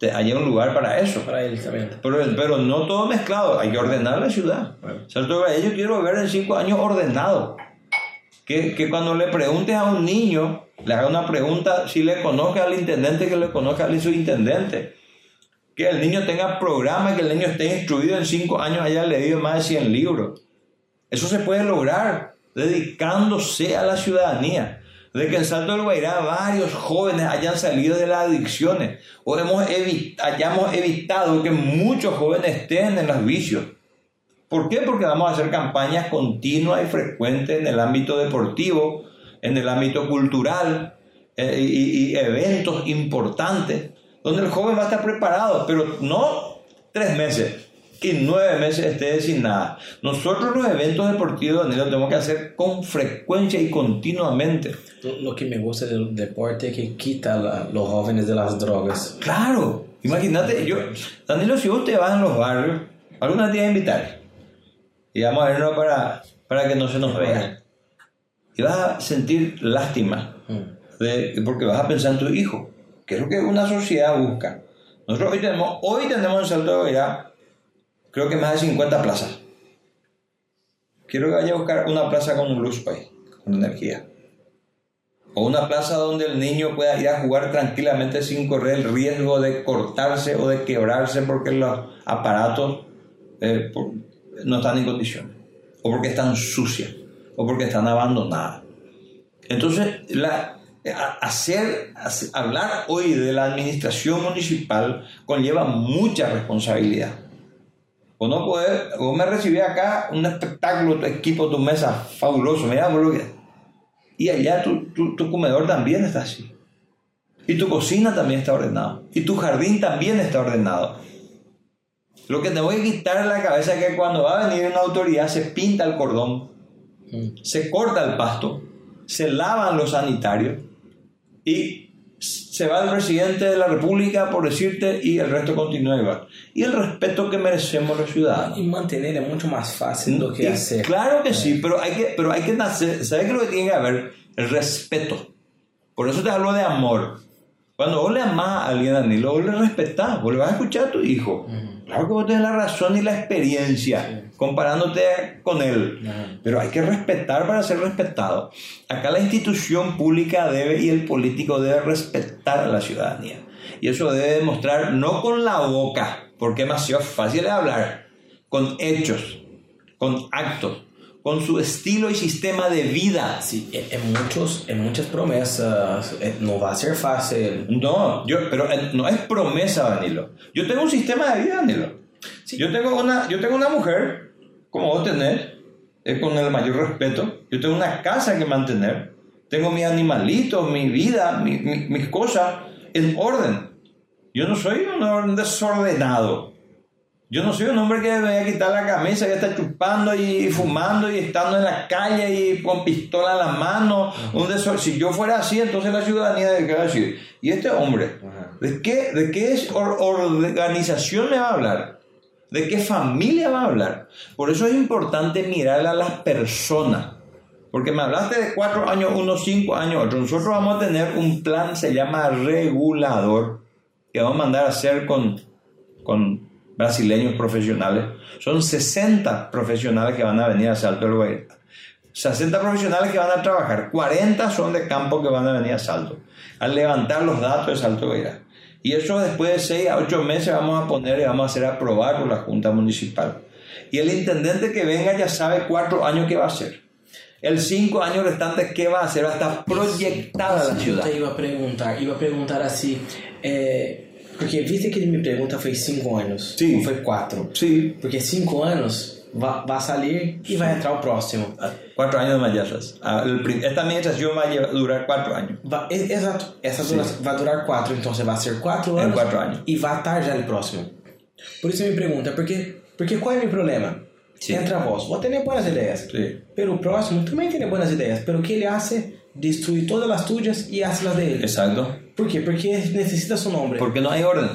te haya un lugar para eso. Para él también. Pero, pero no todo mezclado, hay que ordenar la ciudad. Bahía, yo quiero ver en cinco años ordenado. Que, que cuando le preguntes a un niño, le haga una pregunta si le conozca al intendente, que le conozca al subintendente. Que el niño tenga programa, que el niño esté instruido en cinco años, haya leído más de 100 libros. Eso se puede lograr dedicándose a la ciudadanía. De que en Salto del Guairá varios jóvenes hayan salido de las adicciones o hemos hayamos evitado que muchos jóvenes estén en los vicios. ¿Por qué? Porque vamos a hacer campañas continuas y frecuentes en el ámbito deportivo, en el ámbito cultural eh, y, y eventos importantes, donde el joven va a estar preparado, pero no tres meses y nueve meses esté sin nada. Nosotros los eventos deportivos, Daniel, lo tenemos que hacer con frecuencia y continuamente. Lo, que me gusta del deporte es que quita a los jóvenes de las drogas. Claro, imagínate, yo, Danilo, si vos te vas en los barrios, alguna día invitar y vamos a vernos para, para que no se nos vea. Y vas a sentir lástima, Mm. de, porque vas a pensar en tu hijo, que es lo que una sociedad busca. Nosotros hoy tenemos, hoy tenemos en Salto de Guairá, creo que más de 50 plazas. Quiero que vaya a buscar una plaza con luz hoy, con energía. O una plaza donde el niño pueda ir a jugar tranquilamente sin correr el riesgo de cortarse o de quebrarse porque los aparatos eh, no están en condiciones, o porque están sucias, o porque están abandonadas. Entonces, hacer, hace- hablar hoy de la administración municipal conlleva mucha responsabilidad. Vos no podés, vos me recibí acá un espectáculo, tu equipo, tu mesa, fabuloso, mira vos lo que... Y allá tu, tu, tu comedor también está así. Y tu cocina también está ordenado. Y tu jardín también está ordenado. Lo que te voy a quitar de la cabeza es que cuando va a venir una autoridad se pinta el cordón, se corta el pasto, se lavan los sanitarios y se va el presidente de la República por decirte y el resto continúa igual. Y el respeto que merecemos los ciudadanos. Y mantener es mucho más fácil do que Y hacer. Claro que sí, pero hay que, pero hay que nacer. ¿Sabes qué lo que tiene que haber? El respeto. Por eso te hablo de amor. Cuando vos le amás a alguien, Danilo, vos le respetás, vos le vas a escuchar a tu hijo. Claro que vos tenés la razón y la experiencia comparándote con él. Ajá. Pero hay que respetar para ser respetado. Acá la institución pública debe y el político debe respetar a la ciudadanía. Y eso debe demostrar no con la boca, porque es demasiado fácil de hablar, con hechos, con actos, con su estilo y sistema de vida. Sí, en, muchos, en muchas promesas eh, no va a ser fácil. No, yo, pero eh, no es promesa, Danilo. Yo tengo un sistema de vida, Danilo. Sí. Yo, tengo una, yo tengo una mujer, como vos tenés, eh, con el mayor respeto. Yo tengo una casa que mantener. Tengo mis animalitos, mi vida, mi- mi- mis cosas en orden. Yo no soy un desordenado. Yo no soy un hombre que me voy a quitar la camisa y está chupando y fumando y estando en la calle y con pistola en la mano. Un si yo fuera así, entonces la ciudadanía de qué va a decir. ¿Y este hombre? Ajá. ¿De qué, de qué es or- organización me va a hablar? ¿De qué familia va a hablar? Por eso es importante mirar a las personas. Porque me hablaste de cuatro años, uno, cinco años, otro. Nosotros vamos a tener un plan, se llama regulador, que vamos a mandar a hacer con, con brasileños profesionales. Son 60 profesionales que van a venir a Salto del Guairá. 60 profesionales que van a trabajar, 40 son de campo que van a venir a Salto, a levantar los datos de Salto Guairá. Y eso después de 6 a 8 meses vamos a poner y vamos a hacer aprobar por la Junta Municipal. Y el intendente que venga ya sabe cuatro años qué va a hacer. El cinco años restantes qué va a hacer, va a estar proyectada la Yo ciudad. te iba a preguntar, iba a preguntar así, eh, porque viste que mi pregunta fue cinco años, Sí. não foi quatro. Sí, Porque cinco anos va, va a salir y va a entrar o próximo. cuatro años de mayazas. Ah, el prim- Esta administración va a llevar- durar cuatro años. Va, e- exato, essa dura, vai durar quatro, então você vai ser quatro É, anos, quatro anos. e vai estar já no próximo. Por isso me pergunta, porque, porque qual é o meu problema? Sim. Entra vos, vos tenés buenas ideias, Sí. pero o próximo também tem buenas ideias, pero o que ele hace, destruir todas as tuyas e hace las de ele. Exacto. Por quê? Porque necessita su nombre. Porque no hay orden.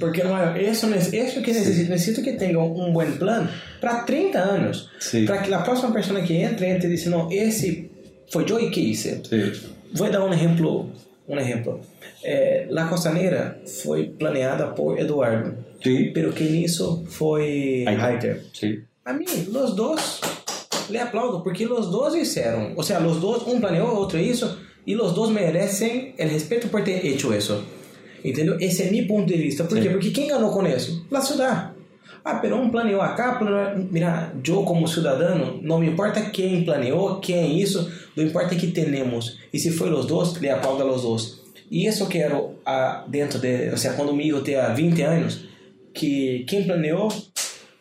Porque não é, isso, isso que necessito, necessito que tenha um bom plano para 30 anos. Sim. Para que a próxima pessoa que entre, entre e diz, não, esse foi eu que hice. Sí. Vou dar um exemplo. Um exemplo. É, La Costaneira foi planeada por Eduardo, Sí. pero quem hizo foi Heiter. Sí. A mim, os dois, le aplaudo, porque os dois fizeram. Ou seja, os dois, um planeou, outro isso, e os dois merecem o respeito por ter hecho isso. Entendeu? Esse é meu ponto de vista. Por quê? Porque quem ganhou com isso? La ciudad. Ah, pero um planeou acá, planeou... Mira, eu como cidadão, não me importa quem planeou, quem isso, não importa que temos. E se foi os dois, le aplaudo a los dois. E isso eu quero ah, dentro de... Ou seja, quando meu filho tenha 20 anos, que quem planeou,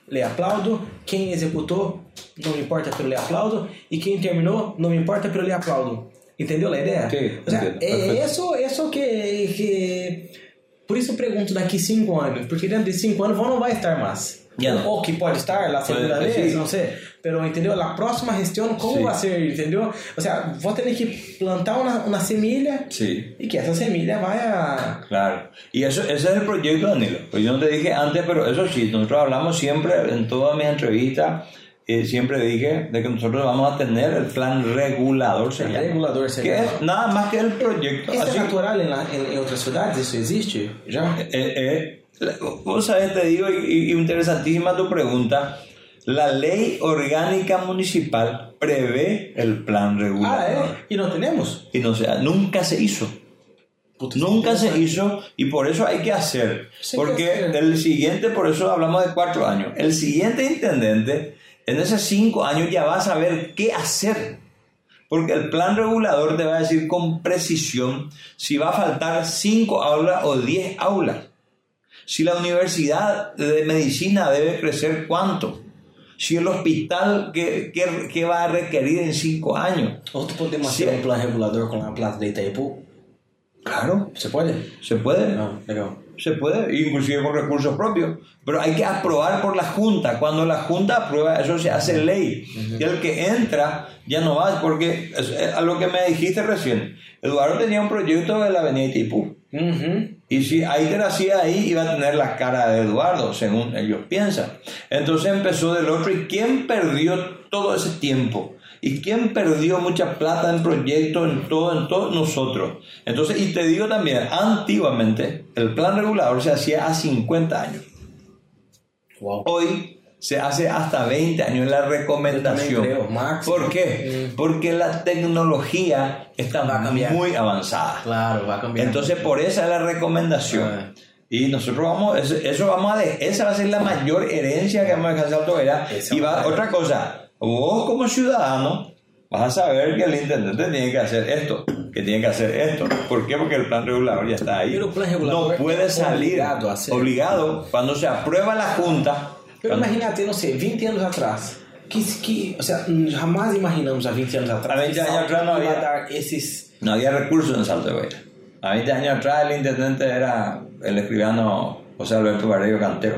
le aplaudo, quem executou, não me importa, pero le aplaudo, e quem terminou, não me importa, pero le aplaudo. Entendeu a ideia? Sim, o sea, é isso, isso que, que... Por isso eu pergunto daqui cinco anos, porque dentro de cinco anos vos não vai estar mais. No. Ou que pode estar la segunda vez, sí. não sei. Pero, entendeu? A próxima gestão, como Sí. vai ser, entendeu? Ou seja, vou ter que plantar semilha Sí. e que essa semilha vai a... Claro. Y eso, ese es el proyecto, Danilo. Pues yo no te dije antes, pero eso sí, nosotros hablamos siempre en todas mis entrevistas, eh, siempre dije de que nosotros vamos a tener el plan regulador, se llama. Regulador se que es nada más que el proyecto. Así- é natural em, la- em outras cidades? Isso existe? Já? Eh, eh, vos sabés, te digo, y, y interesantísima tu pregunta. La ley orgánica municipal prevé el plan Ah, regulador. é? E não temos? Y no se, nunca se hizo. Puta, Nunca se hizo y por eso hay que hacer. Sí, hay que Porque hacer. el siguiente, por eso hablamos de cuatro años. El siguiente intendente, en esos cinco años ya va a saber qué hacer. Porque el plan regulador te va a decir con precisión si va a faltar cinco aulas o diez aulas. Si la universidad de medicina debe crecer cuánto. Si el hospital, ¿qué, qué- qué va a requerir en cinco años? Nosotros podemos Sí. hacer un plan regulador con la plaza de Itaipu. Claro, ¿Se puede? se puede. Ah, legal. Se puede, inclusive con recursos propios, pero hay que aprobar por la Junta. Cuando la Junta aprueba, eso se hace ley. Y el que entra ya no va, porque es- es a lo que me dijiste recién, Eduardo tenía un proyecto de la Avenida Itipú. Y si Aider hacía ahí, iba a tener la cara de Eduardo, según ellos piensan. Entonces empezó del otro. ¿Y quién perdió todo ese tiempo? ¿Y quién perdió mucha plata en proyectos, en todo, en todo? Nosotros. Entonces, y te digo también, antiguamente el plan regulador se hacía a 50 años. Hoy se hace hasta 20 años la recomendación. Creo. ¿Por qué? Porque la tecnología está a muy avanzada. Claro, va a cambiar. Entonces, por esa es la recomendación. Ah. Y nosotros vamos, eso, eso vamos a esa va a ser la mayor herencia que vamos a Vera. Esa Y va, a otra cosa, vos como ciudadano vas a saber que el intendente tiene que hacer esto, que tiene que hacer esto. ¿Por qué? Porque el plan regulador ya está ahí. Pero el plan regulador no puede salir obligado a hacer. obligado. Cuando se aprueba la Junta, Pero cuando- imagínate, no sé, 20 anos atrás. Que, que, o sea, jamás imaginamos a 20 anos atrás. A 20 que años atrás no había- dar esses. no había recursos en Salto de Vera. A 20 años atrás el intendente era el escribano José Alberto Barrio Cantero.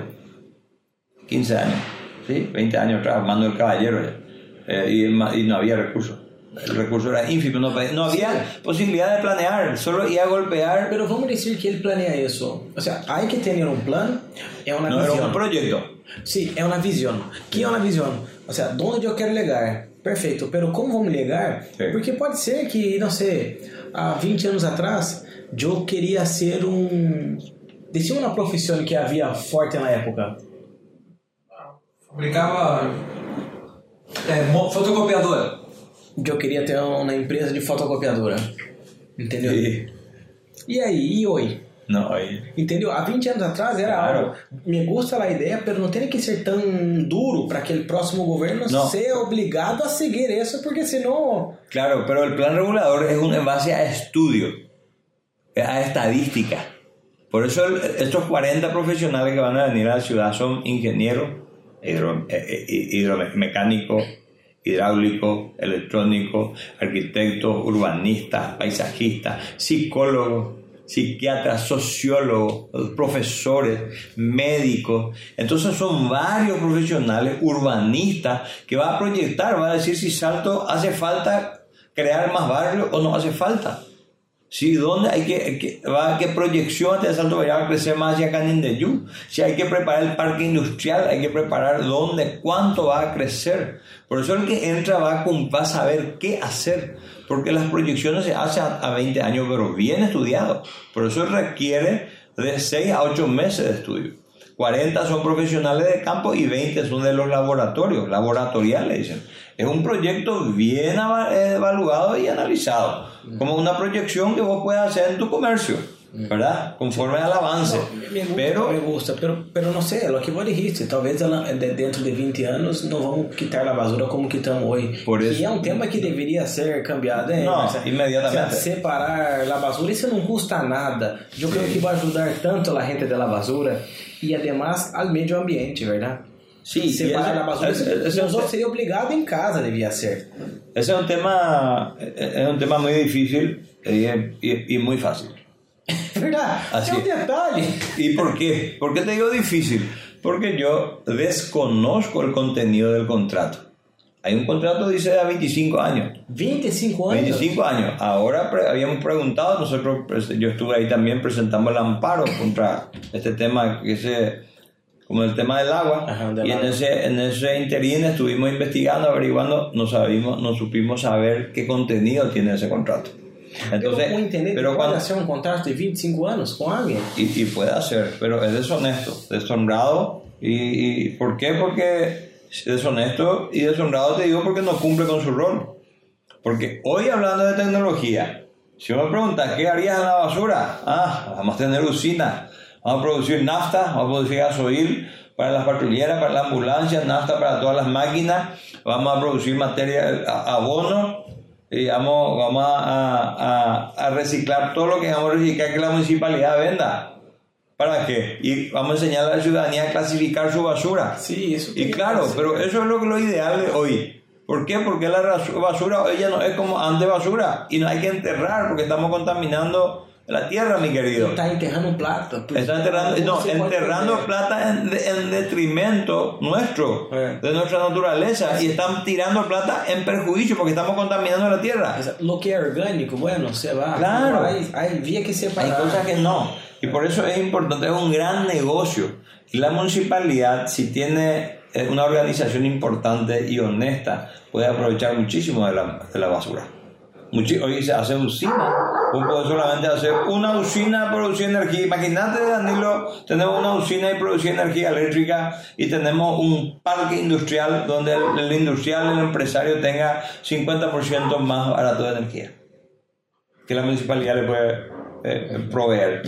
15 años, ¿sí? 20 años atrás, Armando el Caballero. ya. Eh, y, y no había recursos. El recurso era ínfimo, no, no había posibilidad de planear, solo iba a golpear. Pero vamos decir que ele planea isso. O sea, hay que tener un plan, é uma no era visão. un proyecto. Sim, é uma visão. Que é uma visão? O sea, onde eu quero legar? Perfeito. Pero como vamos legar? Sim. Porque pode ser que, não sei, há 20 anos atrás, eu queria ser um... Decia uma profissão que havia forte na época. Fabricava é, fotocopiadora. Eu queria ter uma empresa de fotocopiadora. Entendeu? Sí. E aí, e hoje? No, ahí. Entendeu? Há 20 anos atrás era Claro. algo. Me gusta a ideia, pero não tem que ser tão duro para aquele próximo governo Não. ser obrigado a seguir isso, porque senão. Claro, pero el plan regulador es un en base a estudio, a estadística. Por eso el- estos 40 profesionales que van a venir a la ciudad son ingenieros, hidro- eh, eh, hidromecánicos, hidráulicos, electrónicos, arquitectos, urbanistas, paisajistas, psicólogos, psiquiatras, sociólogos, profesores, médicos. Entonces son varios profesionales urbanistas que va a proyectar, va a decir si Salto hace falta crear más barrios o no hace falta. Sí, ¿dónde hay que, que- va, qué proyección de Salto va a crecer más hacia Canindeyú? Si hay que preparar el parque industrial, hay que preparar dónde, cuánto va a crecer. Por eso el que entra va a, cum- va a saber qué hacer, porque las proyecciones se hacen a, a 20 años, pero bien estudiado. Por eso requiere de 6 a 8 meses de estudio. 40 son profesionales de campo y 20 son de los laboratorios, laboratoriales. Es un proyecto bien eh, evaluado y analizado, como una proyección que vos puedas hacer en tu comercio, ¿verdad? Conforme al avance. Me gusta, Pero me gusta, pero, pero não sei, é o que vos dijiste. Talvez ela, dentro de 20 anos não vamos quitar a basura como quitamos hoje. Por isso- E é um tema que deveria ser cambiado. Hein? Não, Marcelo? imediatamente. Separar a basura, isso não custa nada. Eu creio que vai ajudar tanto a gente da basura e además ao meio ambiente, verdade? Sí, separar a basura. Nosotros seria obrigado em casa, devia ser. ese es un tema, es un tema muy difícil y- y muy fácil. Verdade? Assim. É um detalhe. ¿Y por qué? ¿Por qué te digo difícil? Porque yo desconozco el contenido del contrato. Hay un contrato, dice, de 25 años. 25 anos. 25 años. Ahora pre- habíamos preguntado, nosotros, yo estuve ahí también, presentamos el amparo contra este tema, que es como el tema del agua. Ajá, del y en ese, en ese interín estuvimos investigando, averiguando, no, sabimos, no supimos saber qué contenido tiene ese contrato. Entonces, não entender pero cuando, ser um contrato de 25 anos com alguém. y, y puede hacer, pero es deshonesto, deshonrado. ¿Y, y por qué? Porque es deshonesto y deshonrado te digo porque no cumple con su rol. Porque hoy hablando de tecnología, Si me preguntas, ¿qué harías en la basura? Ah, vamos a tener usina, vamos a producir nafta, vamos a producir gasoil para las patrulleras, para las ambulancias, nafta para todas las máquinas, vamos a producir materia, abono, y vamos, vamos a, a- a reciclar todo lo que vamos a reciclar que la municipalidad venda. ¿Para qué? Y vamos a enseñar a la ciudadanía a clasificar su basura. Sí, eso Y claro, pero eso es lo, lo ideal de hoy. ¿Por qué? Porque la basura hoy ya no es como antes basura y no hay que enterrar porque estamos contaminando la tierra, mi querido. Está enterrando plata. pues. Enterrando, no, enterrando plata en, en detrimento nuestro, Eh. de nuestra naturaleza, y están tirando plata en perjuicio porque estamos contaminando la tierra. Lo que es orgánico, bueno, se va. Claro. Hay, hay vía que Hay separar. cosas que no. Y por eso es importante, es un gran negocio. Y la municipalidad, si tiene eh, una organización importante y honesta, puede aprovechar muchísimo de la, de la basura. Hoy se hace usina. Vos podés solamente hacer una usina producir energía. Imagínate, Danilo, tenemos una usina y producir energía eléctrica y tenemos un parque industrial donde el, el industrial, el empresario tenga 50% más barato de energía que la municipalidad le puede eh, proveer.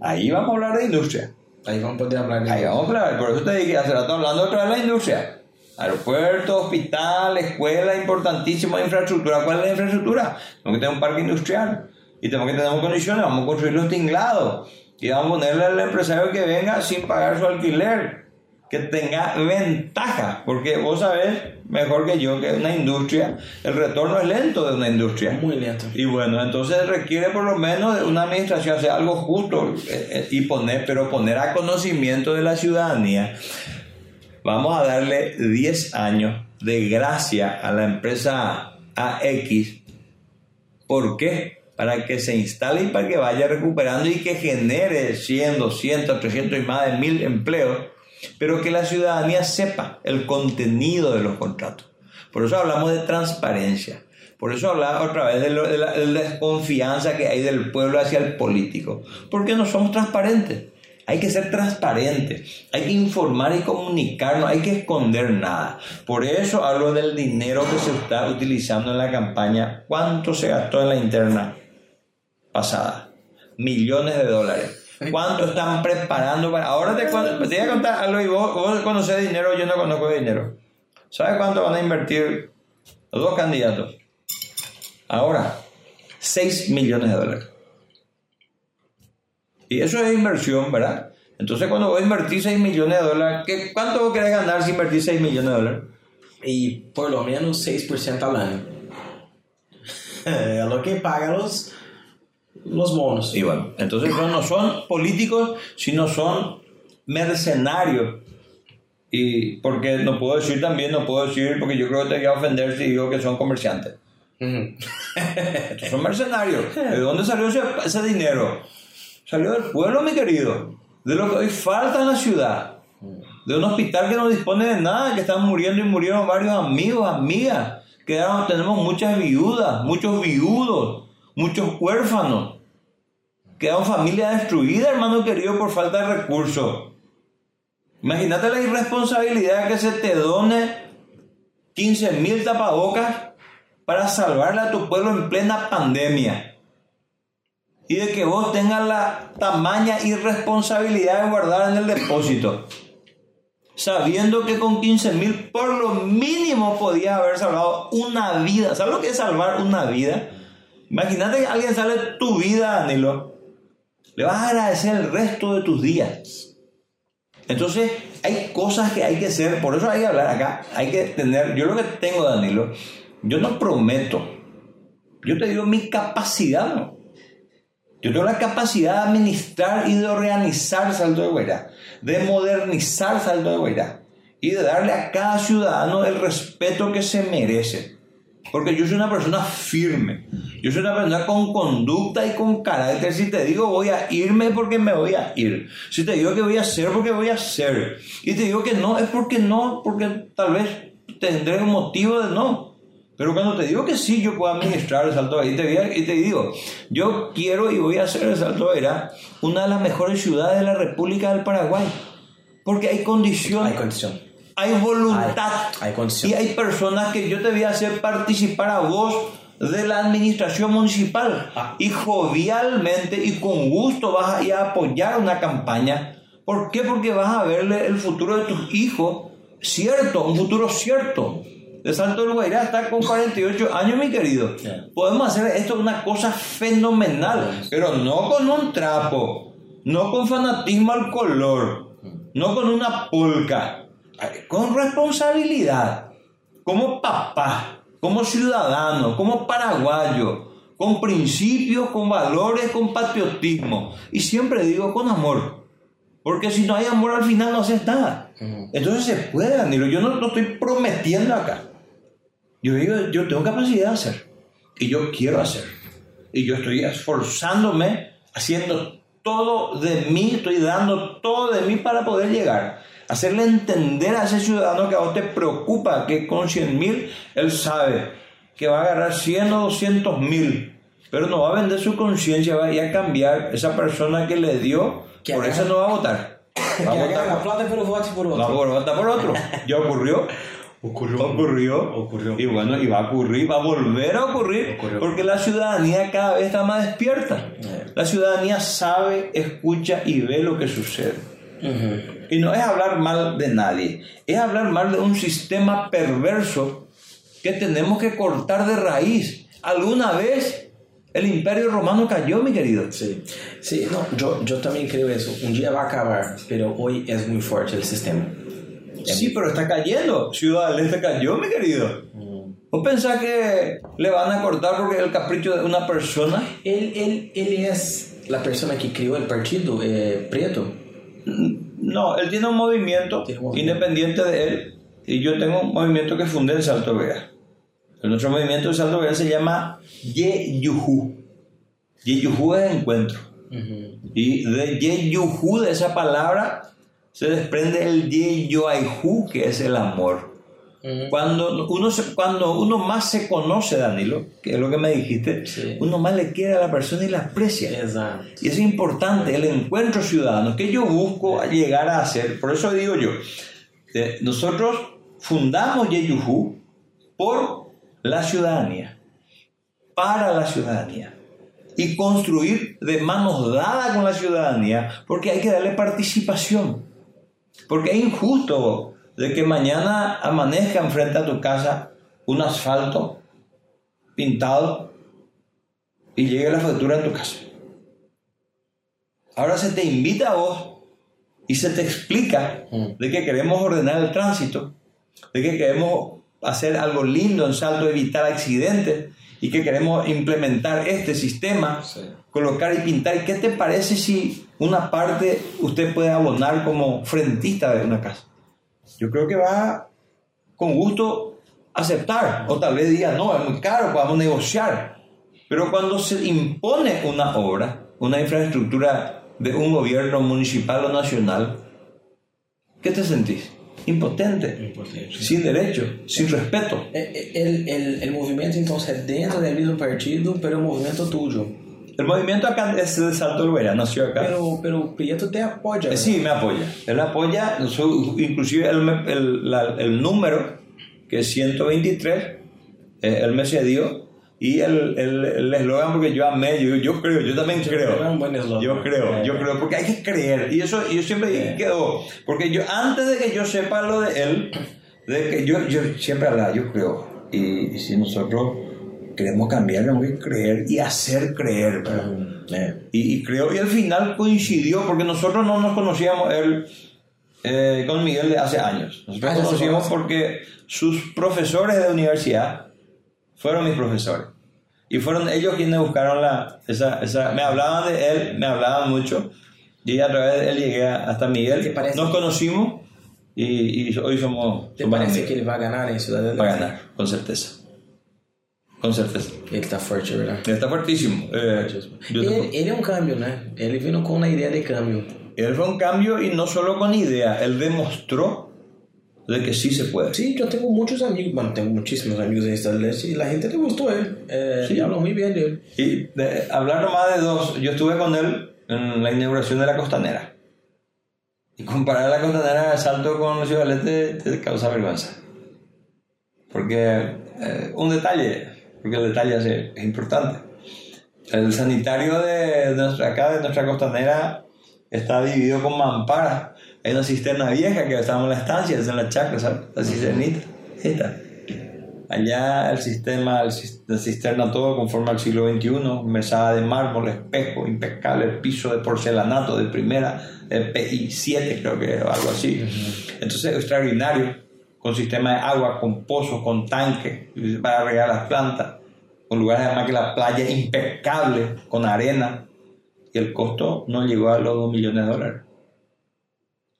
Ahí vamos a hablar de industria. Ahí vamos a poder hablar de Ahí vamos a hablar. Por eso te dije, hace rato hablando otra vez de la industria. Aeropuerto, hospital, escuela, importantísimo, infraestructura. ¿Cuál es la infraestructura? Tenemos que tener un parque industrial. Y tenemos que tener condiciones. Vamos a construir los tinglados. Y vamos a ponerle al empresario que venga sin pagar su alquiler. Que tenga ventaja. Porque vos sabés mejor que yo que una industria, el retorno es lento de una industria. Muy lento. Y bueno, entonces requiere por lo menos de una administración hacer algo justo eh, eh, y poner, pero poner a conocimiento de la ciudadanía. Vamos a darle 10 años de gracia a la empresa AX. ¿Por qué? Para que se instale y para que vaya recuperando y que genere 100, 200, 300 y más de mil empleos, pero que la ciudadanía sepa el contenido de los contratos. Por eso hablamos de transparencia. Por eso hablaba otra vez de la, de la desconfianza que hay del pueblo hacia el político. Porque no somos transparentes. Hay que ser transparentes. Hay que informar y comunicar. No hay que esconder nada. Por eso hablo del dinero que se está utilizando en la campaña. ¿Cuánto se gastó en la interna pasada? Millones de dólares. ¿Cuánto están preparando para.? Ahora te, voy a contar algo y vos, vos conoces dinero, yo no conozco dinero. ¿Sabes cuánto van a invertir los dos candidatos? Ahora, 6 millones de dólares. Y eso es inversión, ¿verdad? Entonces, cuando vos invertís 6 millones de dólares, ¿qué, ¿cuánto vos querés ganar si invertís 6 millones de dólares? Y por lo menos 6% al año. Lo que pagan los, los bonos. Y bueno, entonces no, no son políticos, sino son mercenarios. Y porque no puedo decir también, no puedo decir, porque yo creo que te voy a ofender si digo que son comerciantes. Ujú. Estos son mercenarios. ¿De dónde salió ese, ese dinero? Salió del pueblo, mi querido. De lo que hoy falta en la ciudad. De un hospital que no dispone de nada, que están muriendo y murieron varios amigos, amigas. Quedaron, tenemos muchas viudas, muchos viudos, muchos huérfanos. Quedaron familias destruidas, hermano querido, por falta de recursos. Imagínate la irresponsabilidad que se te done 15 mil tapabocas para salvarle a tu pueblo en plena pandemia. Y de que vos tengas la tamaña irresponsabilidad de guardar en el depósito. Sabiendo que con 15 mil por lo mínimo podías haber salvado una vida. ¿Sabes lo que es salvar una vida? Imagínate que alguien sale tu vida, Danilo. Le vas a agradecer el resto de tus días. Entonces, hay cosas que hay que hacer, por eso hay que hablar acá, hay que tener, yo lo que tengo, Danilo, yo no prometo, yo te digo mi capacidad. Yo tengo la capacidad de administrar y de organizar Salto de Guairá, de modernizar Salto de Guairá y de darle a cada ciudadano el respeto que se merece. Porque yo soy una persona firme, yo soy una persona con conducta y con carácter. Si te digo voy a irme porque me voy a ir. Si te digo que voy a hacer porque voy a hacer. Y te digo que no es porque no, porque tal vez tendré un motivo de no. Pero cuando te digo que sí, yo puedo administrar el Salto. Y te, y te digo, yo quiero y voy a hacer el Salto Guairá una de las mejores ciudades de la República del Paraguay. Porque hay condiciones, Hay condición. hay voluntad. Hay- hay condición. Y hay personas que yo te voy a hacer participar a vos de la administración municipal Ah. y jovialmente y con gusto vas a ir a apoyar una campaña. ¿Por qué? Porque vas a verle el futuro de tus hijos cierto, un futuro cierto. De Salto del Guairá está con 48 años, mi querido. Yeah. Podemos hacer esto una cosa fenomenal, pero no con un trapo, no con fanatismo al color, no con una polca, con responsabilidad, como papá, como ciudadano, como paraguayo, con principios, con valores, con patriotismo. Y siempre digo con amor, porque si no hay amor al final no haces nada. Entonces se puede, Danilo, yo no lo estoy prometiendo acá. Yo digo, yo tengo capacidad de hacer, y yo quiero hacer, y yo estoy esforzándome, haciendo todo de mí, estoy dando todo de mí para poder llegar. Hacerle entender a ese ciudadano que a vos te preocupa que con 100 mil él sabe que va a agarrar 100 o 200 mil, pero no va a vender su conciencia, va a ir a cambiar esa persona que le dio, por eso no va a votar. Va a votar, plata pero vote por va a otro. votar por otro. Ya ocurrió. Ocurrió. Ocurrió, Ocurrió. y bueno, y va a ocurrir, va a volver a ocurrir, Ocurrió. porque la ciudadanía cada vez está más despierta. Eh. La ciudadanía sabe, escucha y ve lo que sucede. Y no es hablar mal de nadie, es hablar mal de un sistema perverso que tenemos que cortar de raíz. Alguna vez el imperio romano cayó, mi querido. Sí, sí, no, yo, yo también creo eso. Un día va a acabar, pero hoy es muy fuerte el sistema. Sí, pero está cayendo. Ciudad del Este cayó, mi querido. ¿Vos pensás que le van a cortar porque el capricho de una persona? Él, él, él es la persona que creó el partido, eh, Prieto. No, él tiene un movimiento independiente de él y yo tengo un movimiento que fundé en Salto Vega. El nuestro movimiento de Salto Vega se llama Yeyuhu. Yeyuhu es encuentro. Y de Yeyuhu, de esa palabra, se desprende el Yeyoaihu, que es el amor. Cuando uno, se- cuando uno más se conoce, Danilo, que es lo que me dijiste, Sí. uno más le quiere a la persona y la aprecia. Exacto. Y es importante el encuentro ciudadano que yo busco llegar a hacer. Por eso digo yo, nosotros fundamos Yeyuhu por la ciudadanía, para la ciudadanía. Y construir de manos dadas con la ciudadanía, porque hay que darle participación. Porque es injusto de que mañana amanezca enfrente a tu casa un asfalto pintado y llegue la factura en tu casa. Ahora se te invita a vos y se te explica de que queremos ordenar el tránsito, de que queremos hacer algo lindo en Salto, evitar accidentes y que queremos implementar este sistema, Sí. Colocar y pintar. ¿Y qué te parece si una parte usted puede abonar como frentista de una casa? Yo creo que va con gusto aceptar, o tal vez diga, no, es muy caro, podemos negociar. Pero cuando se impone una obra, una infraestructura de un gobierno municipal o nacional, ¿qué te sentís? Impotente, Impotente. sin derecho, sin respeto. Eh, El, el, el movimiento entonces es dentro del mismo partido, pero el movimiento tuyo. El movimiento acá es de Salto Olvera, nació acá. Pero, pero Prieto te apoya. Eh, Sí, me apoya. Él apoya, inclusive el, la- el número, que es 123, eh, él me cedió. Y el el- el eslogan, porque yo amé, yo, yo creo, yo también creo. Un buen eslogan. Yo creo, yo creo, porque hay que creer. Y eso yo siempre Eh. quedó. Porque yo, antes de que yo sepa lo de él, de que yo, yo siempre hablaba, yo creo. Y, y si nosotros queremos cambiar, tenemos que creer y hacer creer. ¿verdad? Eh, Y, y creo, y al final coincidió, porque nosotros no nos conocíamos él eh, con Miguel de hace años. Nosotros Ah, nos conocen. porque sus profesores de universidad fueron mis profesores. Y fueron ellos quienes buscaron la, esa, esa, me hablaban de él, me hablaban mucho. Y a través de él llegué hasta Miguel. Nos conocimos y, y hoy somos, ¿Te somos parece amigos. que él va a ganar en Ciudad del Va a ganar, con certeza. Con certeza. Él está fuerte, ¿verdad? Está fuertísimo. Eh, yo te- Ele, ele é um câmbio, né? Ele vino com uma ideia de câmbio. Él fue un cambio y no solo con idea, él demostró de que sí se puede. Sí, yo tengo muchos amigos, bueno, tengo muchísimos amigos en Este y la gente le gustó a él. Eh, Sí. Y hablan muy bien de él. Y de, hablar nomás de dos, yo estuve con él en la inauguración de la costanera. Y comparar la costanera de Salto con Ciudad del Este te causa vergüenza. Porque eh, un detalle, porque el detalle es, es importante. El sanitario de nuestra, acá, de nuestra costanera, está dividido con mamparas. Hay una cisterna vieja que estamos en la estancia, es en la chacra, ¿sabes? La cisternita. Esta. Allá el sistema, el la cisterna todo conforme al siglo XXI, mesada de mármol, espejo, impecable, piso de porcelanato de primera, el PI 7 creo que algo así. Entonces extraordinario, con sistema de agua, con pozos, con tanques para regar las plantas, con lugares además que la playa impecable, con arena, y el costo no llegó a los 2 millones de dólares.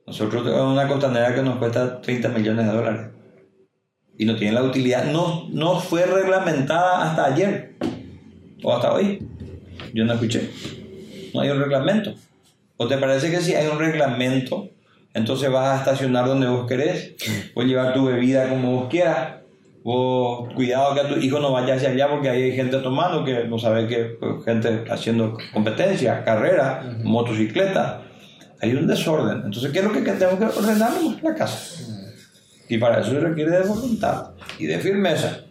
Nosotros tenemos una costanera que nos cuesta 30 millones de dólares y no tiene la utilidad, no, no fue reglamentada hasta ayer o hasta hoy. Yo no escuché. No hay un reglamento. ¿O te parece que si hay un reglamento, entonces vas a estacionar donde vos querés? Puedes llevar tu bebida como vos quieras. Vos, cuidado que a tu hijo no vaya hacia allá porque ahí hay gente tomando que no sabe que pues, gente haciendo competencia, carrera, motocicleta. Hay un desorden. Entonces, ¿qué es lo que tenemos que ordenar? La casa. Y para eso se requiere de voluntad y de firmeza.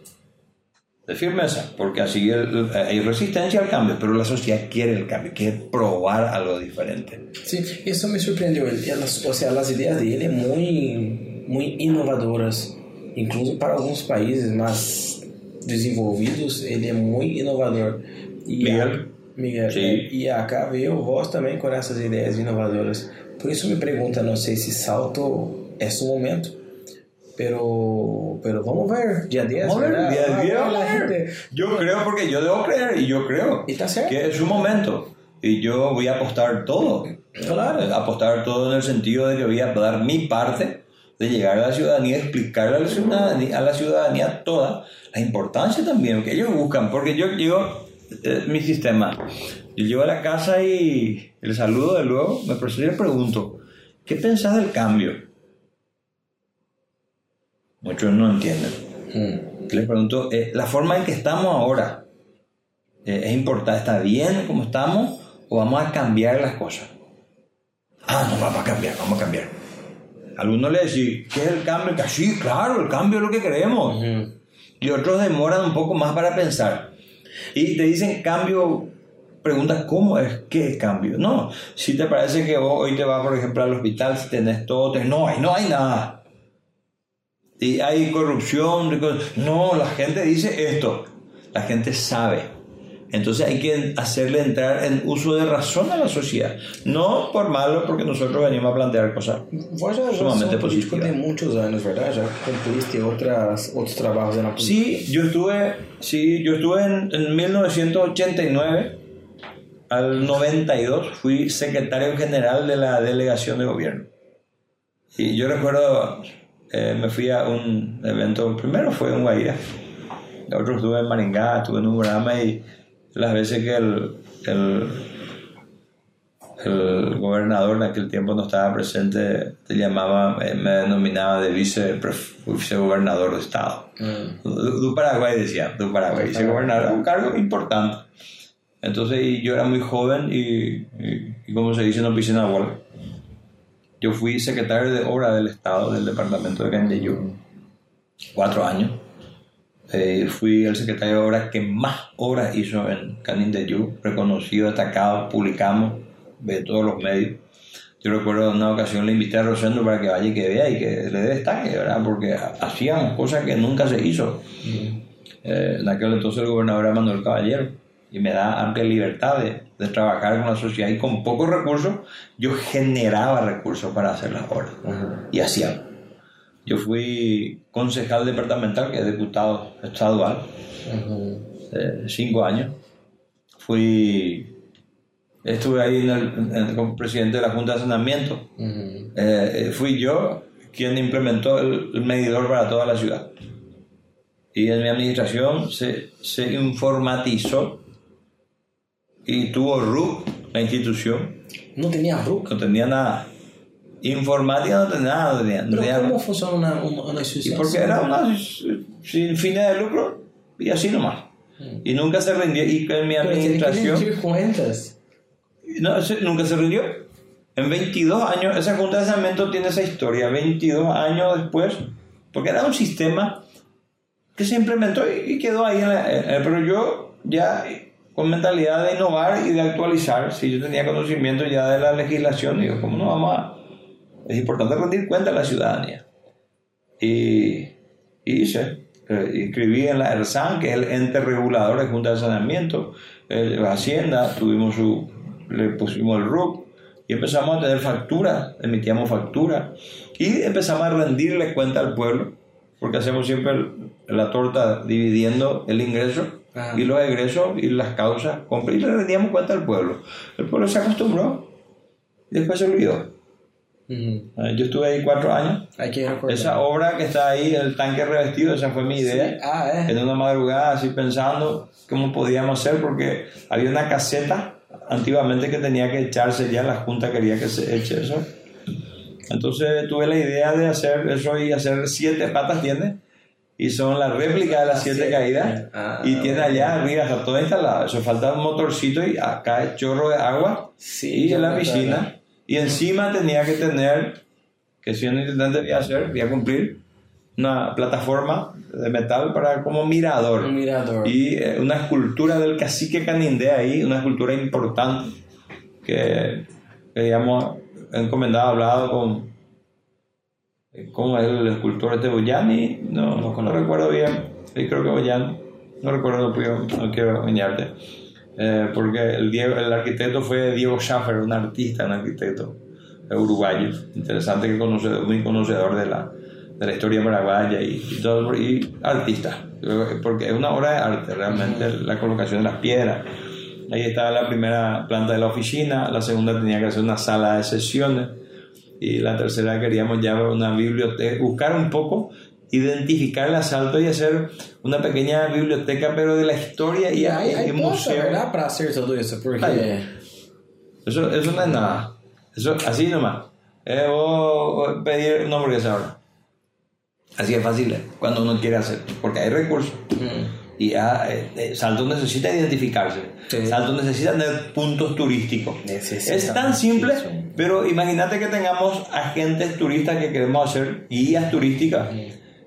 De firmeza, porque así el- hay resistencia al cambio, pero la sociedad quiere el cambio, quiere probar algo diferente. Sí, eso me sorprendió. Elas- o sea, las ideas de él es muy, muy innovadoras. Incluso para algunos países más desenvolvidos, ele é muito inovador. E Miguel. a- Miguel. Sim. e acá veio vós também com essas ideias inovadoras. Por isso me pergunta, não sei se salto é su momento. Pero, pero vamos ver, día 10, Vamos a ver, ¿verdad? día Vamos a 10, ver vamos la a ver. gente. Yo creo porque yo debo creer y yo creo Y que es su momento. Y yo voy a apostar todo. Claro. Apostar todo en el sentido de que voy a dar mi parte de llegar a la ciudadanía, explicarle a la ciudadanía, a la ciudadanía toda la importancia también que ellos buscan. Porque yo llego, eh, mi sistema, yo llego a la casa y el saludo de luego, me presento y le pregunto, ¿qué pensás del cambio? Muchos no entienden. Hum. Le pregunto, eh, la forma en que estamos ahora, eh, ¿es importante? ¿Está bien como estamos o vamos a cambiar las cosas? Ah, no, vamos a cambiar, vamos a cambiar. Algunos le decís, ¿qué es el cambio? Que sí, claro, el cambio es lo que queremos. Y otros demoran un poco más para pensar. Y te dicen cambio, preguntas, ¿cómo es? ¿Qué es cambio? No, si te parece que vos hoy te vas, por ejemplo, al hospital, si tenés todo, tenés- no, hay, no hay nada. Y hay corrupción, no, la gente dice esto, la gente sabe. Entonces hay que hacerle entrar en uso de razón a la sociedad. No por malo, porque nosotros venimos a plantear cosas Sumamente sou político positiva. de muitos anos, verdade? Já cumpliste outras, outros trabalhos na política. Sí, yo estuve, sí, yo estuve en, en 1989 al 92, fui secretario general de la delegación de gobierno. Y yo recuerdo, eh, me fui a un evento, primero fue en Guaira, otro estuve en Maringá, estuve en un programa y las veces que el, el, el gobernador en aquel tiempo no estaba presente, te llamaba, eh, me denominaba de vice, vicegobernador de Estado. Du, du Paraguay decía, du Paraguay, vicegobernador, un cargo importante. Entonces y yo era muy joven y, y, y como se dice, no pisé en la bola. Yo fui secretario de obra del Estado del departamento de Candiyú, cuatro años. Eh, fui el secretario de obra que más obras hizo en Canindeyú, reconocido, destacado, publicamos de todos los medios. Yo recuerdo en una ocasión le invité a Rosendo para que vaya y que vea y que le dé destaque, ¿verdad? Porque hacíamos cosas que nunca se hizo. Eh, en aquel entonces el gobernador era Manuel Caballero y me da amplia libertad de, de trabajar con la sociedad y con pocos recursos yo generaba recursos para hacer las obras y hacíamos. Yo fui concejal departamental, que es diputado estadual, eh, cinco años. Fui, estuve ahí en el- en el- como presidente de la Junta de Saneamiento. Eh, eh, fui yo quien implementó el, el medidor para toda la ciudad. Y en mi administración se, se informatizó y tuvo RUC, la institución, Não tinha RUC? no tenía nada. Informática no tenía nada, no tenía, no Pero tenía- como funciona uma, uma, uma Y porque era una sin fines de lucro y así nomás. Y nunca se rindió. Y en mi administración cuentas. no, nunca se rindió. En 22 años, esa Junta de Saneamiento tiene esa historia. 22 años después, porque era un sistema que se implementó y, y quedó ahí. en la- eh, pero yo ya con mentalidad de innovar y de actualizar, si yo tenía conocimiento ya de la legislación, digo, ¿cómo no vamos a...? Es importante rendir cuenta a la ciudadanía. Y, y hice, eh, inscribí en la ERSAN, que es el ente regulador de Junta de Saneamiento, eh, la Hacienda, tuvimos su, le pusimos el RUC y empezamos a tener factura, emitíamos factura y empezamos a rendirle cuenta al pueblo, porque hacemos siempre el- la torta dividiendo el ingreso Ah. y los egresos y las causas, y le rendíamos cuenta al pueblo. El pueblo se acostumbró y después se olvidó. Ujú. Eh, Yo estuve ahí cuatro años. Esa obra que está ahí, el tanque revestido, esa fue mi idea. Sí. Ah, eh. En una madrugada, así pensando cómo podíamos hacer, porque había una caseta antiguamente que tenía que echarse ya, la Junta quería que se eche eso. Entonces tuve la idea de hacer eso y hacer siete patas, tiene. Y son la réplica de las siete caídas. Ah, y tiene ok. allá arriba, está todo instalado. Eso falta un motorcito y acá es chorro de agua Sí, y en la piscina. Y encima tenía que tener, que si un intendente voy a hacer, voy a cumplir, una plataforma de metal para como mirador. Un mirador. Y eh, una escultura del cacique Canindé ahí, una escultura importante que, que digamos, encomendado, hablado con, eh, ¿cómo es el escultor este Boyani? No, no, conozco. recuerdo bien, sí, creo que Boyani, no recuerdo, no, no quiero engañarte. Eh, porque el, Diego- el arquitecto fue Diego Schaffer, un artista, un arquitecto eh, uruguayo, interesante, que conoce, muy conocedor de la, de la historia paraguaya y, y todo, y artista, porque es una obra de arte realmente, la colocación de las piedras. Ahí estaba la primera planta de la oficina, la segunda tenía que hacer una sala de sesiones y la tercera queríamos ya una biblioteca, buscar un poco, identificar el asalto y hacer una pequeña biblioteca, pero de la historia y, hay, hay museo. ¿verdad? Para hacer todo eso, porque... Ay. Eso, eso no es nada. Eso, así nomás. Eh, vos pedir una hamburguesa ahora. Así es fácil, eh, cuando uno quiere hacer. Porque hay recursos. Mm. Y ya, eh, eh, Salto necesita identificarse. Sí. Salto necesita tener puntos turísticos. Necesita Es tan simple, pero imagínate que tengamos agentes turistas que queremos hacer, guías turísticas,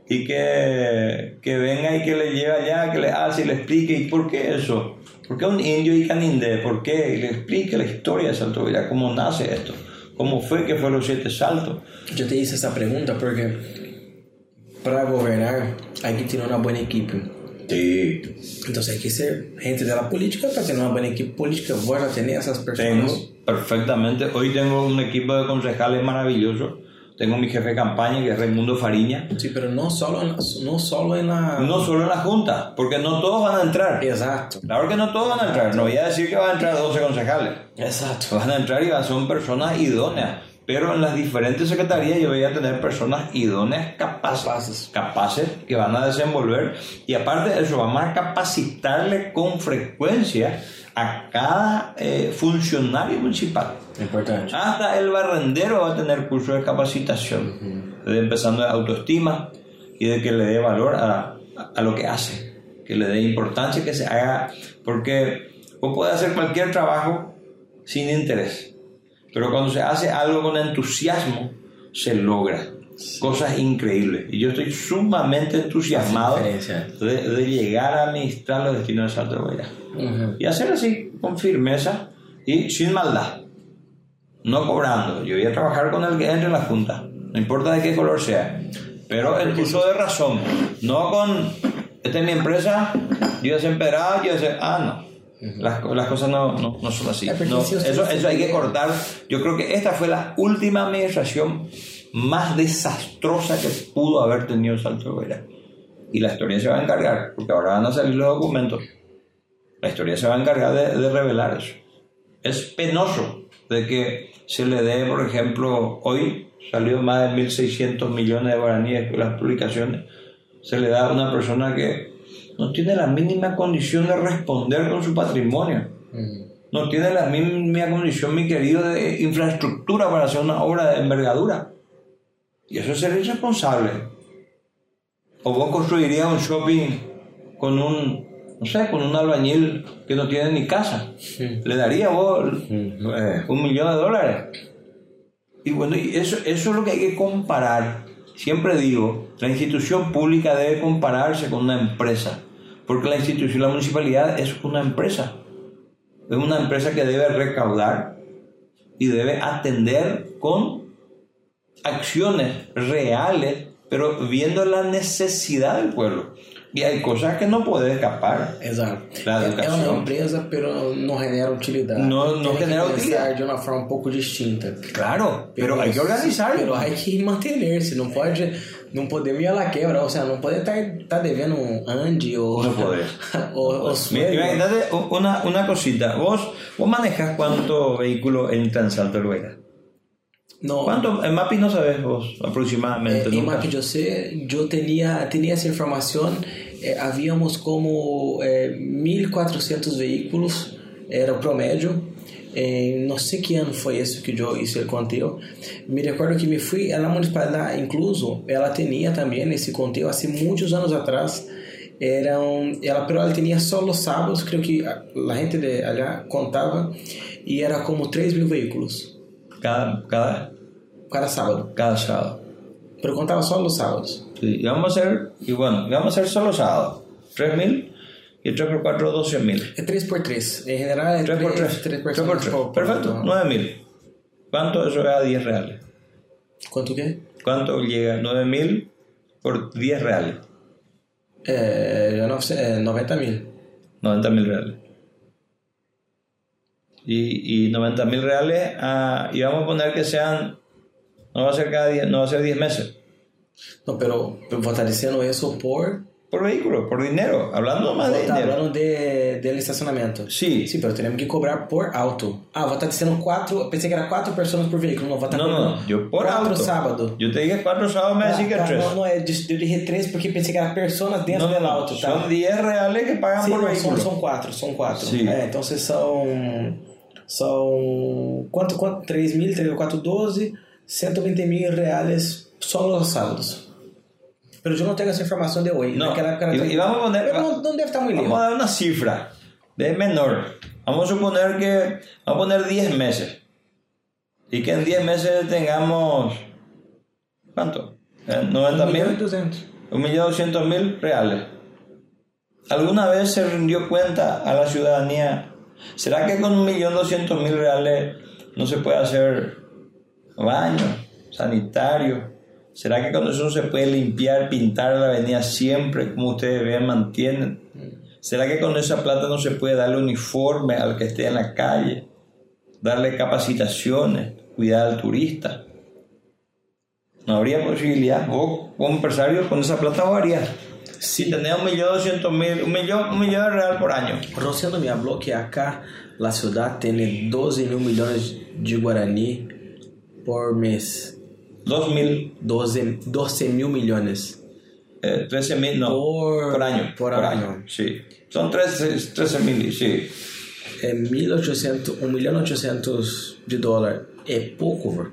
y que, que venga y que le lleve allá, que le hace y le explique, ¿y por qué eso? ¿Por qué un indio y canindé? ¿Por qué? Y le explique la historia de Salto Villa, cómo nace esto, cómo fue que fueron los siete saltos. Yo te hice esa pregunta porque para gobernar hay que tener una buena equipo. Sí. Entonces hay que ser gente de la política para tener una buena equipo política. Voy a tener esas personas. Tengo perfectamente. Hoy tengo un equipo de concejales maravilloso. Tengo mi jefe de campaña, que es Raimundo Fariña. Sí, pero no solo en la... No solo en la... No solo en la Junta, porque no todos van a entrar. Exacto. Claro que no todos van a entrar. No voy a decir que van a entrar 12 concejales. Exacto. Van a entrar y son personas idóneas. Pero en las diferentes secretarías yo voy a tener personas idóneas capaces. Capaces. Capaces que van a desenvolver. Y aparte de eso, vamos a capacitarle con frecuencia a cada eh, funcionario municipal. Importante. Hasta el barrendero va a tener curso de capacitación, de empezando de autoestima y de que le dé valor a, a lo que hace, que le dé importancia, que se haga, porque vos podés hacer cualquier trabajo sin interés, pero cuando se hace algo con entusiasmo, se logra cosas increíbles. Y yo estoy sumamente entusiasmado de, de llegar a administrar los destinos de Salto de Guayas Ujú. y hacer así, con firmeza y sin maldad. No cobrando. Yo voy a trabajar con el que entre en la junta. No importa de qué color sea. Pero el uso de razón. No con, esta es mi empresa, yo voy a ser pedrada, yo voy a. Ah, no. Las, las cosas no, no, no son así. No, eso, eso hay que que- cortar. Yo creo que esta fue la última administración más desastrosa que pudo haber tenido Salto Vera. Y la historia se va a encargar, porque ahora van a salir los documentos. La historia se va a encargar de, de revelar eso. Es penoso de que se le dé, por ejemplo, hoy salió más de 1.600 millones de guaraníes con las publicaciones, se le da a una persona que no tiene la mínima condición de responder con su patrimonio. No tiene la misma condición, mi querido, de infraestructura para hacer una obra de envergadura. Y eso es ser irresponsable. O vos construirías un shopping con un, no sé, con un albañil que no tiene ni casa. Le daría vos Eh, un millón de dólares. Y bueno, y eso, eso es lo que hay que comparar. siempre digo, la institución pública debe compararse con una empresa, porque la institución, la municipalidad es una empresa. Es una empresa que debe recaudar y debe atender con acciones reales, pero viendo la necesidad del pueblo. Y hay cosas que no puede escapar. Exato. La É uma empresa, pero não genera não Tem que genera pensar utilidade. de uma forma um pouco distinta. Claro, pero hay que organizar. Pero hay que mantener-se, não pode, não à la quebra, ou seja, não pode estar tá devendo um Andy ou Não pode. ou, ou Mira, sueldo. imagínate una, una cosita. Vos, vos manejas cuántos vehículos entran en Salto del Huayra. Não, ¿Cuánto? En MAPI no sabes vos aproximadamente. Eh, nunca. Mapi José, eu tinha, tinha essa informação. Eh, havíamos como eh, 1.400 veículos, era o promédio. Eh, não sei que ano foi esse que eu hice o conteúdo. Me recordo que me fui, a municipalidade, incluso, ela tinha também esse conteúdo, há muitos anos atrás. Eram, ela, pero ela tinha só os sábados, creio que a, a gente de allá contava, e era como 3 mil veículos Cada, cada, cada sábado. cada sábado. Pero contava só os sábados. Sí, vamos a hacer, y bueno, vamos a hacer solo sábado. 3.000 y 3 por 4, 12.000. É 3x3. Em geral é 3 por 3. 3, 3 por personas 3. por, por Perfecto, auto. 9.000. ¿Cuánto eso es a 10 reales? Quanto que é? ¿Cuánto llega? 9.000 por 10 reales. É, é 900 é 90 mil. 90 mil reales. Y, y 90 mil reales, ah, y vamos a poner que sean, no va a ser cada 10, no va a ser 10 meses. Não, pero estar dizendo isso por... Por vehículo, por dinero, hablando más Vou de estar dinero. falando de, del estacionamento. Sí. Sim, pero temos que cobrar por auto. Ah, vou estar dizendo quatro... Pensei que era quatro pessoas por veículo. Não, vou estar No, no, no, yo por quatro auto. sábado. Yo te dije 4 sábados, me Ah, decís que tá, 3. não, não, é, eu disse três porque pensei que era pessoas dentro No, do no, auto, tá? son 10 reales que pagan Sim, por não, vehículo. são, são quatro, são quatro. Sim. É, então vocês são. São. Quanto? quanto 3 mil, 3 4, 12, 120 mil reais só nos sábados. Pero eu não tenho essa informação de hoje. No, Naquela época vamos a poner- não, não deve estar muito Vamos a dar una cifra de menor. Vamos a suponer que vamos a poner 10 meses. Y que en 10 meses tengamos ¿cuánto? Eh, 90 1 milhão e mil, 200. 1.200.000 reales. ¿Alguna vez se rindió cuenta a la ciudadanía? ¿Será que con 1.200.000 reales no se puede hacer baño, sanitario? ¿Será que con eso no se puede limpiar, pintar la avenida siempre, como ustedes ven, mantienen? ¿Será que con esa plata no se puede darle uniforme al que esté en la calle? Darle capacitaciones, cuidar al turista. No habría posibilidad. Vos, como empresario, con esa plata vos harías. Si tenés un millón doscientos mil, un millón, un millón de real por año. Rosendo me habló que acá la ciudad tiene 12 mil millones de guaraní por mes. 2 mil. 12, 12 mil millones. Eh, 13 mil, no. Por, por, año. Por, por año. año. Sí. Son 13, 13 mil, sí. É 1.800, 800 de dólar. É pouco, bro.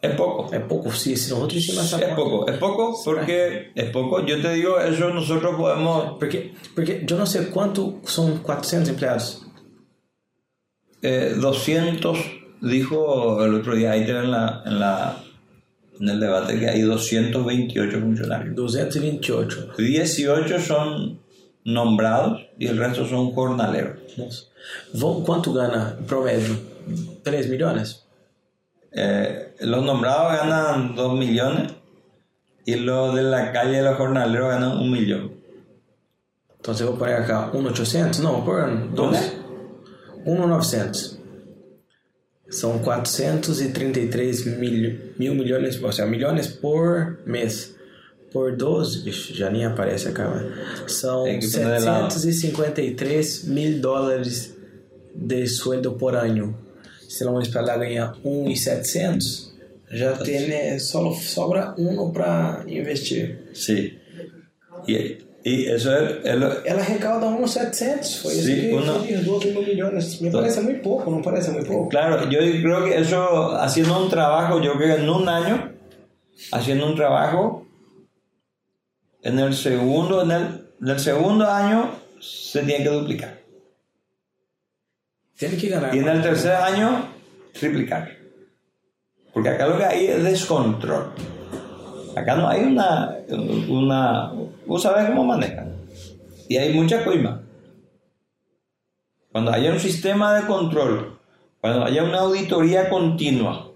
Es poco. Es poco, sí, si nosotros hicimos Es poco, es poco porque es poco. Yo te digo, eso nosotros podemos. Porque, porque yo no sé cuánto son 400 empleados. Eh, 200, dijo el otro día, ahí en la, en la en el debate que hay 228 funcionarios. 228. 18 son nombrados y el resto son jornaleros. Quanto gana em promédio? 3 milhões? Eh, los nombrados ganan 2 millones y los de la calle, los jornaleros, ganan un millón. Então eu vou pôr acá 1.800? Não, vou pôr 2. 1.900. São 433 mil, mil milhões, ou seja, milhões por mês. Por 12, vixe, já nem aparece acá, mas são lá. 753 mil dólares de sueldo por ano. Se a municipalidade ganha 1.700, já tem, né, só sobra 1 para investir. Sí. Y, y eso es, es lo- Ela recauda 1.700, foi isso Sim, que uma- eu disse, 12 mil milhões. Me parece muito pouco, não parece muito pouco? Claro, yo creo que eso, haciendo un trabajo, yo creo que en un año, haciendo un trabajo, en el segundo, en el, en el segundo año se tiene que duplicar. Tem que ganhar. Y en el tercer año, triplicar. Porque acá lo que hay es descontrol. Acá no hay una, una, vos cómo manejan. Y hay mucha coima. Cuando haya un sistema de control, cuando haya una auditoría continua,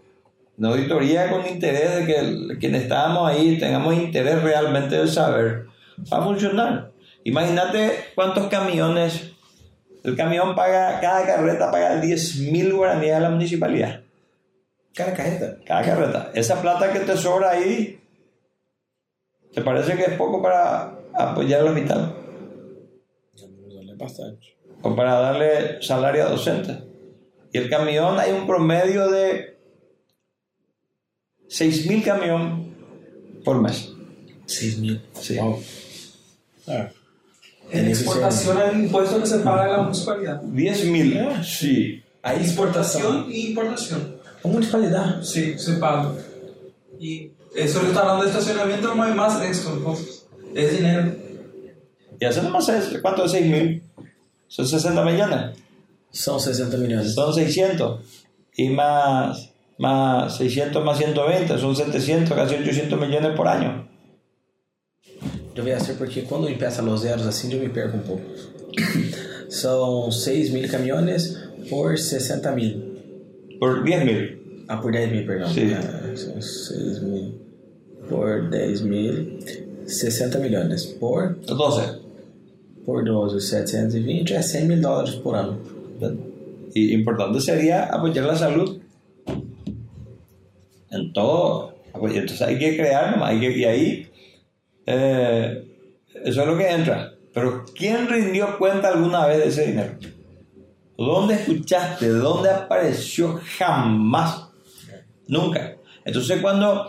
una auditoría con interés de que quienes estábamos ahí tengamos interés realmente de saber, va a funcionar. Imagínate cuántos camiones, el camión paga, cada carreta paga 10 mil guaraníes a la municipalidad. Cada carreta. Cada carreta. Esa plata que te sobra ahí, ¿te parece que es poco para apoyar al hospital? Bastante. O para darle salario a docentes. Y el camión hay un promedio de 6 mil camión por mes. 6 mil. Sí. Wow. En exportación hay un impuesto que se paga a la municipalidad. 10 mil. Sí. Hay exportación y importación. Municipalidad. Sí, se paga. Y eso está hablando de estacionamiento, no hay más de. Es dinero. Y eso nomás es, ¿cuánto es 6 mil? Son 60 millones. São 60 milhões. Son 600. Y más, más 600 más 120, son 700, casi 800 millones por año. Eu voy a hacer porque quando empieza los zeros assim eu me perco um pouco. São 6 mil caminhones por 60 mil. Por 10 mil. Ah, por 10 mil, perdão. Sim. Ah, são 6 mil por 10 mil. 60 milhões. Por, 12. por 12, 720 é 100 mil dólares por ano. Y importante sería apoyar la salud en todo. Entonces hay que crear, nomás, hay que, y ahí eh, eso es lo que entra. Pero ¿quién rindió cuenta alguna vez de ese dinero? ¿Dónde escuchaste? ¿De dónde apareció? Jamás. Nunca. Entonces cuando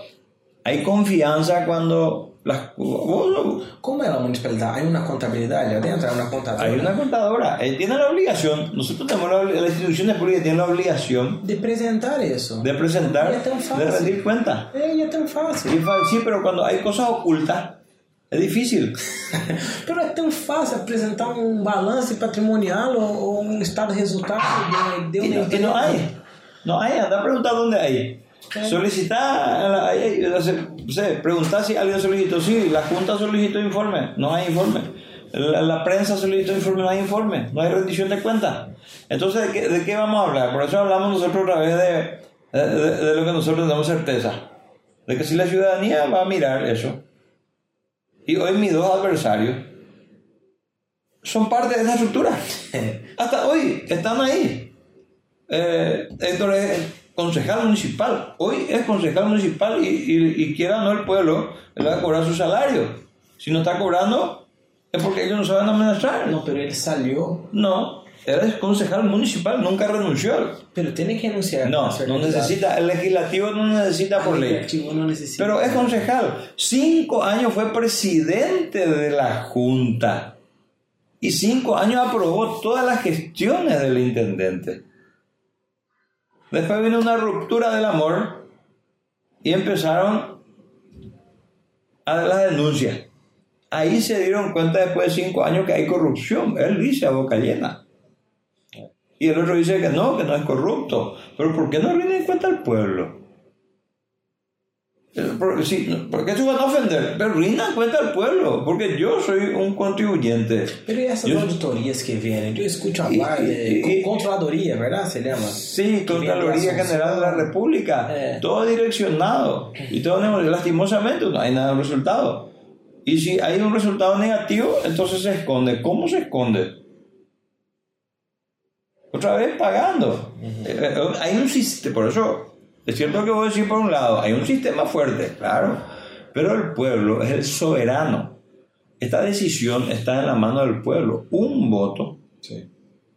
hay confianza, cuando las... vos- Como é a municipalidade? Há uma contabilidade adentro? Há uma contadora? Hay una contadora, él tiene la obligación, nosotros tenemos la, obli- las instituciones públicas tienen la obligación De apresentar isso. de presentar, Y es tan de fácil. rendir cuenta. É, e é tão fácil. Y Sí, pero cuando hay cosas ocultas, es difícil. Pero é tão fácil apresentar um balanço patrimonial ou, ou um estado de resultado de, de Y uma no, y no hay. No hay, anda a preguntar dónde hay. Sea, no si alguien solicitó, sí, la Junta solicitó informe, no hay informe. La, prensa solicitó informe, no hay informe, no hay rendición de cuentas. Entonces, ¿de qué, de qué vamos a hablar? Por eso hablamos nosotros vez de, de, de- de lo que nosotros tenemos certeza. De que si la ciudadanía va a mirar eso. Y hoy mis dos adversarios son parte de esa estructura. Hasta hoy están ahí. Eh, Héctor es concejal municipal. Hoy es concejal municipal y, y, y quiera o no el pueblo, él va a cobrar su salario. Si no está cobrando, es porque ellos no saben administrar. Não, pero ele salió. No, él es concejal municipal, nunca renunció. Pero tiene que anunciar. No, no necesita, el legislativo no necesita por El ley. legislativo no necesita. Pero es concejal. Cinco años fue presidente de la Junta. Y cinco años aprobó todas las gestiones del intendente. Después vino una ruptura del amor y empezaron a las denuncias. Ahí se dieron cuenta después de cinco años que hay corrupción. Él dice a boca llena. Y el otro dice que no, que no es corrupto. Pero ¿por qué no rinde cuenta al pueblo? Eh, por- sí, no, ¿Por qué se van a ofender? Pero rindan cuenta al pueblo, porque yo soy un contribuyente. Pero e essas Eu- auditorias que vienen? Eu escuto E- falar de e- controladoria, ¿verdad? Se llama. Sí, Contraloría General de la. República, Eh. todo direccionado. Y todo lastimosamente no hay nada de resultado. Y si hay un resultado negativo, entonces se esconde. ¿Cómo se esconde? Otra vez pagando. Eh, eh, hay un sistema, por eso es cierto que voy a decir por un lado, hay un sistema fuerte, claro, pero el pueblo es el soberano. Esta decisión está en la mano del pueblo. Un voto Sí.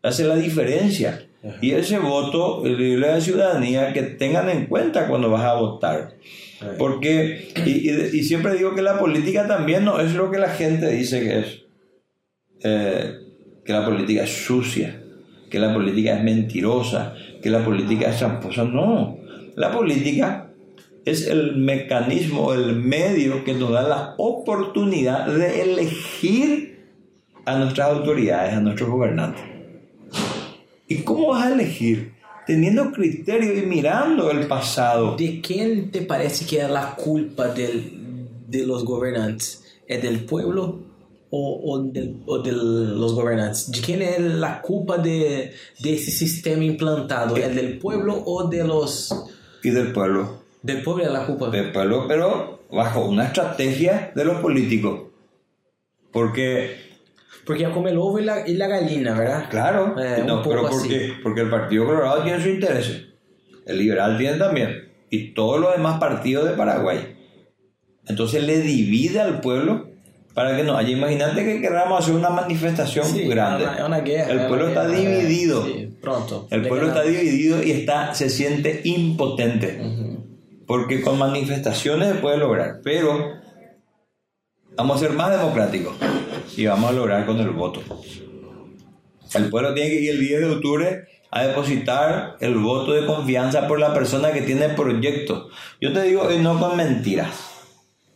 hace la diferencia. Y ese voto le dice a la ciudadanía que tengan en cuenta cuando vas a votar. Porque, y, y- y siempre digo que la política también no es lo que la gente dice que es. Eh, que la política es sucia, que la política es mentirosa, que la política es tramposa. No, la política es el mecanismo, el medio que nos da la oportunidad de elegir a nuestras autoridades, a nuestros gobernantes. ¿Y cómo vas a elegir? Teniendo criterio y mirando el pasado. De quem te parece que é a culpa del, de los gobernantes? ¿Es del pueblo o, o, del, o de los gobernantes? ¿De quién es la culpa de, de ese sistema implantado? ¿Es del pueblo o de los... Y del pueblo. Del pueblo es la culpa? Del pueblo, pero bajo una estrategia de los políticos. Porque Porque es como el ovo y la, y la gallina, ¿verdad? Claro, Eh, no, pero así. porque, porque el Partido Colorado tiene sus intereses, el liberal tiene también, y todos los demás partidos de Paraguay. Entonces le divide al pueblo para que no haya. Imagínate que queramos hacer una manifestación Sí, grande. Es una, es una guerra. el pueblo está dividido. sí, pronto. El pueblo está dividido y está, se siente impotente. Porque con manifestaciones se puede lograr. Pero vamos a ser más democráticos y vamos a lograr con el voto. El pueblo tiene que ir el 10 de octubre a depositar el voto de confianza por la persona que tiene proyecto. Yo te digo, y no con mentiras,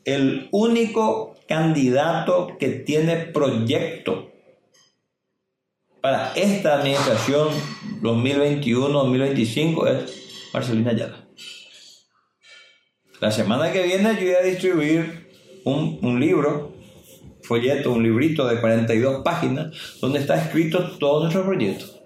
el único candidato que tiene proyecto para esta administración 2021-2025 es Marcelina Ayala. La semana que viene yo voy a distribuir un, un libro, folleto, un librito de 42 páginas, donde está escrito todo nuestro proyecto.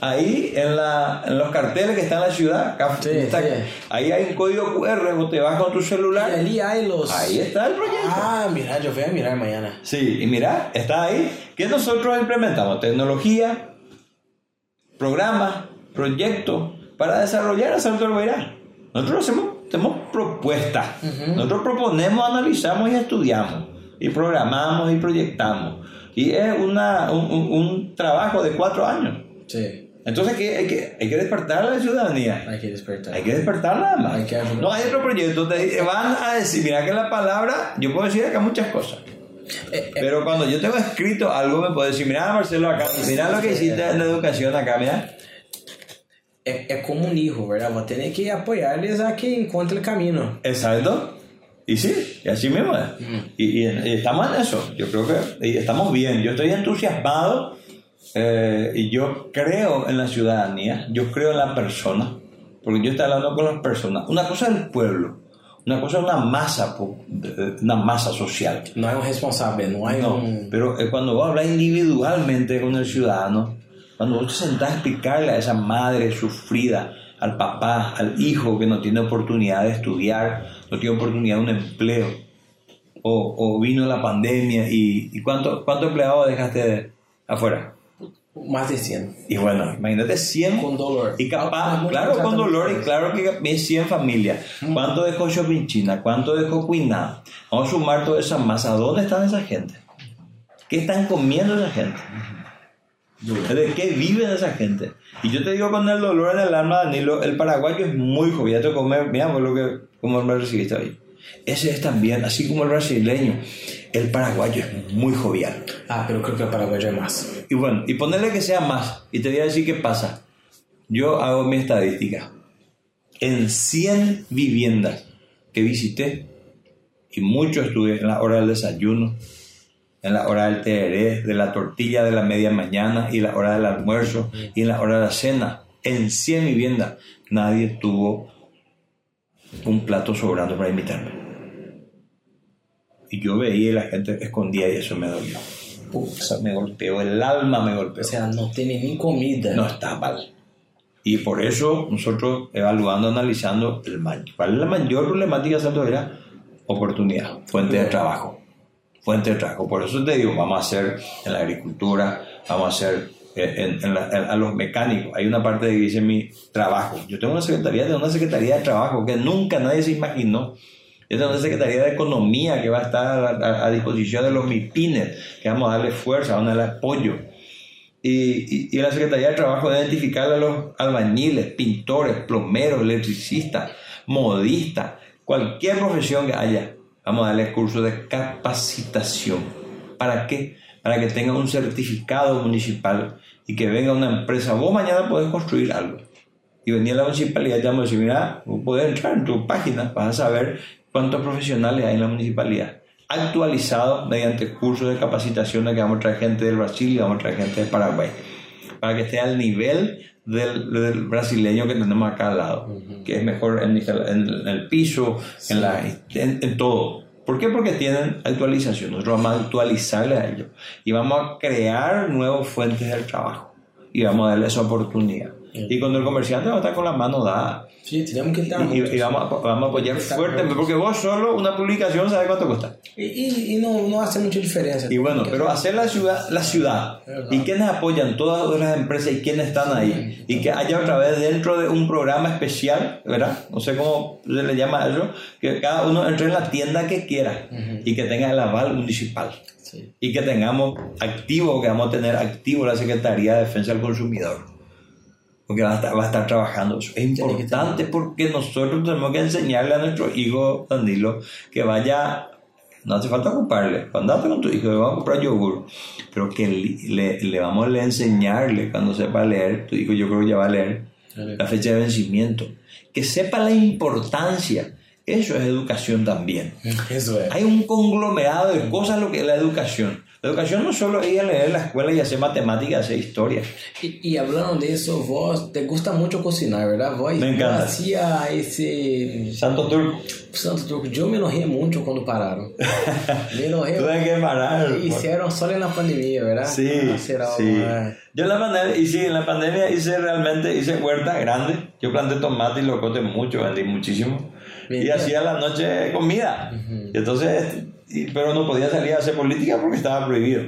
Ahí en, la, en los carteles que están en la ciudad, acá Sí, está- sí. ahí hay un código QR, vos te vas con tu Y celular, allí hay los... ahí está el proyecto. Ah, mira, yo voy a mirar mañana. Sí, y mira, está ahí. ¿Qué nosotros implementamos? Tecnología, programas, proyectos para desarrollar el Salto del Guairá. Nosotros hacemos, hacemos propuestas. Nosotros proponemos, analizamos y estudiamos. Y programamos y proyectamos. Y es una, un, un- un trabajo de cuatro años. Sí, Entonces ¿qué? hay, que, hay que despertar a la ciudadanía. hay que despertar. Hay que despertar nada más. Hay que no hay otro proyecto. Te van a decir, mira que la palabra, yo puedo decir acá muchas cosas. Eh, eh, Pero cuando yo tengo escrito algo, me puedo decir, mira Marcelo acá, mira lo que hiciste en la educación acá, mira. é, é como um hijo, ¿verdad? Vos tenés que apoyarles a que encuentre el camino. Exacto. Y sí, y así mismo es. Y, y- y estamos en eso. Yo creo que estamos bien. Yo estoy entusiasmado eh, y yo creo en la ciudadanía, yo creo en la persona, porque yo estoy hablando con las personas. Una cosa es el pueblo, una cosa es una masa, una masa social. No hay un responsable, no hay No, un... pero eh, cuando vos hablas individualmente con el ciudadano, cuando vos te sentás a explicarle a esa madre sufrida, al papá, al hijo que no tiene oportunidad de estudiar, no tiene oportunidad de un empleo, o, o vino la pandemia y, y ¿cuánto, ¿cuántos empleados dejaste afuera? Más de 100. Y bueno, imagínate 100 Con dolor. y capaz, Ah, claro, con dolor y claro que es 100 familias. ¿Cuánto dejó Shopping China? ¿Cuánto dejó Cuiná? Vamos a sumar toda esa masa. ¿Dónde están esa gente? ¿Qué están comiendo esa gente? ¿De qué vive esa gente? Y yo te digo con el dolor en el alma, Danilo, el paraguayo es muy joven. Ya te comer, mira por lo que, como me recibiste hoy. Ese es también, así como el brasileño, el paraguayo es muy jovial. Ah, pero creo que el paraguayo es más. Y bueno, y ponerle que sea más. Y te voy a decir qué pasa. Yo hago mi estadística. En 100 viviendas que visité, y mucho estuve en la hora del desayuno, en la hora del tereré, de la tortilla de la media mañana y la hora del almuerzo y en la hora de la cena. En 100 viviendas nadie tuvo un plato sobrando para invitarme. Y yo veía y la gente escondía y eso me dolió. Me golpeó, el alma me golpeó. O sea, no tiene ni comida. No está mal. Y por eso nosotros evaluando, analizando el ma- cuál es la mayor problemática de Santo era oportunidad, fuente de trabajo. Fuente de trabajo. Por eso te digo, vamos a hacer en la agricultura, vamos a hacer eh, en, en la- en- a los mecánicos. Hay una parte que dice mi trabajo. Yo tengo una secretaría de una secretaría de trabajo que nunca nadie se imaginó. Esta es una Secretaría de Economía que va a estar a, disposición de los MIPINES, que vamos a darle fuerza, vamos a darle apoyo. Y, la Secretaría de Trabajo debe identificar a los albañiles, pintores, plomeros, electricistas, modistas, cualquier profesión que haya. Vamos a darles cursos de capacitación. ¿Para qué? Para que tengan un certificado municipal y que venga una empresa. Vos mañana podés construir algo. Y venía la municipalidad y te vamos a decir, mira, vos podés entrar en tu página, vas a saber cuántos profesionales hay en la municipalidad. Actualizado mediante cursos de capacitación de que vamos a traer gente del Brasil y vamos a traer gente de Paraguay. Para que esté al nivel del, del brasileño que tenemos acá al lado, que es mejor en, en el piso, en, la, en, en todo. ¿Por qué? Porque tienen actualización. Nosotros vamos a actualizarle a ellos y vamos a crear nuevas fuentes del trabajo y vamos a darle esa oportunidad. Y cuando el comerciante va a estar con la mano dada. Sí, tenemos que estar Y, y vamos, a, vamos a apoyar fuertemente, porque vos solo una publicación sabes cuánto cuesta. Y, y, y no, no hace mucha diferencia. Y bueno, pero hacer la ciudad, la ciudad, y quienes apoyan todas las empresas y quienes están ahí, y que haya otra vez dentro de un programa especial, ¿verdad? No sé cómo se le llama a eso, que cada uno entre en la tienda que quiera y que tenga el aval municipal. Sí. Y que tengamos activo, que vamos a tener activo la Secretaría de Defensa del Consumidor. Porque va a estar, va a estar trabajando eso. Es importante porque nosotros tenemos que enseñarle a nuestro hijo Danilo que vaya, no hace falta ocuparle, andate con tu hijo, le vamos a comprar yogur, pero que le, le vamos a enseñarle cuando sepa leer, tu hijo yo creo que ya va a leer, la fecha de vencimiento, que sepa la importancia, eso es educación también. Eso es. Hay un conglomerado de cosas lo que es la educación. La educación no solo ir a leer la escuela y hacer matemáticas, hacer historia. Y, y hablando de eso, vos te gusta mucho cocinar, ¿verdad? Vos, Me encanta. hacía ese Santo Turco, Santo Truco. Yo me enojé mucho cuando pararon. Me enojé. tuve que parar. Hicieron solo en la pandemia, ¿verdad? Sí, algo sí. Yo en la pandemia, y sí, en la pandemia hice realmente, hice huerta grande. Yo planté tomate y locote mucho, vendí muchísimo. Bien. Y hacía a la noche comida. Y entonces, pero no podía salir a hacer política porque estaba prohibido.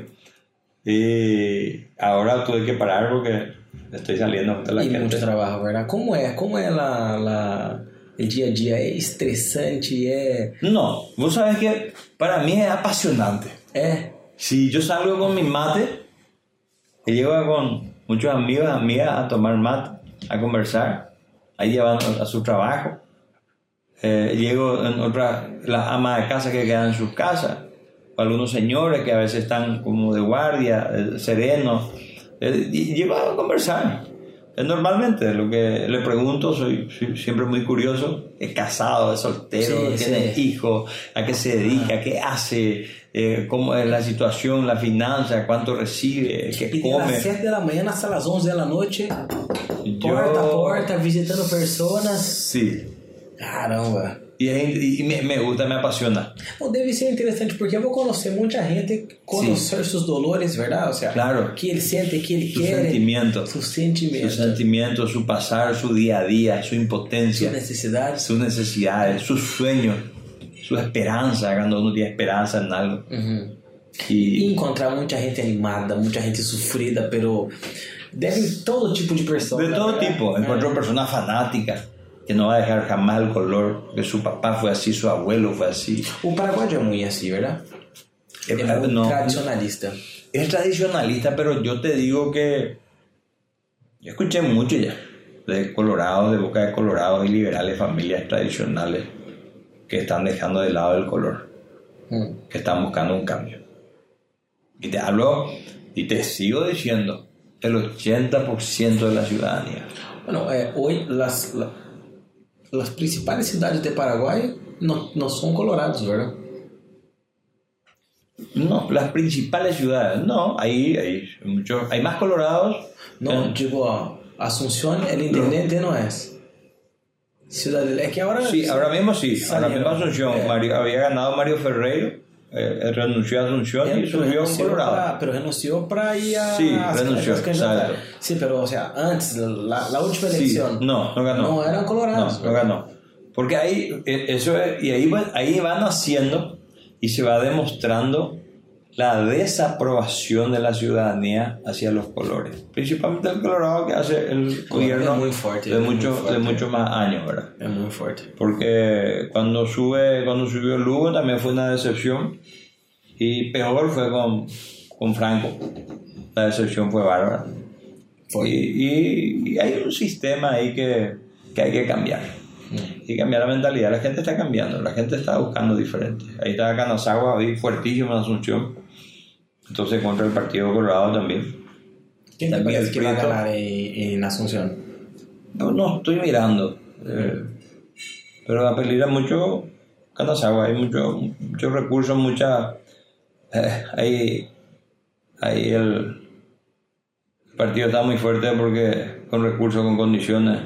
Y ahora tuve que parar porque estoy saliendo de la Y gente. mucho trabajo, ¿verdad? ¿Cómo es? ¿Cómo es la, la, el día a día? ¿Es estresante? ¿Es...? No, vos sabes que para mí es apasionante. ¿Es? Si yo salgo con mi mate, y llego con muchos amigos, amigas a tomar mate, a conversar, ahí llevan a su trabajo. Eh, llego en otra, las amas de casa que quedan en sus casas, algunos señores que a veces están como de guardia, eh, serenos, eh, y llego a conversar. Eh, Normalmente lo que le pregunto, soy, soy siempre muy curioso, es casado, es soltero, Sí, tiene sí. hijos, a qué se dedica, qué hace, eh, cómo es la situación, la finanza, cuánto recibe, qué Y de las come. 7 de la mañana hasta las 11 de la noche, Yo- porta a porta, visitando personas. Sí. Caramba. Y, es- y me, me me apasiona. Bom, deve ser interessante porque eu vou conhecer muita gente, conhecer seus dolores, verdade? O sea, Claro. que ele sente, que ele Sus quer. sentimientos. Sus Sus sentimientos. sentimientos, su pasar, su día a día, su Sus impotencia, necessidades. sus necesidades, sus sueños, su esperanza, cuando uno tiene esperanza en algo. Uhum. Y, E encontrar muita gente animada, muita gente sofrida, pero deve todo tipo de pessoa. de todo tipo. Encuentro personas fanáticas que no va a dejar jamás el color, que su papá fue así, su abuelo fue así. O Paraguai é muito assim, verdade? Eh, É muito no, tradicionalista. es tradicionalista, pero yo te digo que yo escuché mucho ya de Colorado, de Boca de Colorado y liberales, familias tradicionales que están dejando de lado el color, Hum. que están buscando un cambio. Y te hablo y te sigo diciendo, el 80% de la ciudadanía. Bueno, é, hoje las, la- las principais cidades de Paraguai não, não são colorados, verdade? No, las principales ciudades, no, hay, hay, muchos, hay más colorados. Não, en- digo, ó, Asunción, el intendente no es. Ciudad del... Es que ahora... Sí, ahora mismo sí. Ahora mismo Asunción. Eh, Mario- había ganado Mario Ferreiro, eh, renunció a Asunción y pero subió a Colorado. pra- pero renunció para ir a... Sí, renunció, exacto. Sí, pero o sea, antes, la, la última Sí, elección... no, no ganó. No eran colorados. No, no ganó. Porque ahí, eh, eso es- y ahí, va- ahí van haciendo y se va demostrando la desaprobación de la ciudadanía hacia los colores. Principalmente el colorado que hace el gobierno muy fuerte, de fuerte. de muchos más años, ¿verdad? Es muy fuerte. Porque cuando sube, cuando subió Lugo también fue una decepción. Y peor fue con, con Franco. La decepción fue bárbara. Fue. Y, y- y hay un sistema ahí que, que hay que cambiar. Y cambiar la mentalidad. La gente está cambiando, la gente está buscando diferente. Ahí está Canazagua, ahí fuertísimo en Asunción. Entonces contra el Partido Colorado también. ¿Quién te parece que va a ganar en, en Asunción? No, no, estoy mirando. Eh, pero apelida mucho Canazagua, hay mucho- muchos recursos, mucha. eh, hay, hay el, El partido está muy fuerte porque con recursos, con condiciones.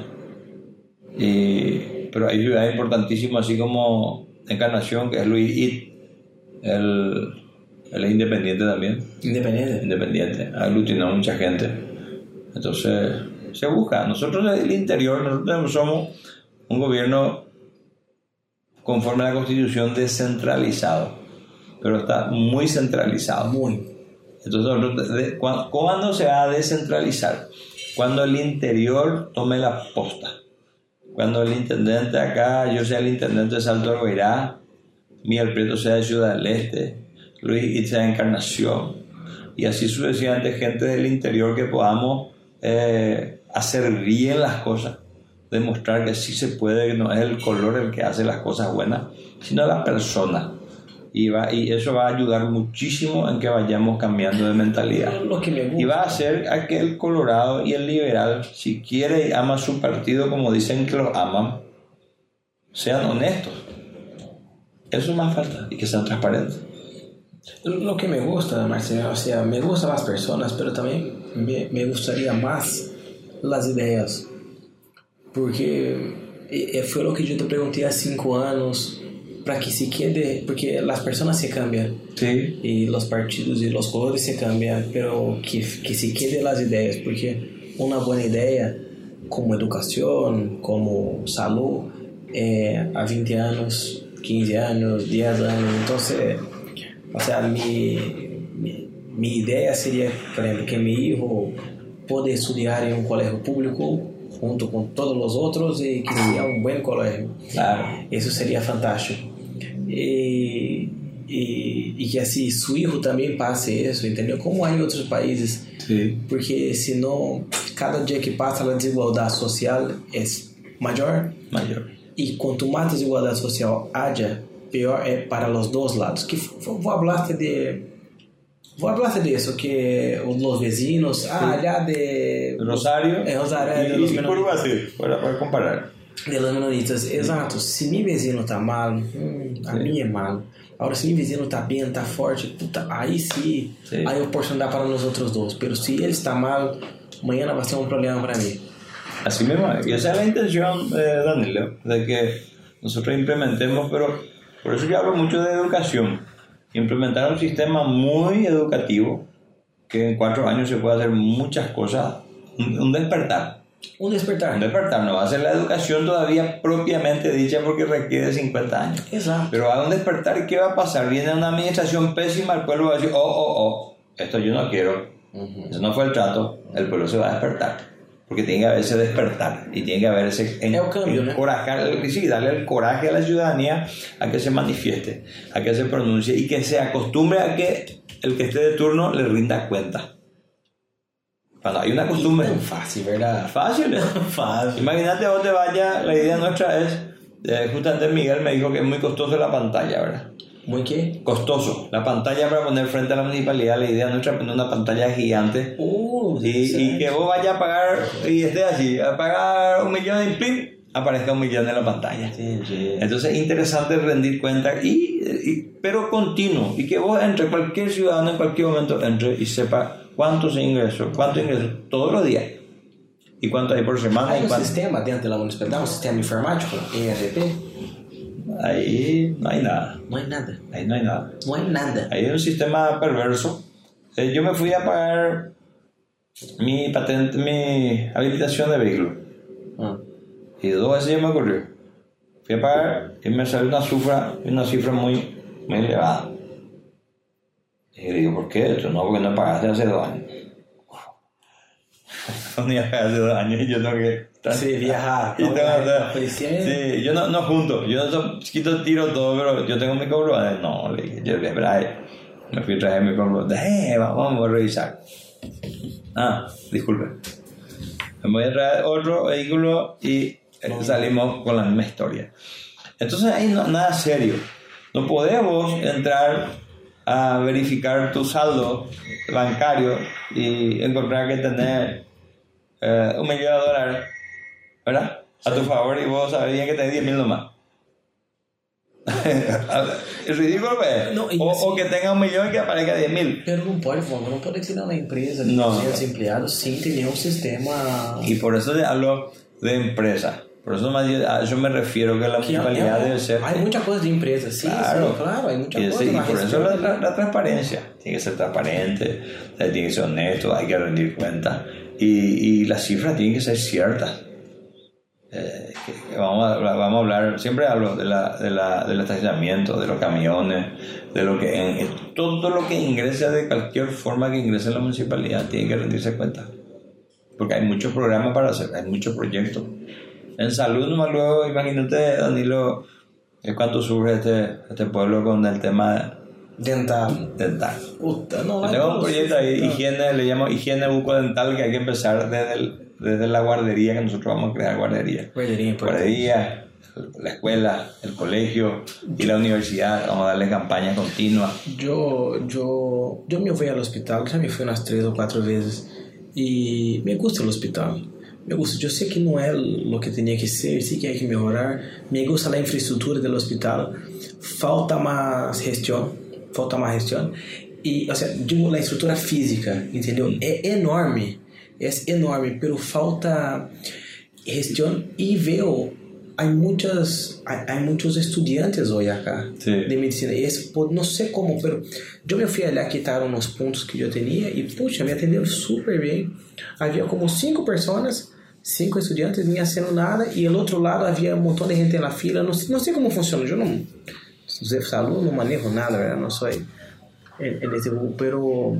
Y, pero hay ciudades importantísimas, así como Encarnación, que es Luis It, el, él es independiente también, Independiente. independiente, aglutinó mucha gente. Entonces, se busca. Nosotros del interior, nosotros somos un gobierno conforme a la constitución descentralizado, pero está muy centralizado. Muy. Entonces, ¿cuándo, se va a descentralizar? Cuando el interior tome la posta. Cuando el intendente acá, yo sea el intendente de Salto Guairá, Miguel Prieto sea de Ciudad del Este, Luis It sea de Encarnación, y así sucesivamente gente del interior que podamos eh, hacer bien las cosas, demostrar que sí se puede, no es el color el que hace las cosas buenas, sino la persona. Y, va, y eso va a ayudar muchísimo en que vayamos cambiando de mentalidad. Y va a hacer a que el colorado y el liberal, si quiere y ama su partido como dicen que lo aman, sean honestos. Eso más falta y que sean transparentes. Lo que me gusta, Marcelo, o sea, me gustan las personas, pero también me, me gustaría más las ideas. Porque eh, fue lo que yo te pregunté hace cinco años, para que se quede, porque las personas se cambian Sí. y los partidos y los colores se cambian, pero que, que se queden las ideas, porque una buena idea como educación, como salud, eh, a 20 años, 15 años, 10 años, entonces, o sea, mi, mi, mi idea sería, por ejemplo, que mi hijo pueda estudiar en un colegio público junto con todos los otros y que sea un buen colegio. Claro. Eso sería fantástico. Y, y, y que así su hijo también pase eso, entendeu? Como há em outros países. Sí. Porque senão, cada dia que passa, a desigualdade social é maior. Mayor. E quanto mais desigualdade social haja, pior é para os dois lados. Que vou falar de vou falar de isso que os vizinhos, ah, allá de Rosario É, y, de los y menores. Curvacil, para, para comparar. de los menonitas, exato. Se meu vizinho tá mal, hum, a Sim. minha é mal. Agora, se meu vizinho tá bem, tá forte, puta, aí sim, Sim. aí a oportunidade para nós outros dois. Pero se ele está mal, amanhã vai ser um problema para mim. Así mismo, es. y esa es la intención, eh, Danilo, de que nosotros implementemos, pero por eso yo hablo mucho de educación, implementar un sistema muy educativo, que en cuatro años se puede hacer muchas cosas, un, un despertar. Un despertar. despertar no va a ser la educación todavía propiamente dicha porque requiere 50 años. Exato. Pero va a un despertar y ¿qué va a pasar? Viene una administración pésima, el pueblo va a decir, oh, oh, oh, esto yo no quiero, eso no fue el trato, el pueblo se va a despertar. Porque tiene que haber ese despertar y tiene que haber ese en- Es cambio, sí, darle el coraje a la ciudadanía a que se manifieste, a que se pronuncie y que se acostumbre a que el que esté de turno le rinda cuenta. Cuando hay una costumbre Tão fácil, verdade? fácil, ¿eh? Fácil. Imagínate a dónde vaya, la idea nuestra es, eh, justamente Miguel me dijo que es muy costoso la pantalla, ¿verdad? Muito que? Costoso. La pantalla para poner frente a la municipalidad, la idea nuestra es poner una pantalla gigante Uh, y, y que vos vayas a pagar y esté así, a pagar un millón y plim, aparezca un millón en la pantalla. Entendi. Entonces es interesante rendir cuenta, y, y- pero continuo, y que vos entre, cualquier ciudadano en cualquier momento entre y sepa cuánto se ingresó, cuánto ingresó todos los días, y cuánto hay por semana, Hay y um cuánto... sistema dentro da municipalidade, um sistema informático, ERP? Ahí no hay nada, Não é nada. ahí no hay nada. Não é nada. Ahí hay un sistema perverso. Eh, yo me fui a pagar mi patente, mi habilitación de vehículo. Ah. Y dos veces ya me ocurrió. Fui a pagar y me salió una cifra, una cifra muy, muy elevada. Y le digo, ¿por qué esto? No, porque no pagaste hace dos años. Pagar hace dos años y yo tengo que... Você viajar, Y tengo Sí, yo no, no junto, yo no quito tiro todo, pero yo tengo mi comprobante. No, le dije, yo le dije, "Espera, ahí". me fui a traer mi comprobante. Eh, vamos, vamos a revisar. Ah, disculpe. Me voy a traer otro vehículo y eh, salimos con la misma historia. Entonces ahí no, nada serio. No podemos entrar a verificar tu saldo bancario y encontrar que tener eh, un millón de dólares, ¿verdad? A tu favor y vos sabías que tenés 10 mil nomás. es ridículo, ¿ves? No, y o, así- o que tenga un millón y que aparezca 10 mil. Pero pode, vamos, não pode tirar uma empresa de Não. 200 empregados sem ter nenhum sistema. Y por eso hablo de empresa. Por eso más yo- a eso me refiero que la municipalidad debe ser. Hay mucha coisa de empresa, sí, Claro, sí, claro, hay mucha y, cosa. ese- y por eso la, la- la transparencia. Tiene que ser transparente, tiene que ser honesto, hay que rendir cuenta. Y, y las cifras tienen que ser ciertas. Eh, vamos, a, vamos a hablar, siempre hablo de la, de la, del estacionamiento, de los camiones, de lo que todo lo que ingresa de cualquier forma que ingrese en la municipalidad tiene que rendirse cuenta. Porque hay muchos programas para hacer, hay muchos proyectos. En salud, nomás luego, imagínate, Danilo, eh, cuánto sufre este, este pueblo con el tema Dental. dental. Puta, no, Yo tengo un proyecto ahí, no. higiene, le llamo higiene bucodental, que hay que empezar desde, el- desde la guardería, que nosotros vamos a crear guardería. Guardería importante. Guardería, la escuela, el colegio y la universidad, vamos a darle campañas continuas. Yo, yo, yo me fui al hospital, já me fui umas três ou quatro vezes e me gusta o hospital. Me gusta, eu sei que não é o que tinha que ser, sei que hay que melhorar. Me gusta a infraestrutura do hospital. Falta mais gestão, falta mais gestão. E, ou seja, digo, a estrutura física, entendeu? É enorme, é enorme, pero falta gestão e veo hay muchas hay, hay muchos estudiantes hoy acá Sí. de medicina y es por- no sé cómo pero yo me fui allá a quitar unos puntos que yo tenía y pucha me atendieron súper bien había como cinco personas cinco estudiantes ni haciendo nada y el otro lado había un montón de gente en la fila no, sé- no sé cómo funciona yo no de salud no manejo nada verdad? No soy en, en ese pero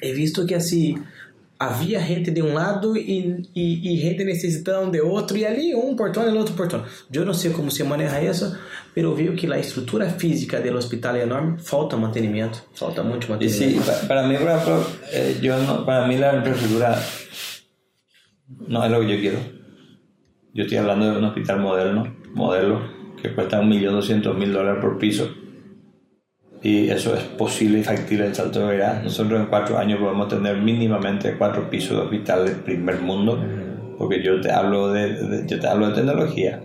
he visto que assim havia gente de um lado e, e, e gente necessitando de outro e ali um portão e outro portão eu não sei como se maneja isso mas eu vi que a estrutura física do hospital é enorme. Falta mantenimento falta muito Y sí, mantenimento pa- para mí, por ejemplo, eh, yo no, para mí la infraestructura no es lo que yo quiero. Yo estoy hablando de un hospital moderno, modelo, que cuesta 1.200.000 dólares por piso. Y eso es posible y factible en Salto de Verá. Nosotros en cuatro años podemos tener mínimamente cuatro pisos de hospital del primer mundo, porque yo te hablo de, de- yo te hablo de tecnología.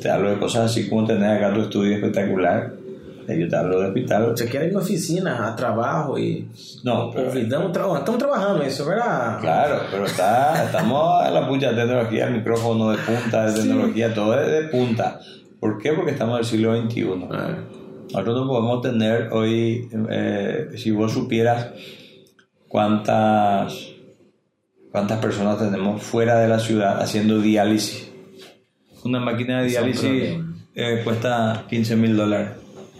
Te hablo de cosas así como tener acá tu estudio espectacular. Eh, Yo te hablo de hospital. você quer ir na oficina a trabalho e No, pero- convidamos tra estamos trabalhando isso verdade Claro, pero está, estamos a la punta de tecnología, el micrófono de punta, de tecnología, todo es de punta. ¿Por qué? Porque estamos en el siglo XXI. Ah, Nosotros no podemos tener hoy, eh, si vos supieras cuántas, cuántas personas tenemos fuera de la ciudad haciendo diálisis. Una máquina de un diálisis eh, cuesta 15 mil dólares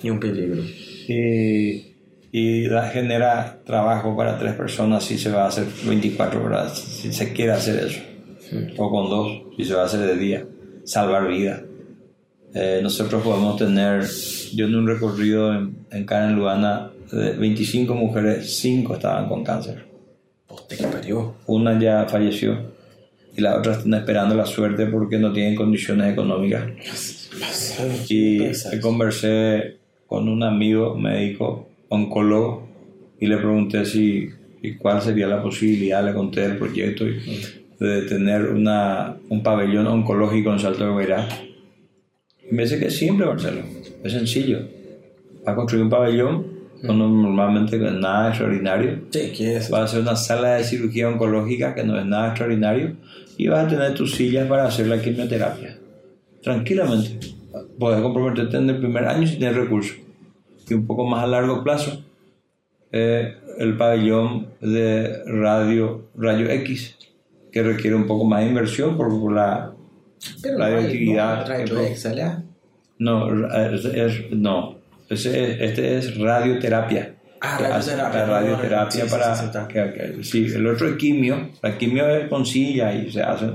e um peligro y, y da- genera trabajo para tres personas si se va a hacer 24 horas, si se quiere hacer eso, o con dos, si se va a hacer de día, salvar vidas. Eh, nosotros podemos tener, yo en un recorrido en, en Karen Luana, de 25 mujeres, 5 estaban con cáncer. Una ya falleció y la otra están esperando la suerte porque no tienen condiciones económicas. Y conversé con un amigo médico oncólogo y le pregunté si y cuál sería la posibilidad, le conté el proyecto y- de tener una, un pabellón oncológico en Salto de Guairá. Me dice que es simple, Marcelo, es sencillo. Va a construir un pabellón, con normalmente nada extraordinario, sí, que é vas a hacer una sala de cirugía oncológica que no es nada extraordinario y vas a tener tus sillas para hacer la quimioterapia. Tranquilamente. Puedes comprometerte en el primer año si tienes recursos. Y un poco más a largo plazo, eh, el pabellón de radio, rayo X, que requiere un poco más de inversión por la Pero radioactividad. no, no. Es- este es radioterapia. Ah, radioterapia, La radioterapia para. sí, el otro es quimio. La quimio es con silla y se hace.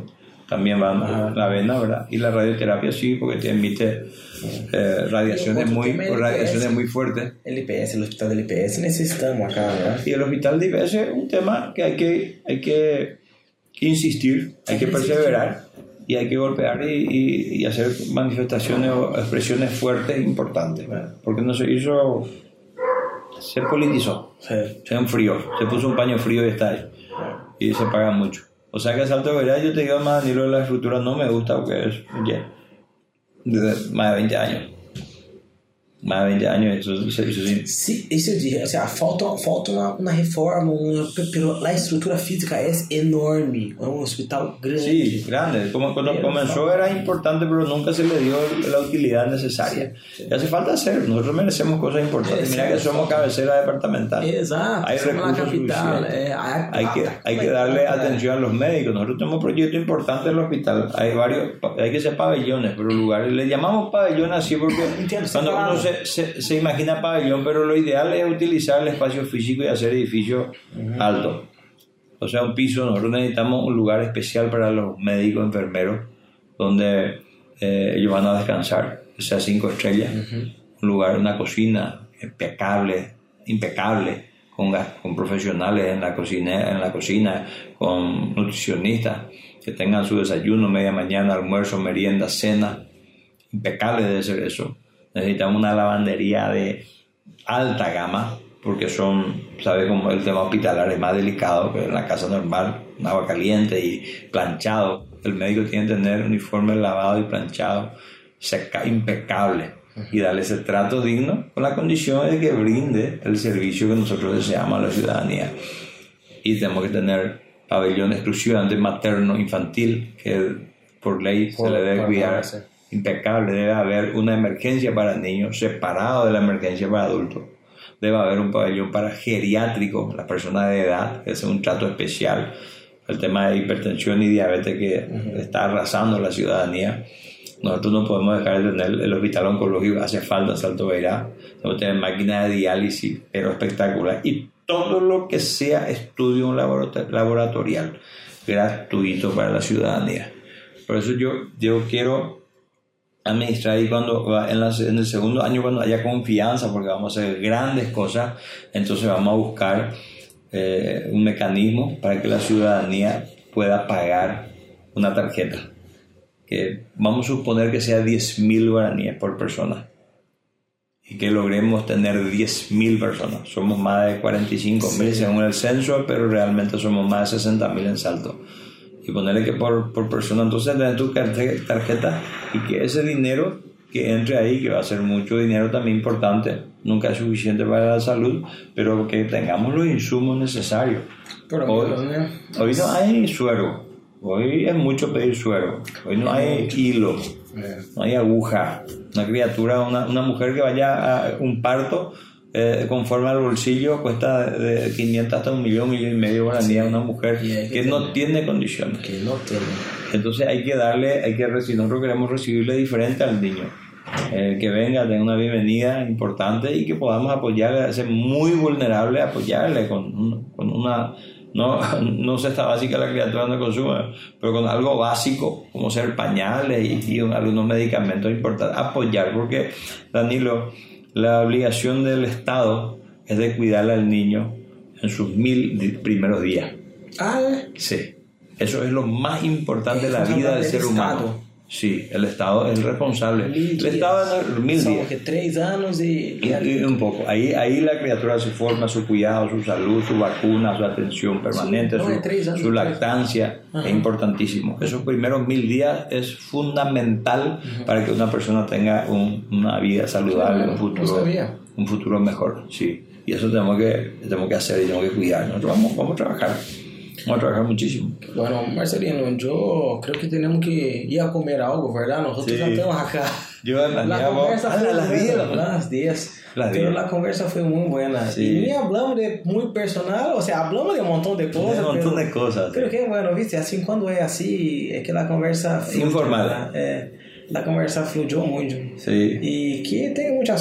También va Ajá. la vena, ¿verdad? Y la radioterapia sí, porque te emite eh, radiaciones, muy, radiaciones muy fuertes. El IPS, el hospital del IPS necesitamos acá, ¿verdad? Y el hospital de IPS es un tema que hay que, hay que insistir, Hay que perseverar y hay que golpear y, hacer manifestaciones o expresiones fuertes e importantes. Porque no se hizo, se politizó, se enfrió, se puso un paño frío y está ahí. Y se paga mucho. O sea que el salto de yo te digo más, Danilo, la estructura no me gusta porque es ya, desde más de 20 años. Más de 20 años, eso hizo sin... Sí, isso eu disse, assim, ah, falta, falta uma, uma reforma, uma, pero a estrutura física é enorme, é um hospital grande. Sí, grande. Como cuando Pero falta. era importante, pero nunca se le dio la utilidad necesaria. Sí, sí. Y hace falta hacer. Nosotros merecemos cosas importantes. Sí, Mira que somos cabecera departamental. Exato, Hay somos recursos capital. É, a- Hay que, a- hay que a- darle a- atención a los médicos. Nosotros tenemos un proyecto importante en el hospital. Hay varios, hay que hacer pabellones, pero lugares. Le llamamos pabellón así porque cuando uno se, se, se imagina pabellón, pero lo ideal es utilizar el espacio físico y hacer edificios altos. O sea, un piso, nosotros necesitamos un lugar especial para los médicos, enfermeros, donde eh, ellos van a descansar, que sea cinco estrellas, un lugar, una cocina impecable, impecable, con, con profesionales en la, cocina, en la cocina, con nutricionistas, que tengan su desayuno, media mañana, almuerzo, merienda, cena, impecable debe ser eso. Necesitamos una lavandería de alta gama, porque son, ¿sabes? Como el tema hospitalar es más delicado que en la casa normal, un agua caliente y planchado. El médico tiene que tener uniforme lavado y planchado, seca, impecable, y darle ese trato digno con la condición de que brinde el servicio que nosotros deseamos a la ciudadanía. Y tenemos que tener pabellón exclusivamente materno infantil, que por ley se le debe cuidar. Impecable. Debe haber una emergencia para niños separado de la emergencia para adultos. Debe haber un pabellón para geriátricos, las personas de edad, que es un trato especial. El tema de hipertensión y diabetes que está arrasando la ciudadanía. Nosotros no podemos dejar de tener el hospital oncológico, hace falta en Salto Beirá. Tenemos que tener máquinas de diálisis, pero espectacular. Y todo lo que sea estudio laboratorial gratuito para la ciudadanía. Por eso yo, yo quiero administrar y cuando en, la- en el segundo año cuando haya confianza porque vamos a hacer grandes cosas entonces vamos a buscar eh, un mecanismo para que la ciudadanía pueda pagar una tarjeta que vamos a suponer que sea 10.000 guaraníes por persona y que logremos tener 10.000 personas. Somos más de 45.000 según el censo, pero realmente somos más de 60.000 en Salto. Y ponerle que por, por persona, entonces tener tu tarjeta y que ese dinero que entre ahí, que va a ser mucho dinero también importante, nunca es suficiente para la salud, pero que tengamos los insumos necesarios. Pelo Hoy, hoy no hay suero, hoy es mucho pedir suero, hoy no hay hilo, É. no hay aguja. Una criatura, una, una mujer que vaya a un parto eh, conforme al bolsillo cuesta de 500 hasta un millón, millón y medio guaraníes a una mujer que que no tiene condiciones. Que não tem. Entonces hay que darle, hay que recibir, nosotros queremos recibirle diferente al niño. Eh, que venga, tenga una bienvenida importante y que podamos apoyarle, ser muy vulnerable, apoyarle con, con una, no, no cesta básica la criatura no consume, pero con algo básico, como ser pañales y, y un- algunos medicamentos importantes, apoyar, porque Danilo, la obligación del Estado es de cuidar al niño en sus mil primeros días. Ah? Sí, eso es lo más importante de la vida del ser humano. Sí, el Estado es el responsable. Mil El. Estado es mil São días. anos e. Y, y un poco. Ahí, ahí la criatura se forma su cuidado, su salud, su vacuna, su atención permanente, Sí, no, su, tres años, su tres. lactancia. Ajá. Es importantísimo. Esos primeros mil días es fundamental para que una persona tenga un- una vida saludable, un futuro, no un futuro mejor. Sí. Y eso tenemos que, tenemos que hacer y tenemos que cuidar. Nosotros vamos, vamos a trabajar. A. Bueno, Marcelino, eu creo que tenemos que ir a comer algo, ¿verdad? Nosotros Sí. ya estamos acá. Yo en la La conversa Ah, fue las buena, diez. las 10. Las Pero 10. la conversa fue muy buena. Sí. Y ni hablamos de muy personal, o sea, hablamos de un montón de cosas. un montón pero- de cosas. Pero sí. que bueno, viste, assim quando é assim, é que a conversa Informal. né? É, a conversa fluyó muito. Sí. E que tenha muita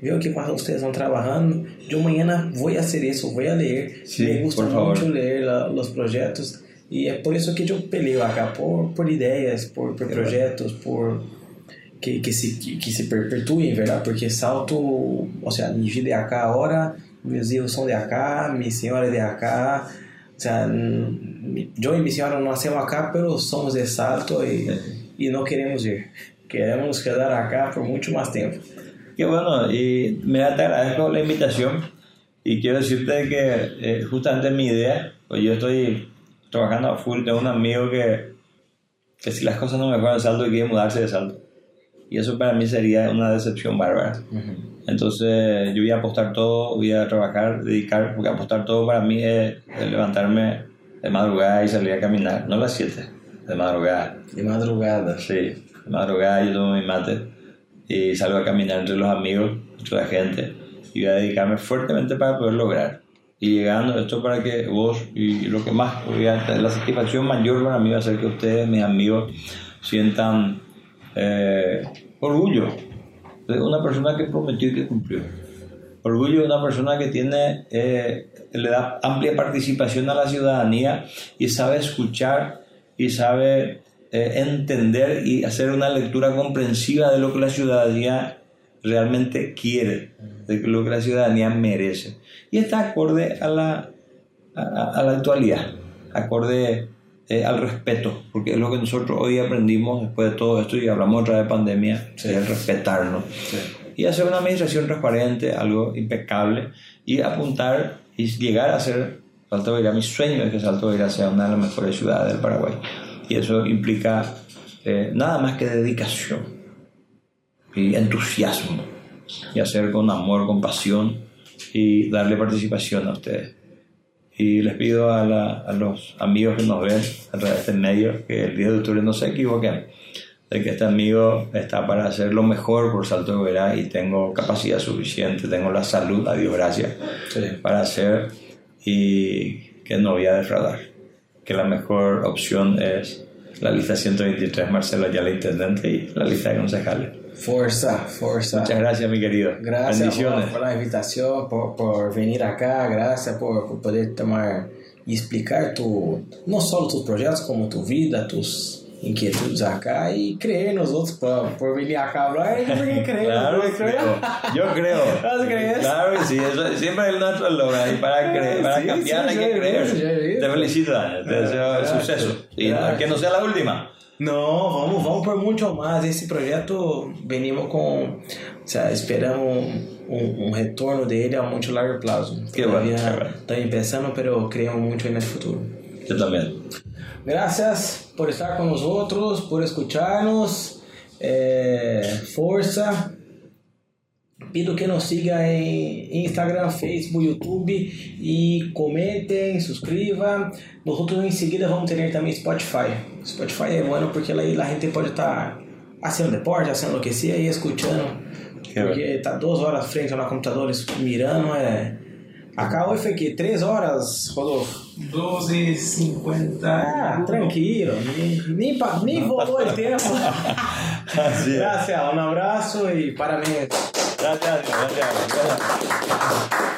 sorte, ver o que vocês estão trabalhando. Eu amanhã vou fazer isso, vou ler. Sí, Me gusta por favor. muito ler la- os projetos. E é por isso que eu peleo acá, por, por ideias, por, por projetos, por que, que, se, que, que se perpetuem, verdade? Porque Salto, ou seja, minha vida é acá agora, meus erros são de acá, minha senhora é de acá, o sea, n- yo y mi señora no hacemos acá, pero somos de Salto y, y no queremos ir. Queremos quedar acá por mucho más tiempo. Qué bueno, y mira, te agradezco la invitación y quiero decirte que eh, justamente mi idea, pues yo estoy trabajando a full, tengo un amigo que, que si las cosas no mejoran en Salto quiere mudarse de Salto. Y eso para mí sería una decepción bárbara. Entonces yo voy a apostar todo, voy a trabajar, dedicar, porque apostar todo para mí es, es levantarme de madrugada y salir a caminar, no a las 7, de madrugada. De madrugada. Sí, de madrugada yo tomo mi mate y salgo a caminar entre los amigos, entre la gente y voy a dedicarme fuertemente para poder lograr. Y llegando esto para que vos y lo que más, la satisfacción mayor para mí va a ser que ustedes, mis amigos, sientan eh, orgullo de una persona que prometió y que cumplió. Orgullo de una persona que tiene, eh, le da amplia participación a la ciudadanía y sabe escuchar y sabe entender y hacer una lectura comprensiva de lo que la ciudadanía realmente quiere, de lo que la ciudadanía merece. Y está acorde a la, a, a- la actualidad, acorde eh, al respeto, porque es lo que nosotros hoy aprendimos después de todo esto y hablamos otra vez de pandemia, es el respetarnos y hacer una administración transparente, algo impecable y apuntar y llegar a ser Salto Beira. Mi sueño es que Salto Beira sea una de las mejores ciudades del Paraguay y eso implica eh, nada más que dedicación y entusiasmo y hacer con amor, con pasión y darle participación a ustedes. Y les pido a, la- a los amigos que nos ven a través de este medio que el 10 de octubre no se equivoquen de que este amigo está para hacer lo mejor por Salto de Verá y tengo capacidad suficiente, tengo la salud, a Dios gracias, Sí. para hacer y que no voy a defraudar. Que la mejor opción es la lista 123, Marcelo Ayala, intendente, y la lista de concejales. Fuerza, fuerza. Muchas gracias, mi querido. Gracias por, por la invitación, por, por venir acá, gracias por, por poder tomar y explicar tu, no solo tus proyectos, como tu vida, tus inquietudes acá y creer en nosotros por, por venir acá a hablar. Porque creer, Claro, creer. yo creo. ¿Vas a creer? Claro que sí, eso es siempre el nuestro eslogan. Y para, creer, para Sí, cambiar sí, hay que creer. visto. Te felicito, Daniel. Te deseo suceso. Y que no sea la última. No, vamos, vamos por mucho más. Esse projeto venimos com, o sea, esperamos um, um retorno dele a muito largo prazo. Que bueno. Estamos empezando, pero creemos muito en el futuro. Yo también. Gracias por estar con nosotros, por escucharnos. Eh, força. Pido que nos siga em Instagram, Facebook, YouTube e comentem, subscrevam. Nosotros em seguida vamos ter também Spotify. Spotify é bueno porque lá a gente pode estar fazendo deporte, fazendo o que e escutando. Que Porque tá duas horas frente ao computador mirando. É... Acá hoje foi que três horas, Rodolfo. 12.50. Ah, tranquilo, nem, nem, nem volou o tempo. Gracias, um abraço e parabéns. Gracias, gracias. gracias.